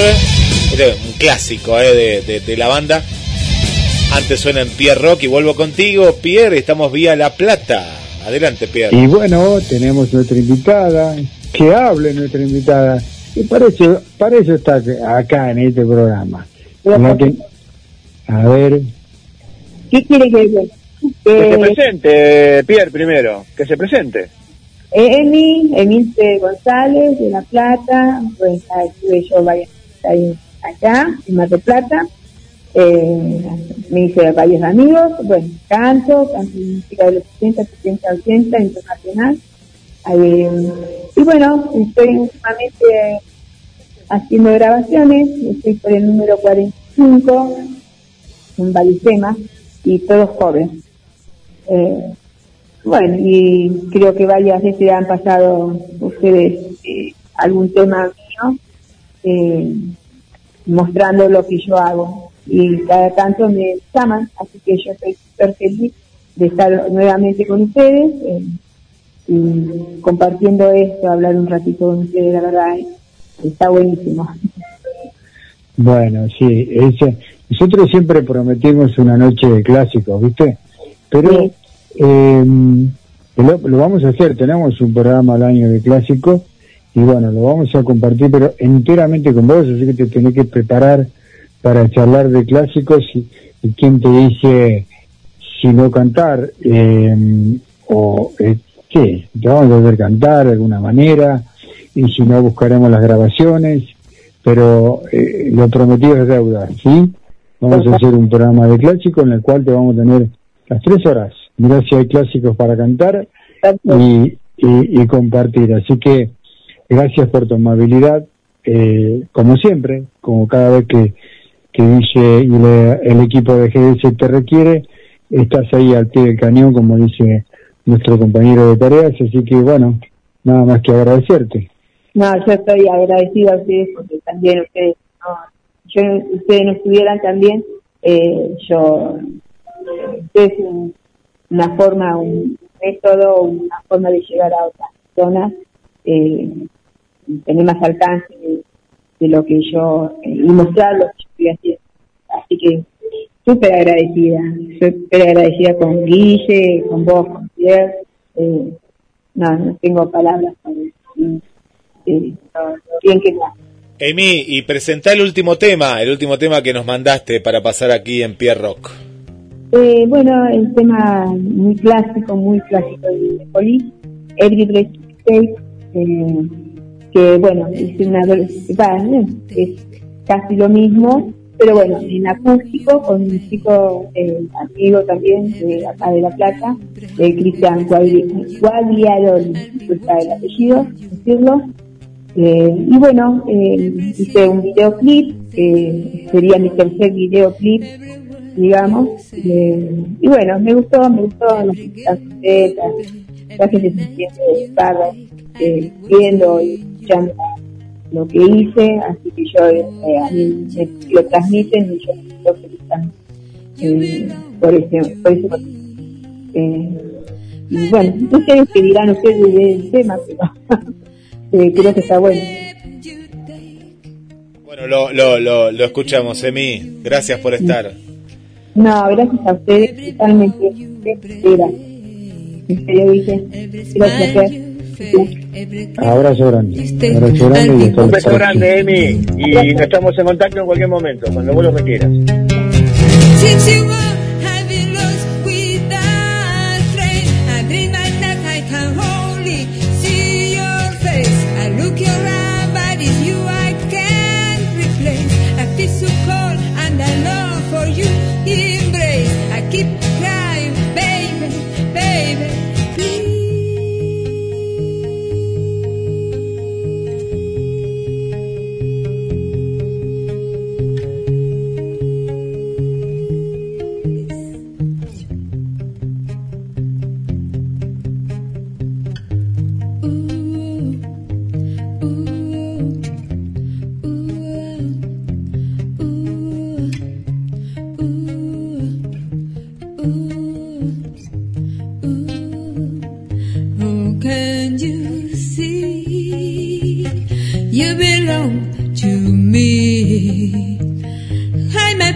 Este es un clásico eh, de, de- de la banda. Antes suena en Pierre Rock y vuelvo contigo. Pierre, estamos vía La Plata. Adelante, Pierre. Y bueno, tenemos nuestra invitada, que hable nuestra invitada. Y para eso, para eso está acá en este programa. Que- a ver, ¿Qué quiere que diga? Que se Eh, presente, Pierre, primero. Que se presente. Emi, Emilce González, de La Plata, pues estuve yo varias ahí acá, en Mar del Plata, eh, me hice varios amigos, bueno, canto, canto música de los 60, 70, 80, internacional, y bueno, estoy últimamente haciendo grabaciones, estoy por el número 45, en varios temas, y todos jóvenes. Eh, bueno, y creo que varias veces han pasado ustedes eh, algún tema mío eh, mostrando lo que yo hago. Y cada tanto me llaman, así que yo estoy súper feliz de estar nuevamente con ustedes eh, y compartiendo esto, hablar un ratito con ustedes, la verdad, eh, está buenísimo. bueno, sí, nosotros siempre prometimos una noche de clásicos, ¿viste? Pero eh, lo, lo vamos a hacer, tenemos un programa al año de clásicos y bueno, lo vamos a compartir, pero enteramente con vos, así que te tenés que preparar para charlar de clásicos y, y quién te dice si no cantar eh, o eh, qué, te vamos a hacer cantar de alguna manera y si no buscaremos las grabaciones, pero eh, lo prometido es deuda, ¿sí? Vamos a hacer un programa de clásicos en el cual te vamos a tener las tres horas. Mirá si hay clásicos para cantar y, y, y compartir. Así que gracias por tu amabilidad, eh, como siempre, como cada vez que, que dice y le- el equipo de GDS te requiere, estás ahí al pie del cañón, como dice nuestro compañero de tareas. Así que bueno, nada más que agradecerte. No, yo estoy agradecida a ustedes porque también ustedes, no, yo, ustedes no estuvieran también, eh, yo, es un- una forma, un método, una forma de llegar a otras personas, eh, tener más alcance de, lo que yo, eh, y mostrar lo que yo estoy haciendo. Así que súper agradecida, súper agradecida con Guille, con vos, con Pierre, eh, no, no tengo palabras para decir eh, bien que está. Emi, y presentá el último tema, el último tema que nos mandaste para pasar aquí en Pierre Rock. Eh, bueno, el tema muy clásico, muy clásico de Police, Every Breath eh, que bueno, es una eh, es casi lo mismo, pero bueno, en acústico con un chico eh, amigo también de acá de La Plata, de Cristian Guadiaroli, disculpa el apellido, decirlo. Eh, y bueno, eh, hice un videoclip, que sería mi tercer videoclip, digamos. eh, y bueno, me gustó, me gustó las la gente se siente eh, viendo y escuchando lo que hice, así que yo, eh, a mí me lo transmiten y yo lo que están eh, por ese, por ese. Eh, y bueno, no sé qué dirán ustedes del tema, pero eh, creo que está bueno. Bueno, lo, lo, lo, lo escuchamos, Emi. Gracias por estar. No, gracias a ustedes, totalmente. Gracias. En serio, dije. Gracias. Abrazo grande. Abrazo grande y hasta Un beso grande, Emi. Y estamos en contacto en cualquier momento, cuando vos lo requieras.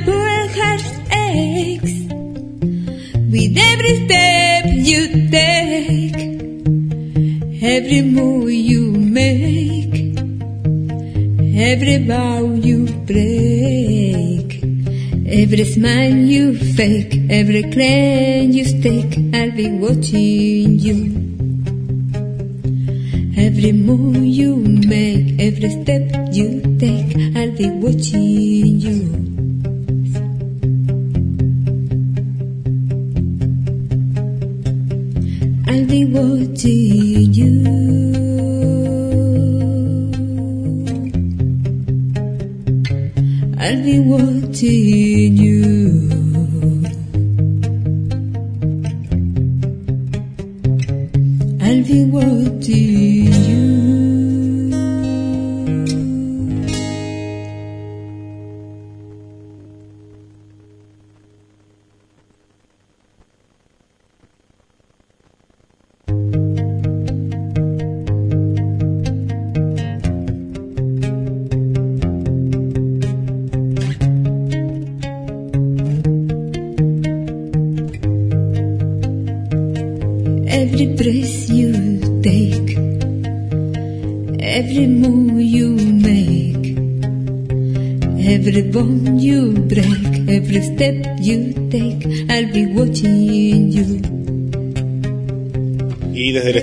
Belong to me? Hi, poor heart aches With every step you take, every move you make, every vow you break, every smile you fake, every claim you stake, I'll be watching you. Every move you make, every step you take, I'll be watching you. I'll be watching you. I'll be watching you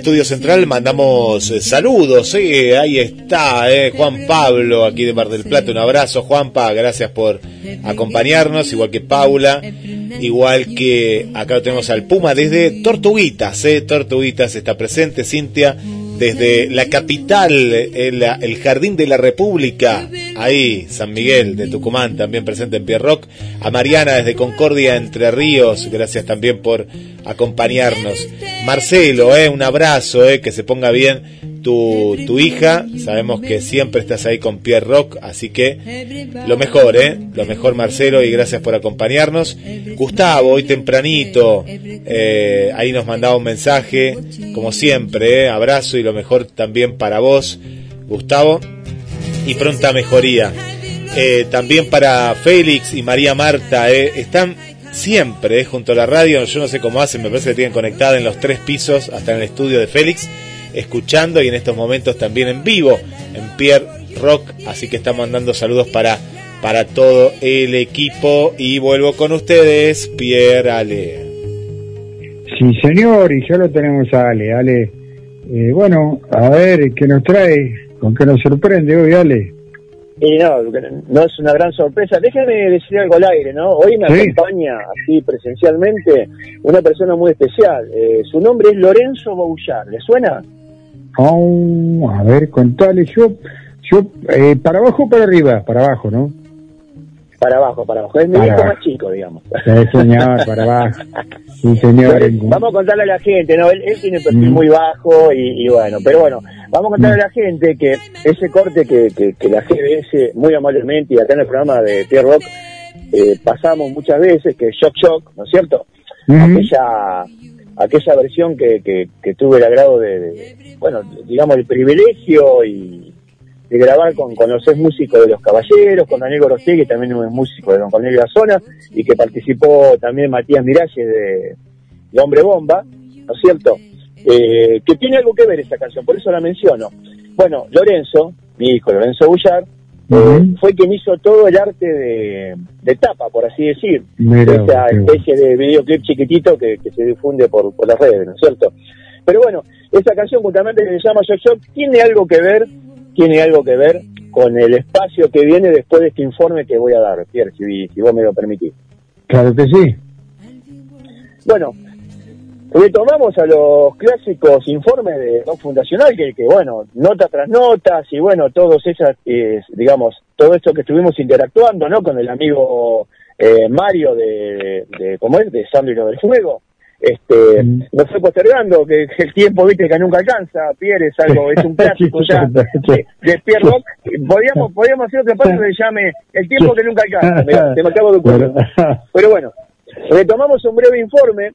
estudio central mandamos eh, saludos, eh, ahí está, eh, Juan Pablo, aquí de Mar del Plata, un abrazo Juanpa, gracias por acompañarnos, igual que Paula, igual que acá tenemos al Puma desde Tortuguitas, eh, Tortuguitas está presente, Cintia, desde la capital, el, el Jardín de la República, ahí, San Miguel de Tucumán, también presente en Pierrock, a Mariana desde Concordia, Entre Ríos, gracias también por acompañarnos. Marcelo, eh, un abrazo, eh, que se ponga bien tu, tu hija, sabemos que siempre estás ahí con Pierre Rock, así que lo mejor, eh, lo mejor Marcelo y gracias por acompañarnos. Gustavo, hoy tempranito, eh, ahí nos mandaba un mensaje, como siempre, eh, abrazo y lo mejor también para vos, Gustavo, y pronta mejoría. Eh, también para Félix y María Marta, eh, están siempre eh, junto a la radio, yo no sé cómo hacen, me parece que tienen conectada en los tres pisos, hasta en el estudio de Félix, escuchando y en estos momentos también en vivo en Pierre Rock, así que estamos mandando saludos para, para todo el equipo y vuelvo con ustedes, Pierre Ale. Sí, señor, y ya lo tenemos a Ale. Ale, eh, bueno, a ver, ¿qué nos trae? ¿Con qué nos sorprende hoy, Ale? Y no, no es una gran sorpresa. Déjame decir algo al aire, ¿no? Hoy me Sí. acompaña, así presencialmente, una persona muy especial. Eh, su nombre es Lorenzo Bouchard. ¿Le suena? Oh, a ver, contale, yo, yo, eh, para abajo o para arriba, para abajo, ¿no? Para abajo, para abajo. Es mi hijo más chico, digamos. Sí, señor, para abajo. Sí, señor. Vamos a contarle a la gente, ¿no? Él, él tiene un perfil Mm. muy bajo y, y bueno, pero bueno, vamos a contarle a la gente que ese corte que, que, que la GBS muy amablemente y acá en el programa de Pierre Rock eh, pasamos muchas veces, que es Shock Shock, ¿no es cierto? Aquella aquella versión que, que, tuve el agrado de, bueno, digamos, el privilegio y de grabar con, con los ex músicos de Los Caballeros, con Daniel Gorostegui, que también es músico de Don Cornelio Zona, y que participó también Matías Miralles de, de Hombre Bomba, ¿no es cierto? Eh, que tiene algo que ver esta canción, por eso la menciono. Bueno, Lorenzo, mi hijo Lorenzo Bullar, eh, fue quien hizo todo el arte de, de tapa, por así decir, Mira, esa especie de videoclip chiquitito que, que se difunde por, por las redes, ¿no es cierto? Pero bueno, esa canción justamente que se llama Shock Shock tiene algo que ver, tiene algo que ver con el espacio que viene después de este informe que voy a dar, Pierre, si, si vos me lo permitís. Claro que sí. Bueno, retomamos a los clásicos informes de Rock Fundacional, que, que bueno, nota tras notas y bueno, todos esas, eh, digamos, todo esto que estuvimos interactuando, ¿no? Con el amigo eh, Mario de, de, ¿cómo es? De Sandro del Fuego. Este, nos fue postergando, que, que el tiempo, viste, que nunca alcanza, Pierre, es algo, es un clásico ya de, de Pierre Rock. Podríamos, podríamos hacer otra parte que se llame El tiempo que nunca alcanza, Mirá, se me acabo de ocurrir. Pero bueno, retomamos un breve informe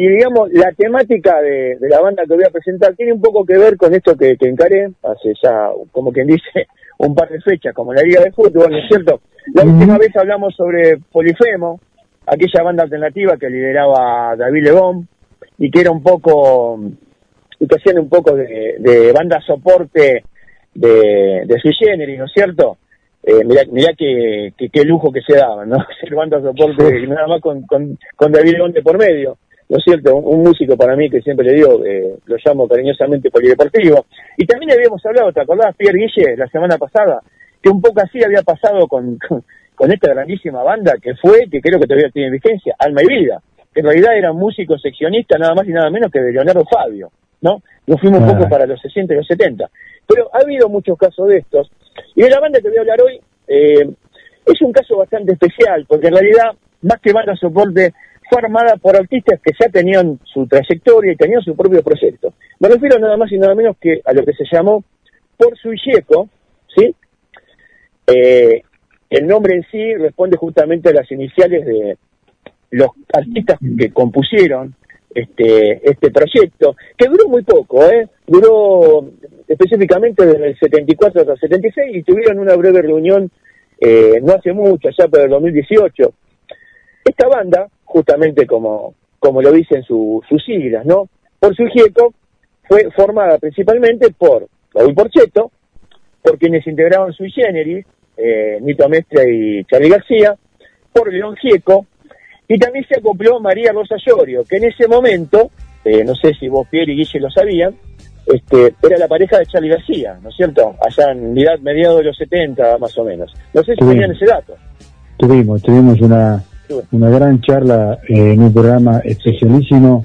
y digamos, la temática de, de la banda que voy a presentar tiene un poco que ver con esto que, que encaré hace ya, como quien dice, un par de fechas, como la Liga de Fútbol, ¿no es cierto? La última vez hablamos sobre Polifemo, aquella banda alternativa que lideraba David Lebón y que era un poco, y que hacían un poco de, de banda soporte de, de Sui Generis, ¿no es cierto? Eh, mirá, mirá que, qué lujo que se daban, ¿no? Ser banda soporte nada más con, con, con David Lebón de por medio. ¿No es cierto? Un, un músico para mí que siempre le digo, eh, lo llamo cariñosamente polideportivo. Y también habíamos hablado, ¿te acordás, Pierre Guille, la semana pasada? Que un poco así había pasado con, con, con esta grandísima banda que fue, que creo que todavía tiene vigencia, Alma y Vida, que en realidad era un músico seccionista nada más y nada menos que de Leonardo Fabio, ¿no? Nos fuimos un poco para los 60 y los 70. Pero ha habido muchos casos de estos. Y de la banda que voy a hablar hoy, eh, es un caso bastante especial, porque en realidad, más que banda soporte, fue armada por artistas que ya tenían su trayectoria y tenían su propio proyecto. Me refiero nada más y nada menos que a lo que se llamó Por Suilleco, ¿sí? Eh, el nombre en sí responde justamente a las iniciales de los artistas que compusieron este este proyecto, que duró muy poco, ¿eh? Duró específicamente desde el 74 hasta el 76 y tuvieron una breve reunión eh, no hace mucho, allá por el 2018. Esta banda, justamente como, como lo dicen su, sus siglas, ¿no? Por su gieco, fue formada principalmente por Raúl Porcheto, por quienes integraban Sui Generis, eh, Nito Mestre y Charlie García, por León Gieco, y también se acopló María Rosa Llorio, que en ese momento, eh, no sé si vos, Pierre y Guille lo sabían, este, era la pareja de Charlie García, ¿no es cierto? Allá en edad mediados de los 70, más o menos. No sé si tenían ese dato. Tuvimos, tuvimos una, una gran charla eh, en un programa especialísimo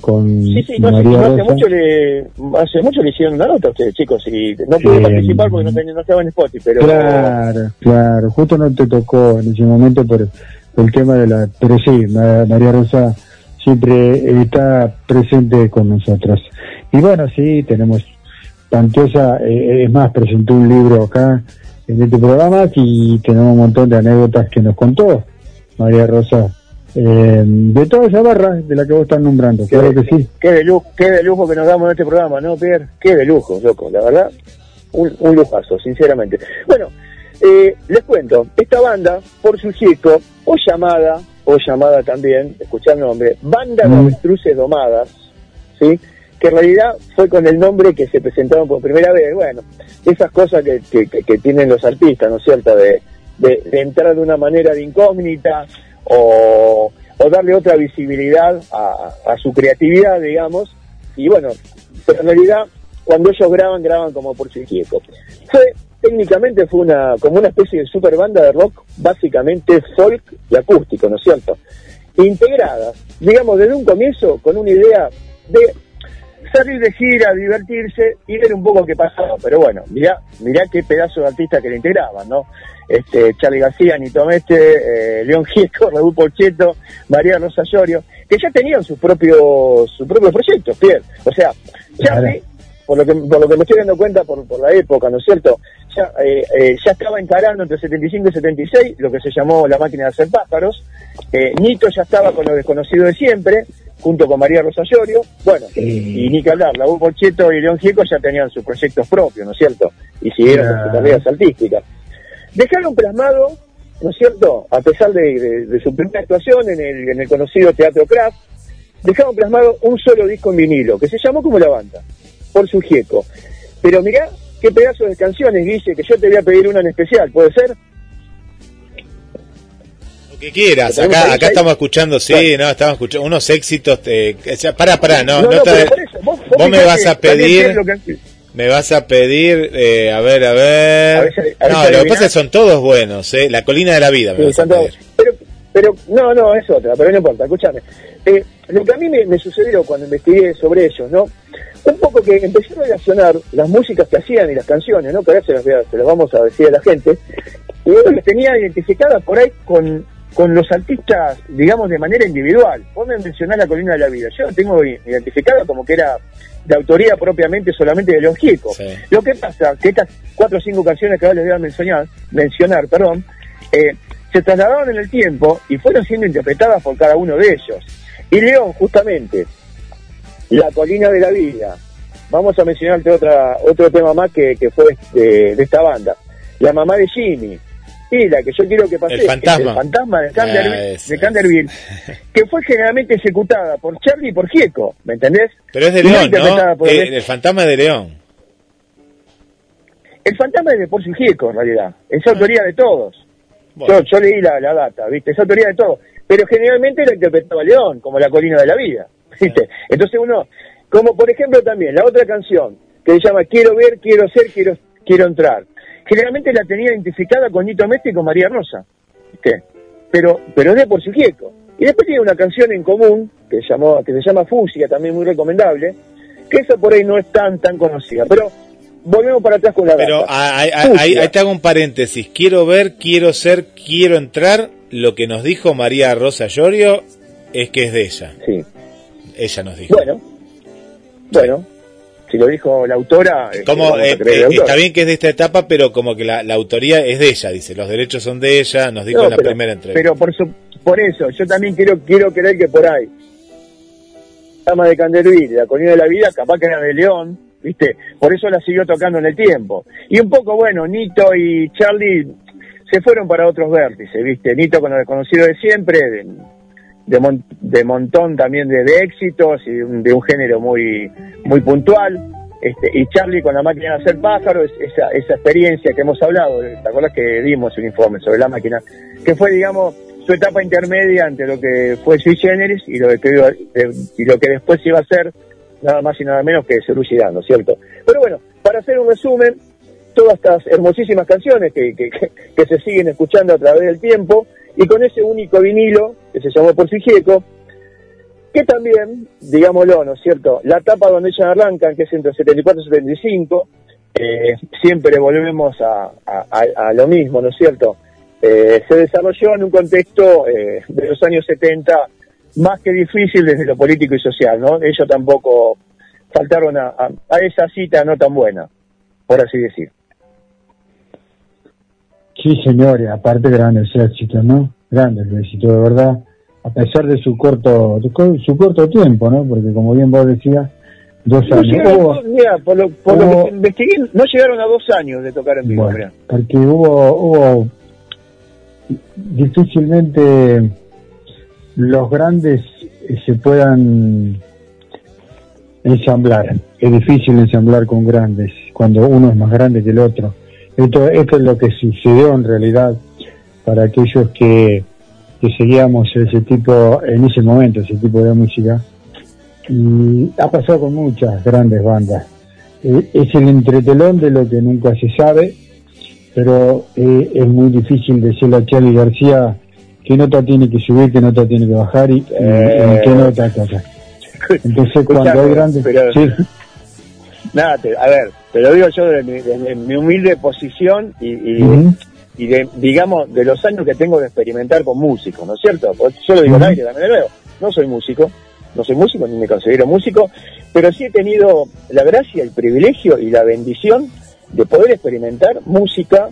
con Sí, sí, no, María hace, Rosa. mucho le, hace mucho le hicieron una nota a ustedes, chicos, y no pude Eh, participar porque no, tenía, no estaba en Spotify, pero... Claro, claro, justo no te tocó en ese momento por, por el tema de la... Pero sí, Ma- María Rosa siempre está presente con nosotros. Y bueno, sí, tenemos Pantosa, eh, es más, presentó un libro acá en este programa y tenemos un montón de anécdotas que nos contó María Rosa. eh, de toda esa barra de la que vos estás nombrando, claro que sí. Qué de, lujo, qué de lujo que nos damos en este programa, ¿no, Pierre? Qué de lujo, loco, la verdad, un, un lujazo, sinceramente. Bueno, eh, les cuento, esta banda, por su chico, o llamada, o llamada también, escuchar el nombre, Banda de Mm. Avestruces Domadas, ¿sí? Que en realidad fue con el nombre que se presentaron por primera vez. Bueno, esas cosas que, que, que- que tienen los artistas, ¿no es cierto? De, de, entrar de una manera de incógnita o, darle otra visibilidad a, a su creatividad, digamos. Y bueno, pero en realidad cuando ellos graban, graban como por su inquieto. Fue, técnicamente fue una, como una especie de super banda de rock, básicamente folk y acústico, ¿no es cierto? Integrada, digamos, desde un comienzo con una idea de salir de gira, divertirse y ver un poco qué pasaba. Pero bueno, mirá, mirá qué pedazo de artistas que le integraban, ¿no? Este, Charlie García, Nito Mestre, eh, León Gieco, Raúl Porcheto, María Rosa Llorio, que ya tenían sus propios, sus propios proyectos, Pierre. O sea, Charlie, por lo que, por lo que me estoy dando cuenta por, por la época, ¿no es cierto? Ya, eh, eh, ya estaba encarando entre 75 y 76 lo que se llamó la máquina de hacer pájaros. Eh, Nito ya estaba con lo desconocido de siempre, junto con María Rosa Llorio. Bueno, y ni que hablar, Raúl Porcheto y León Gieco ya tenían sus proyectos propios, ¿no es cierto? Y siguieron con sus carreras artísticas. Dejaron plasmado, ¿no es cierto? A pesar de, de- de su primera actuación en el, en el conocido Teatro Craft, dejaron plasmado un solo disco en vinilo, que se llamó como la banda, por su gieco. Pero mirá qué pedazo de canciones, Guille, que yo te voy a pedir una en especial, ¿puede ser? Lo que quieras, ¿Lo tenemos acá, ahí, acá ahí? estamos escuchando, sí, no, estamos escuchando unos éxitos. eh, o sea, para, para, no, no, no, por eso, vos, vos me vas a pedir, me vas a pedir, eh, a ver, a ver. A a no, lo que pasa es que son todos buenos, eh. La colina de la vida me Sí, vas a pedir. Pero, pero, no, no, es otra, pero no importa, escúchame. Eh, lo que a mí me, me sucedió cuando investigué sobre ellos, ¿no? Un poco que empecé a relacionar las músicas que hacían y las canciones, ¿no? Que ahora se las, se las vamos a decir a la gente. Y yo las tenía identificadas por ahí con, con los artistas, digamos, de manera individual. Vos me mencionás la colina de la vida. Yo la tengo identificada como que era de autoría propiamente solamente de León Gieco. Lo que pasa que estas cuatro o cinco canciones que ahora les voy a mencionar, mencionar perdón, eh, se trasladaron en el tiempo y fueron siendo interpretadas por cada uno de ellos. Y León, justamente, La colina de la vida. Vamos a mencionarte otra, otro tema más que, que fue de, de esta banda. La mamá de Jimmy, Y la que yo quiero que pase El fantasma. es el fantasma de, Ah, Canterville, eso. de que fue generalmente ejecutada por Charlie y por Gieco, ¿me entendés? Pero es de Y León, ¿no? por Eh, el- el fantasma de León. El fantasma es de Porcio Gieco, en realidad. Es autoría de todos. Yo, yo leí la, la data, ¿viste? Es autoría de todos. Pero generalmente la interpretaba León, como la colina de la vida, ¿viste? Entonces uno, como por ejemplo también, la otra canción, que se llama Quiero ver, quiero ser, quiero, quiero entrar. Generalmente la tenía identificada con Nito Mestre y con María Rosa, ¿viste? Pero, pero es de Porcio Gieco. Y después tiene una canción en común, que, llamó, que se llama Fusia, también muy recomendable, que esa por ahí no es tan, tan conocida. Pero volvemos para atrás con la Pero ahí, ahí- ahí te hago un paréntesis. Quiero ver, quiero ser, quiero entrar. Lo que nos dijo María Rosa Llorio es que es de ella. Sí. Ella nos dijo. Bueno, bueno, si lo dijo la autora, este, Como, eh, eh, al autor. está bien que es de esta etapa, pero como que la, la autoría es de ella, dice. Los derechos son de ella, nos dijo No, en la pero, primera entrevista. pero por, su- por eso, yo también quiero quiero creer que por ahí, Dama de Candelville, la colina de la vida, capaz que era de León, ¿viste? Por eso la siguió tocando en el tiempo. Y un poco, bueno, Nito y Charlie se fueron para otros vértices, ¿viste? Nito con lo desconocido de siempre, de, de, mon- de montón también de, de éxitos y un, de un género muy, muy puntual. Este, y Charlie con la máquina de hacer pájaros, esa, esa experiencia que hemos hablado, ¿te acuerdas que dimos un informe sobre la máquina? Que fue, digamos, su etapa intermedia entre lo que fue Sui Generis y lo que, y lo que después iba a ser nada más y nada menos que Cerucidando, ¿cierto? Pero bueno, para hacer un resumen, todas estas hermosísimas canciones que, que- que se siguen escuchando a través del tiempo y con ese único vinilo que se llamó Por Gieco, que también, digámoslo, ¿no es cierto? La etapa donde ellas arrancan, que es entre 74 y 75, eh, siempre volvemos a, lo mismo, ¿no es cierto? Eh, se desarrolló en un contexto eh, de los años 70 más que difícil desde lo político y social, ¿no? Ellos tampoco faltaron a- a esa cita no tan buena, por así decir. Sí, señores, aparte grandes éxitos, ¿no? Grandes éxitos, de verdad. A pesar de su corto su corto tiempo, ¿no? Porque como bien vos decías, dos No años. llegaron, Hubo- mira, por lo, por lo hubo- que investigué, no llegaron a dos años de tocar en vivo, Bueno, porque hubo, hubo difícilmente los grandes eh, se puedan ensamblar. Es difícil ensamblar con grandes cuando uno es más grande que el otro. Esto, esto es lo que sucedió en realidad para aquellos que, que seguíamos ese tipo, en ese momento, ese tipo de música. Y ha pasado con muchas grandes bandas. Eh, es el entretelón de lo que nunca se sabe, pero eh, es muy difícil decirle a Charlie García qué nota tiene que subir, qué nota tiene que bajar y, y- y qué nota tocar. Entonces cuando hay grandes... pero- sí, Nada, te- a ver, te lo digo yo desde mi, desde mi humilde posición y, y, de, digamos, de los años que tengo de experimentar con músicos, ¿no es cierto? Porque Yo lo digo al Ujú. aire, también lo veo. No soy músico, no soy músico ni me considero músico, pero sí he tenido la gracia, el privilegio y la bendición de poder experimentar música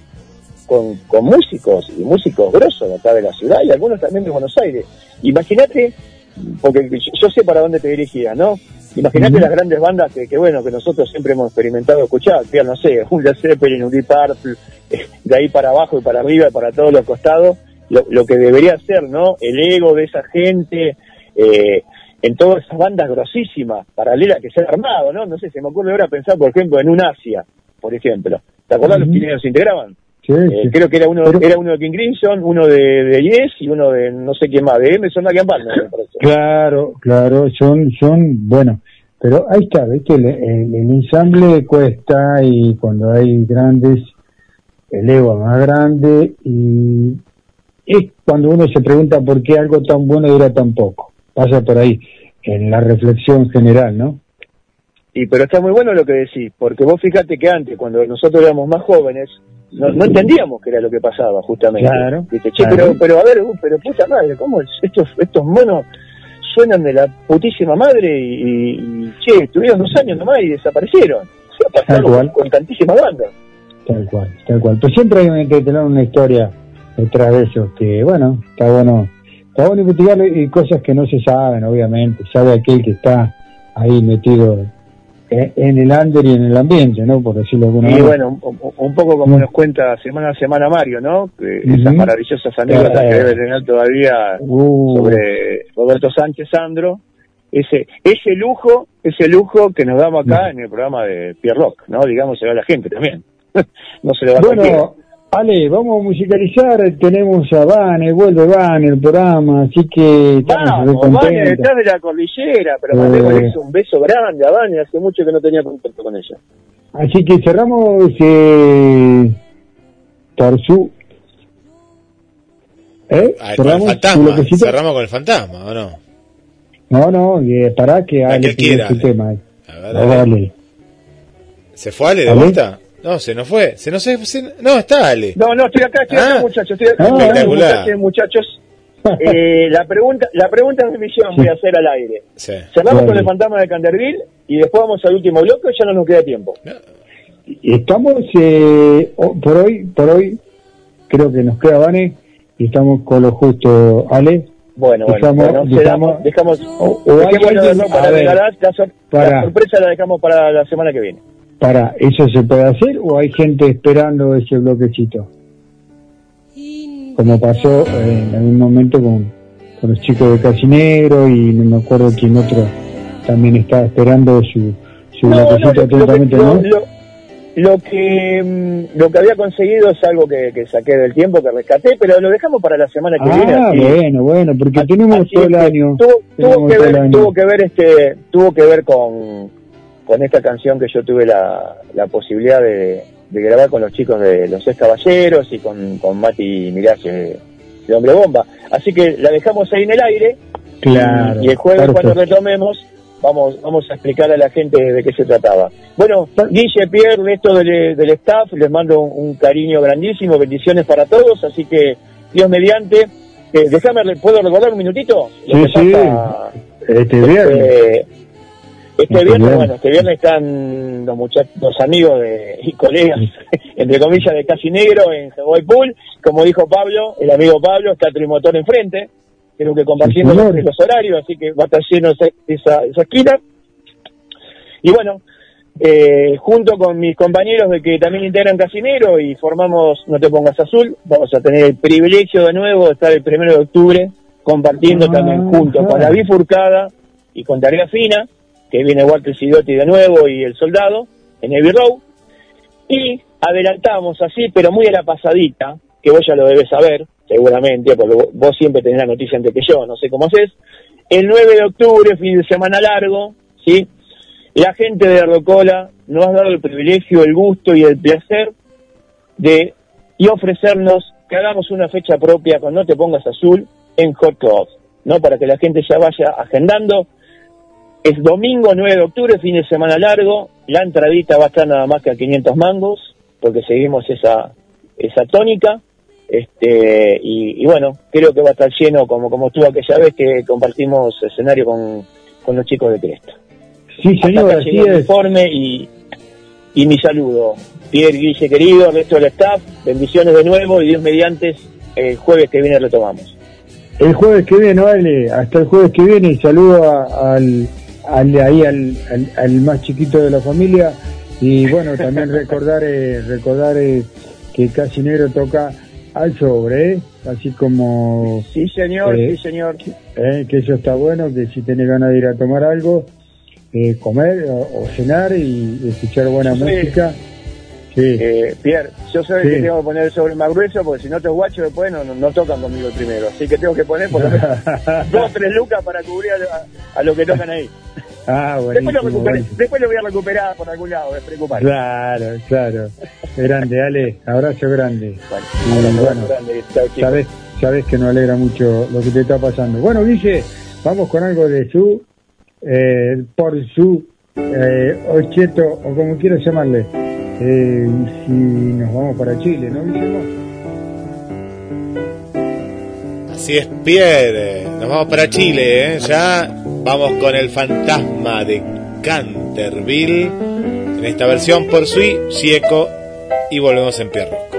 con, con músicos y músicos grosos de acá de la ciudad y algunos también de Buenos Aires. Imagínate, porque yo, sé para dónde te dirigías, ¿no? Imagínate las grandes bandas que, que, bueno, que nosotros siempre hemos experimentado escuchar, que no sé, Led Zeppelin, Purple, eh, de ahí para abajo y para arriba y para todos los costados, lo, lo que debería ser, ¿no? El ego de esa gente, eh, en todas esas bandas grosísimas, paralelas que se han armado, ¿no? No sé, se me ocurre ahora pensar, por ejemplo, en un Asia, por ejemplo. ¿Te acordás los quiénes se integraban? Sí, Eh, sí. creo que era uno era uno de King Crimson, uno de, de Yes y uno de no sé quién más, de Emerson Lake me parece. Claro, claro, son, son, bueno, pero ahí está, ¿viste? El, el- el ensamble cuesta y cuando hay grandes, el ego es más grande y es cuando uno se pregunta por qué algo tan bueno dura tan poco. Pasa por ahí, en la reflexión general, ¿no? Y pero está muy bueno lo que decís, porque vos fíjate que antes, cuando nosotros éramos más jóvenes, no, no entendíamos qué era lo que pasaba, justamente. Claro, Dice, che, claro. pero, pero a ver, uh, pero puta madre, ¿cómo es- estos, estos monos suenan de la putísima madre y, y, che, estuvieron dos años nomás y desaparecieron? Se ha Tal pasado cual. con, con tantísimas bandas. Tal cual, tal cual. Pero siempre hay un entretener, una historia detrás de eso, que bueno, está bueno, está bueno investigar y cosas que no se saben, obviamente. Sabe aquel que está ahí metido en el under y en el ambiente, ¿no? Por decirlo de alguna Y manera. bueno, un, poco como nos cuenta semana a semana Mario, ¿no? Que Esas maravillosas anécdotas Eh. que debe tener todavía Uh. sobre Roberto Sánchez Sandro. Ese, ese lujo, ese lujo que nos damos acá en el programa de Pierre Rock, ¿no? Digamos, se ve a la gente también. no se le va a cualquiera. Ale, vamos a musicalizar. Tenemos a Vane, vuelve Vane el programa, así que estamos Vamos, Vane, detrás de la cordillera, pero Eh. mandémosle un beso grande a Vane, hace mucho que no tenía contacto con ella. Así que cerramos eh, su. ¿Eh? Con el Cerramos su fantasma. Cerramos con el fantasma, ¿o no? No, no, eh, pará que Ale que tiene quiera, su Ale. tema. eh. A ver, A ver, Ale. ¿Se fue Ale de ¿Ale? vuelta? No, se nos fue. Se nos se- No, está Ale. No, no, estoy acá, estoy acá, Ah. muchachos, estoy acá, Ah, estoy acá, espectacular. muchachos, muchachos. Eh, la pregunta, la pregunta de misión voy a hacer al aire. Sí. Cerramos con el fantasma de Canterville y después vamos al último bloque, o ya no nos queda tiempo. Estamos eh, por hoy, por hoy, creo que nos queda Vane y estamos con lo justo, Ale. Bueno, bueno, Dejamos- bueno, dejamos- dejamos, dejamos, o- o hay dejémoslo de alguien- no para regalar, la, sor- la para. sorpresa la dejamos para la semana que viene. Para, ¿eso se puede hacer o hay gente esperando ese bloquecito? Como pasó eh, en algún momento con, con los chicos de Casinegro y no me acuerdo quién otro también estaba esperando su, su No, no, bloquecito lo, lo que, atentamente, ¿no? lo- lo que mm, lo que había conseguido es algo que, que saqué del tiempo, que rescaté, pero lo dejamos para la semana que viene. Ah, bueno, bueno, porque tenemos todo el año. Tuvo, que ver, año. tuvo que ver este, tuvo que ver con, con esta canción que yo tuve la, la posibilidad de, de grabar con los chicos de Los Seis Caballeros y con, con Mati Mirage de, de Hombre Bomba. Así que la dejamos ahí en el aire Claro, y el jueves perfecto. cuando retomemos vamos vamos a explicar a la gente de qué se trataba. Bueno, Guille, Pierre, resto del, del staff, les mando un, un cariño grandísimo, bendiciones para todos, así que Dios mediante, eh, déjame, ¿puedo recordar un minutito? Lo Sí, que sí, pasa, este viernes. eh, este Este viernes, bueno, este viernes están los muchachos, los amigos de, y colegas, entre comillas, de Casi Negro en Hawaii Pool. Como dijo Pablo, el amigo Pablo, está Trimotor enfrente. Creo que compartiendo los, horarios, así que va a estar lleno esa, esa, esa esquina. Y bueno, eh, junto con mis compañeros de que también integran Casinero y formamos No Te Pongas Azul, vamos a tener el privilegio de nuevo de estar el primero de octubre compartiendo también junto con la bifurcada y con Tarea Fina, que viene Walter Sidotti de nuevo y el soldado en Heavy Row. Y adelantamos así, pero muy a la pasadita, que vos ya lo debes saber, seguramente, porque vos, siempre tenés la noticia antes que yo, no sé cómo haces. El 9 de octubre, fin de semana largo, ¿sí? La gente de Rocola nos ha dado el privilegio, el gusto y el placer de y ofrecernos que hagamos una fecha propia con No Te Pongas Azul en Hot Club, ¿no? Para que la gente ya vaya agendando. Es domingo 9 de octubre, fin de semana largo. La entradita va a estar nada más que a 500 mangos, porque seguimos esa, esa tónica. Este, y, y bueno, creo que va a estar lleno como, como estuvo aquella vez que compartimos escenario con, con los chicos de Cresta. Sí, señor, Hasta así es. informe y, y mi saludo. Pierre Guille querido, resto del staff, bendiciones de nuevo y Dios mediante, el jueves que viene retomamos. El jueves que viene, vale, hasta el jueves que viene, y saludo a- al, al, ahí al, al, al más chiquito de la familia y bueno, también recordar eh, recordar eh, que Casi Negro toca al sobre, ¿eh? así como... Sí, señor, Eh, sí, señor. eh, que eso está bueno, que si tenés ganas de ir a tomar algo, eh, comer o, o cenar y escuchar buena Sí. música. Sí. Eh, Pierre, yo sé Sí. que tengo que poner el sobre más grueso porque si no te guachos después no, no, no tocan conmigo el primero. Así que tengo que poner por lo menos dos o tres lucas para cubrir a, a lo que tocan ahí. Ah, Después lo, después lo voy a recuperar por algún lado, despreocupate. Claro, claro. Grande, Ale, abrazo grande. Y abrazo bueno, grande, chao, sabes, sabes que nos alegra mucho lo que te está pasando. Bueno, Guille, vamos con algo de su, eh, por su, eh, Ocheto, o como quieras llamarle. Eh, si nos vamos para Chile, ¿no, Guillermo? Así es, Pierre. Nos vamos para Chile, ¿eh? Ya vamos con el fantasma de Canterville. En esta versión por Sui, Sieco y volvemos en Pierre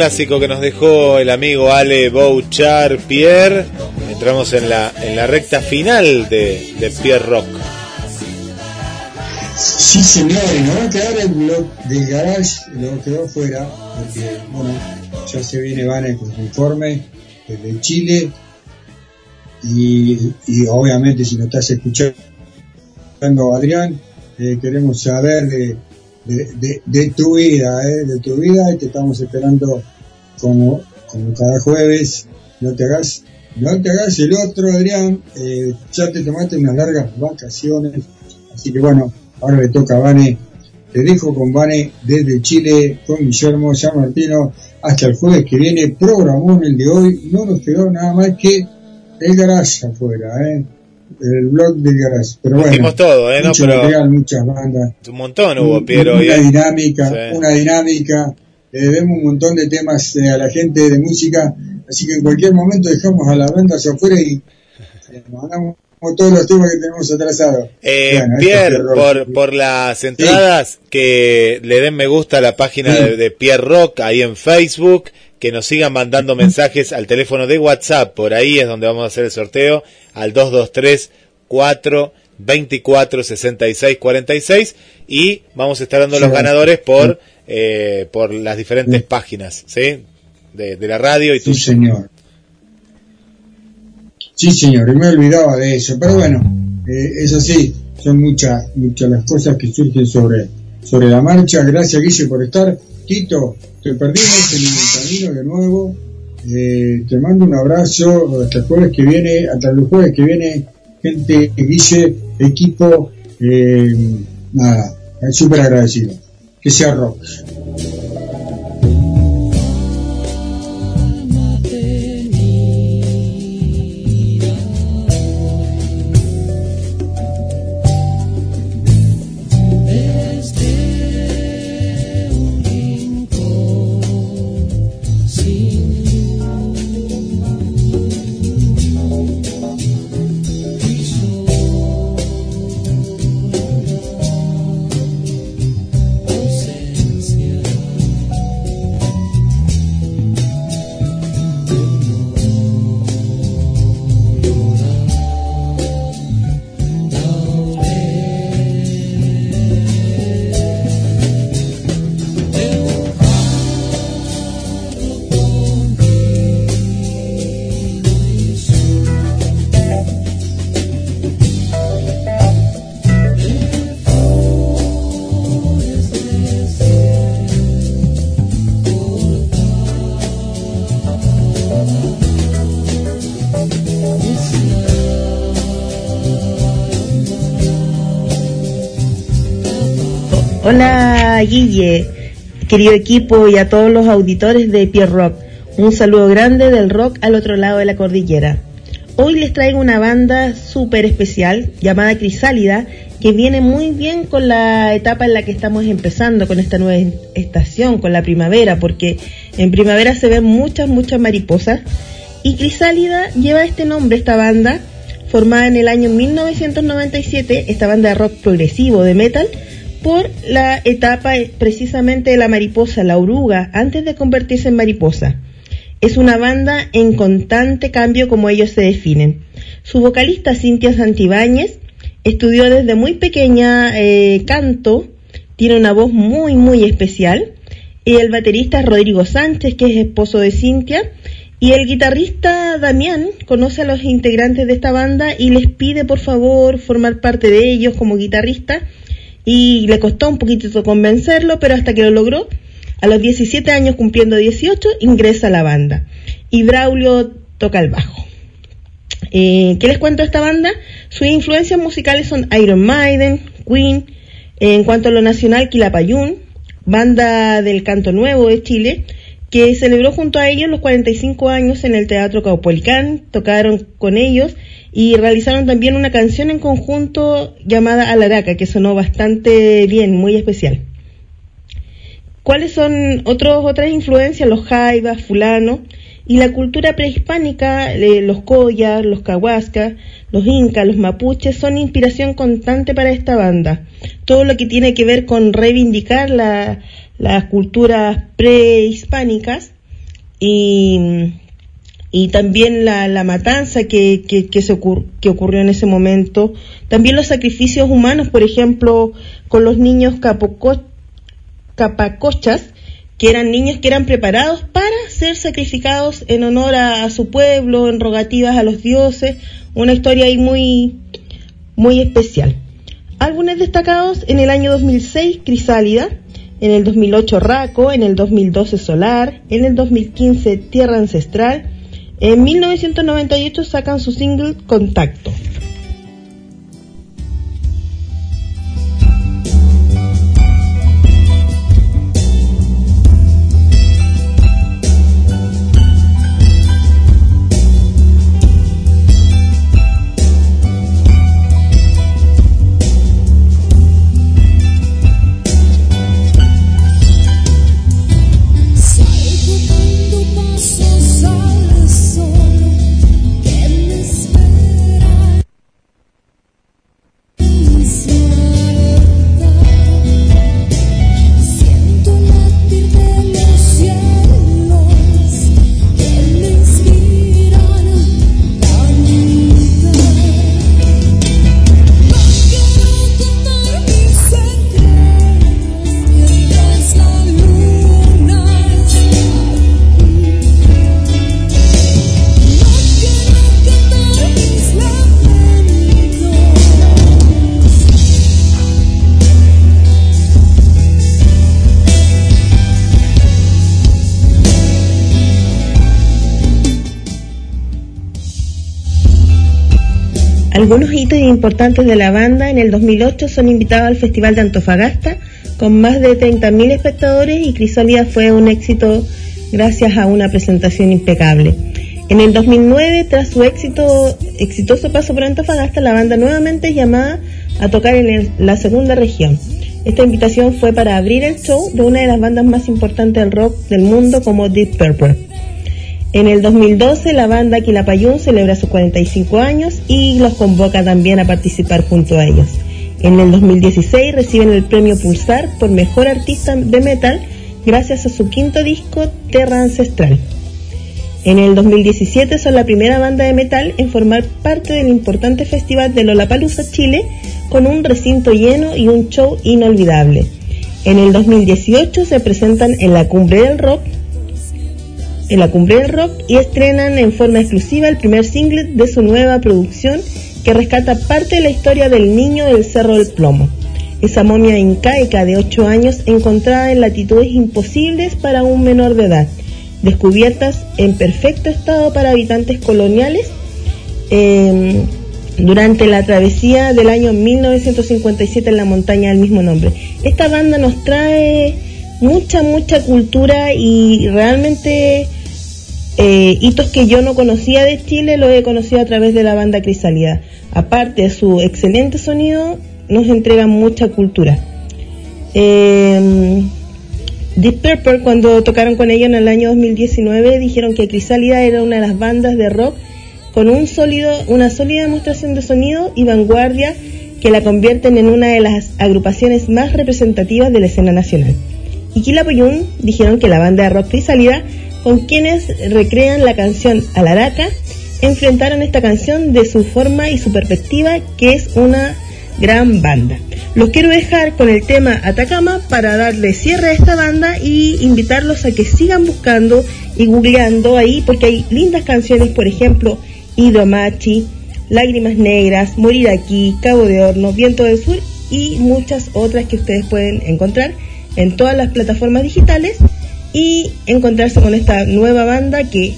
clásico que nos dejó el amigo Ale Bouchard Pierre, entramos en la, en la recta final de, de Pierre Rock. Sí, señores, nos va a quedar el blog del garage, lo quedó fuera, porque, bueno, ya se viene Vane con su informe desde Chile, y, y obviamente si nos estás escuchando, Adrián, eh, queremos saber de, de, de- de tu vida, eh, de tu vida, y te estamos esperando como, como cada jueves, no te hagas, no te hagas el otro, Adrián, eh, ya te tomaste unas largas vacaciones, así que bueno, ahora le toca a Vane, te dejo con Vane desde Chile, con Guillermo San Martino, hasta el jueves que viene, programón el de hoy, no nos quedó nada más que el garage afuera, eh, el blog del garage, pero bueno, Dijimos todo, eh, ¿no? Pero material, muchas bandas, un montón hubo Piero una eh. dinámica, Sí. una dinámica, le debemos un montón de temas eh, a la gente de música, así que en cualquier momento dejamos a las bandas afuera y eh, mandamos todos los temas que tenemos atrasados. Eh, Bueno, Pierre, es por, por las entradas, que le den me gusta a la página Sí. de, de Pierre Rock ahí en Facebook, que nos sigan mandando mensajes al teléfono de WhatsApp, por ahí es donde vamos a hacer el sorteo, al 223 4 24 66 46 y vamos a estar dando Sí. los ganadores por eh, por las diferentes páginas, ¿sí? De, de la radio y Sí, tu señor. Sí, señor, y me olvidaba de eso, pero bueno, eh, es así, son muchas muchas las cosas que surgen sobre, sobre la marcha. Gracias, Guille, por estar. Tito, te perdimos en el camino de nuevo. Eh, te mando un abrazo hasta el jueves que viene, hasta el jueves que viene, gente, Guille, equipo, eh, nada, súper agradecido. Que sea rock. Querido equipo y a todos los auditores de Pierre Rock. Un saludo grande del rock al otro lado de la cordillera. Hoy les traigo una banda súper especial llamada Crisálida que viene muy bien con la etapa en la que estamos empezando, con esta nueva estación, con la primavera, porque en primavera se ven muchas, muchas mariposas. Y Crisálida lleva este nombre, esta banda, formada en el año 1997, esta banda de rock progresivo de metal, por la etapa precisamente de la mariposa, la oruga, antes de convertirse en mariposa. Es una banda en constante cambio como ellos se definen. Su vocalista Cintia Santibáñez estudió desde muy pequeña eh, canto, tiene una voz muy muy especial. Y el baterista Rodrigo Sánchez, que es esposo de Cintia. Y el guitarrista Damián conoce a los integrantes de esta banda y les pide por favor formar parte de ellos como guitarrista. Y le costó un poquito convencerlo, pero hasta que lo logró, a los 17 años cumpliendo 18, ingresa a la banda. Y Braulio toca el bajo. Eh, ¿Qué les cuento de esta banda? Sus influencias musicales son Iron Maiden, Queen, en cuanto a lo nacional, Quilapayún, banda del canto nuevo de Chile, que celebró junto a ellos los 45 años en el Teatro Caupolicán, tocaron con ellos y realizaron también una canción en conjunto llamada Alaraca, que sonó bastante bien, muy especial. ¿Cuáles son otros, otras influencias? Los jaivas, fulano, y la cultura prehispánica, eh, los collas, los cahuascas, los incas, los mapuches, son inspiración constante para esta banda. Todo lo que tiene que ver con reivindicar la, las culturas prehispánicas y, y también la, la matanza que, que, que, se que ocurrió en ese momento. También los sacrificios humanos, por ejemplo, con los niños capacochas, que eran niños que eran preparados para ser sacrificados en honor a, a, su pueblo, en rogativas a los dioses, una historia ahí muy, muy especial. Álbumes destacados en el año 2006, Crisálida, en el 2008 Raco, en el 2012 Solar, en el 2015 Tierra Ancestral, en 1998 sacan su single Contacto. Algunos hitos importantes de la banda en el 2008 son invitados al Festival de Antofagasta con más de 30.000 espectadores y Crisólida fue un éxito gracias a una presentación impecable. En el 2009, tras su éxito, exitoso paso por Antofagasta, la banda nuevamente es llamada a tocar en el, la segunda región. Esta invitación fue para abrir el show de una de las bandas más importantes del rock del mundo como Deep Purple. En el 2012 la banda Quilapayún celebra sus 45 años y los convoca también a participar junto a ellos. En el 2016 reciben el premio Pulsar por Mejor Artista de Metal gracias a su quinto disco Terra Ancestral. En el 2017 son la primera banda de metal en formar parte del importante festival de Lollapalooza Chile con un recinto lleno y un show inolvidable. En el 2018 se presentan en la Cumbre del Rock en la Cumbre del Rock y estrenan en forma exclusiva el primer single de su nueva producción que rescata parte de la historia del niño del Cerro del Plomo, esa momia incaica de 8 años encontrada en latitudes imposibles para un menor de edad, descubiertas en perfecto estado para habitantes coloniales, eh, durante la travesía del año 1957 en la montaña del mismo nombre. Esta banda nos trae mucha, mucha cultura y realmente eh, hitos que yo no conocía de Chile lo he conocido a través de la banda Crisálida. Aparte de su excelente sonido, nos entrega mucha cultura. Eh, Deep Purple, cuando tocaron con ella en el año 2019, dijeron que Crisálida era una de las bandas de rock con un sólido, una sólida demostración de sonido y vanguardia que la convierten en una de las agrupaciones más representativas de la escena nacional. Y Quilapayún dijeron que la banda de rock Crisálida, con quienes recrean la canción Alaraca, enfrentaron esta canción de su forma y su perspectiva, que es una gran banda. Los quiero dejar con el tema Atacama para darle cierre a esta banda y invitarlos a que sigan buscando y googleando ahí porque hay lindas canciones, por ejemplo, Hidromachi, Lágrimas Negras, Morir Aquí, Cabo de Horno, Viento del Sur y muchas otras que ustedes pueden encontrar en todas las plataformas digitales y encontrarse con esta nueva banda que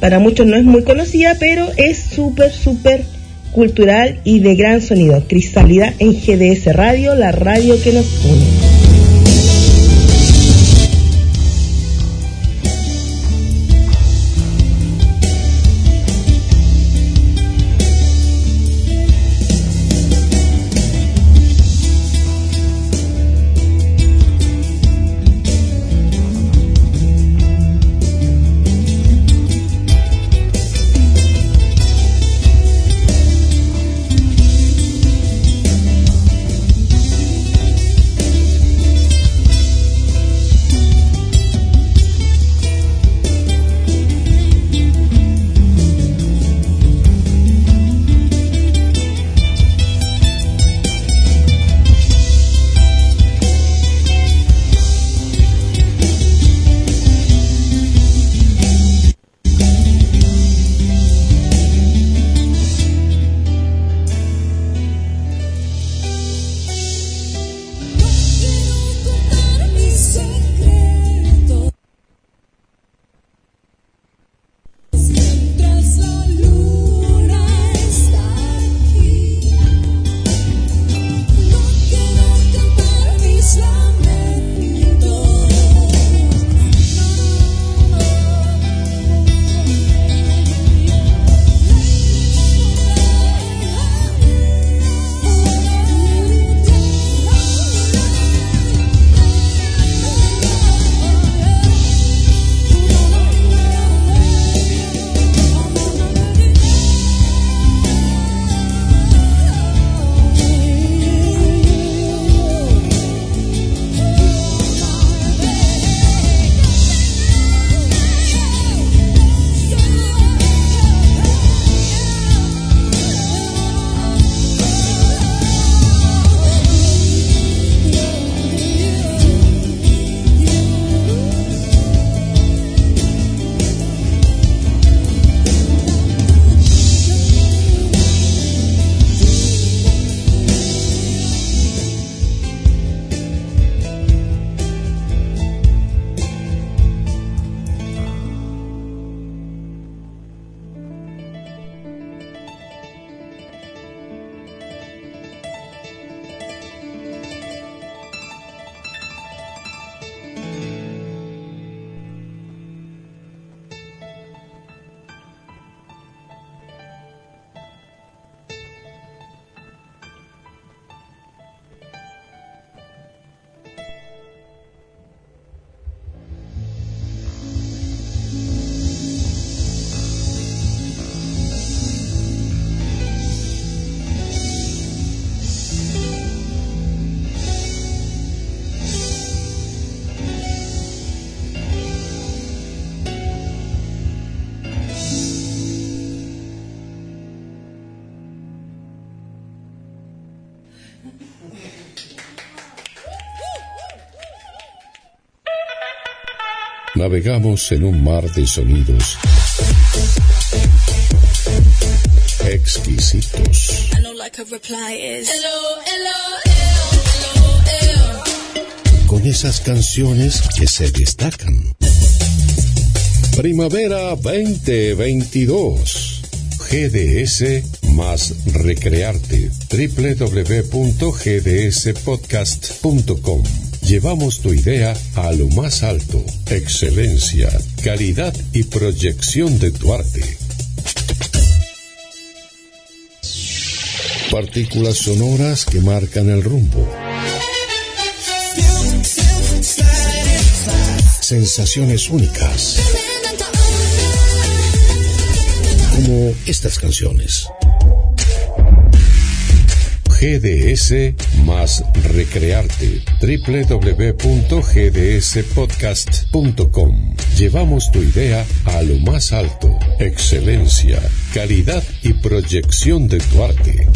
para muchos no es muy conocida, pero es súper, súper cultural y de gran sonido. Crisálida en GDS Radio, la radio que nos une. Navegamos en un mar de sonidos exquisitos. Con esas canciones que se destacan. Primavera 2022. GDS más recrearte. www.gdspodcast.com. Llevamos tu idea a lo más alto. Excelencia, calidad y proyección de tu arte. Partículas sonoras que marcan el rumbo. Sensaciones únicas. Como estas canciones. GDS más recrearte. www.gdspodcast.com. Llevamos tu idea a lo más alto. Excelencia, calidad y proyección de tu arte.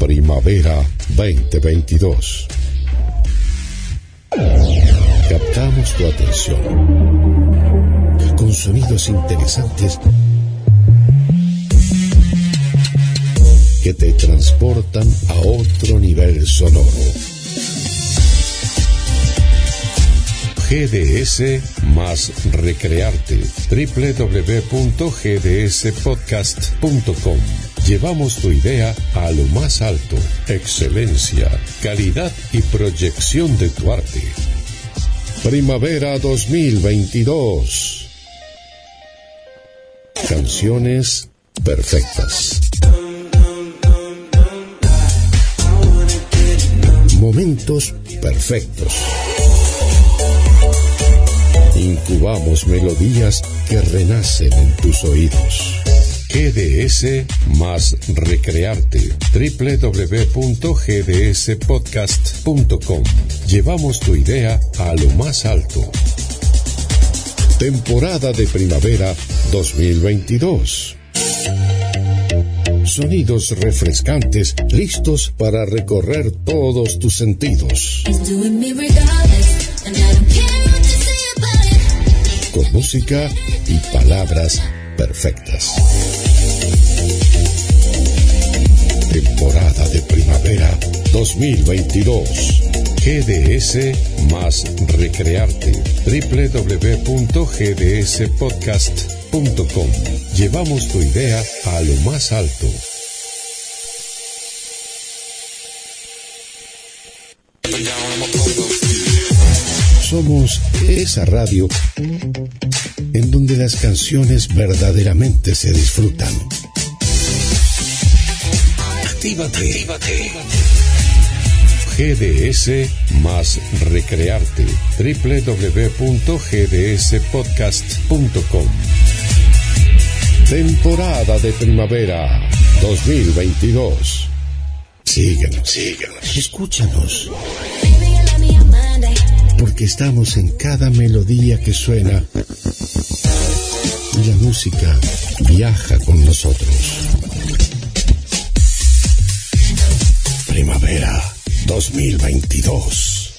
Primavera 2022. Captamos tu atención con sonidos interesantes que te transportan a otro nivel sonoro. GDS más recrearte. www.gdspodcast.com. Llevamos tu idea a lo más alto. Excelencia, calidad y proyección de tu arte. Primavera 2022. Canciones perfectas. Momentos perfectos. Incubamos melodías que renacen en tus oídos. GDS más recrearte. www.gdspodcast.com. Llevamos tu idea a lo más alto. Temporada de primavera 2022. Sonidos refrescantes listos para recorrer todos tus sentidos. Con música y palabras perfectas. Temporada de primavera 2022. GDS más recrearte. www.gdspodcast.com. Llevamos tu idea a lo más alto. Somos esa radio en donde las canciones verdaderamente se disfrutan. Actívate. GDS más recrearte. www.gdspodcast.com. Temporada de primavera 2022. Síguenos, síguenos, escúchanos. Porque estamos en cada melodía que suena y la música viaja con nosotros. Primavera 2022.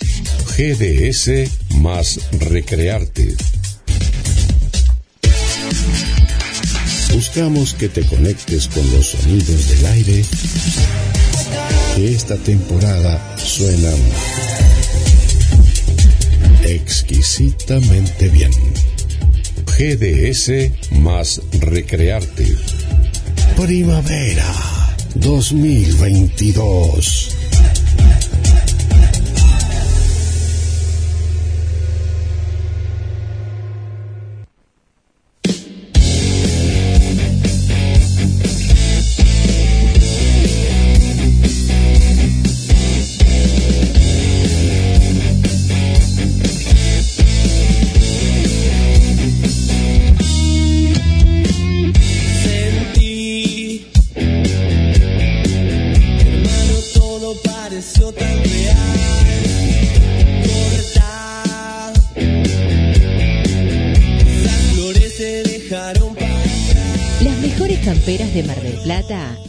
GDS más recrearte. Buscamos que te conectes con los sonidos del aire que esta temporada suenan exquisitamente bien. GDS más recrearte. Primavera 2022.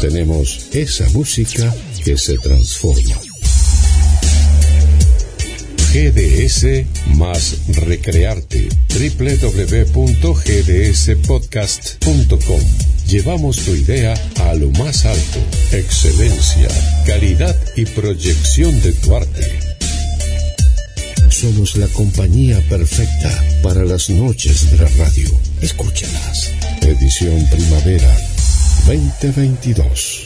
Tenemos esa música que se transforma. GDS más recrearte. www.gdspodcast.com. Llevamos tu idea a lo más alto. Excelencia, calidad y proyección de tu arte. Somos la compañía perfecta para las noches de la radio. Escúchalas. Edición Primavera 2022.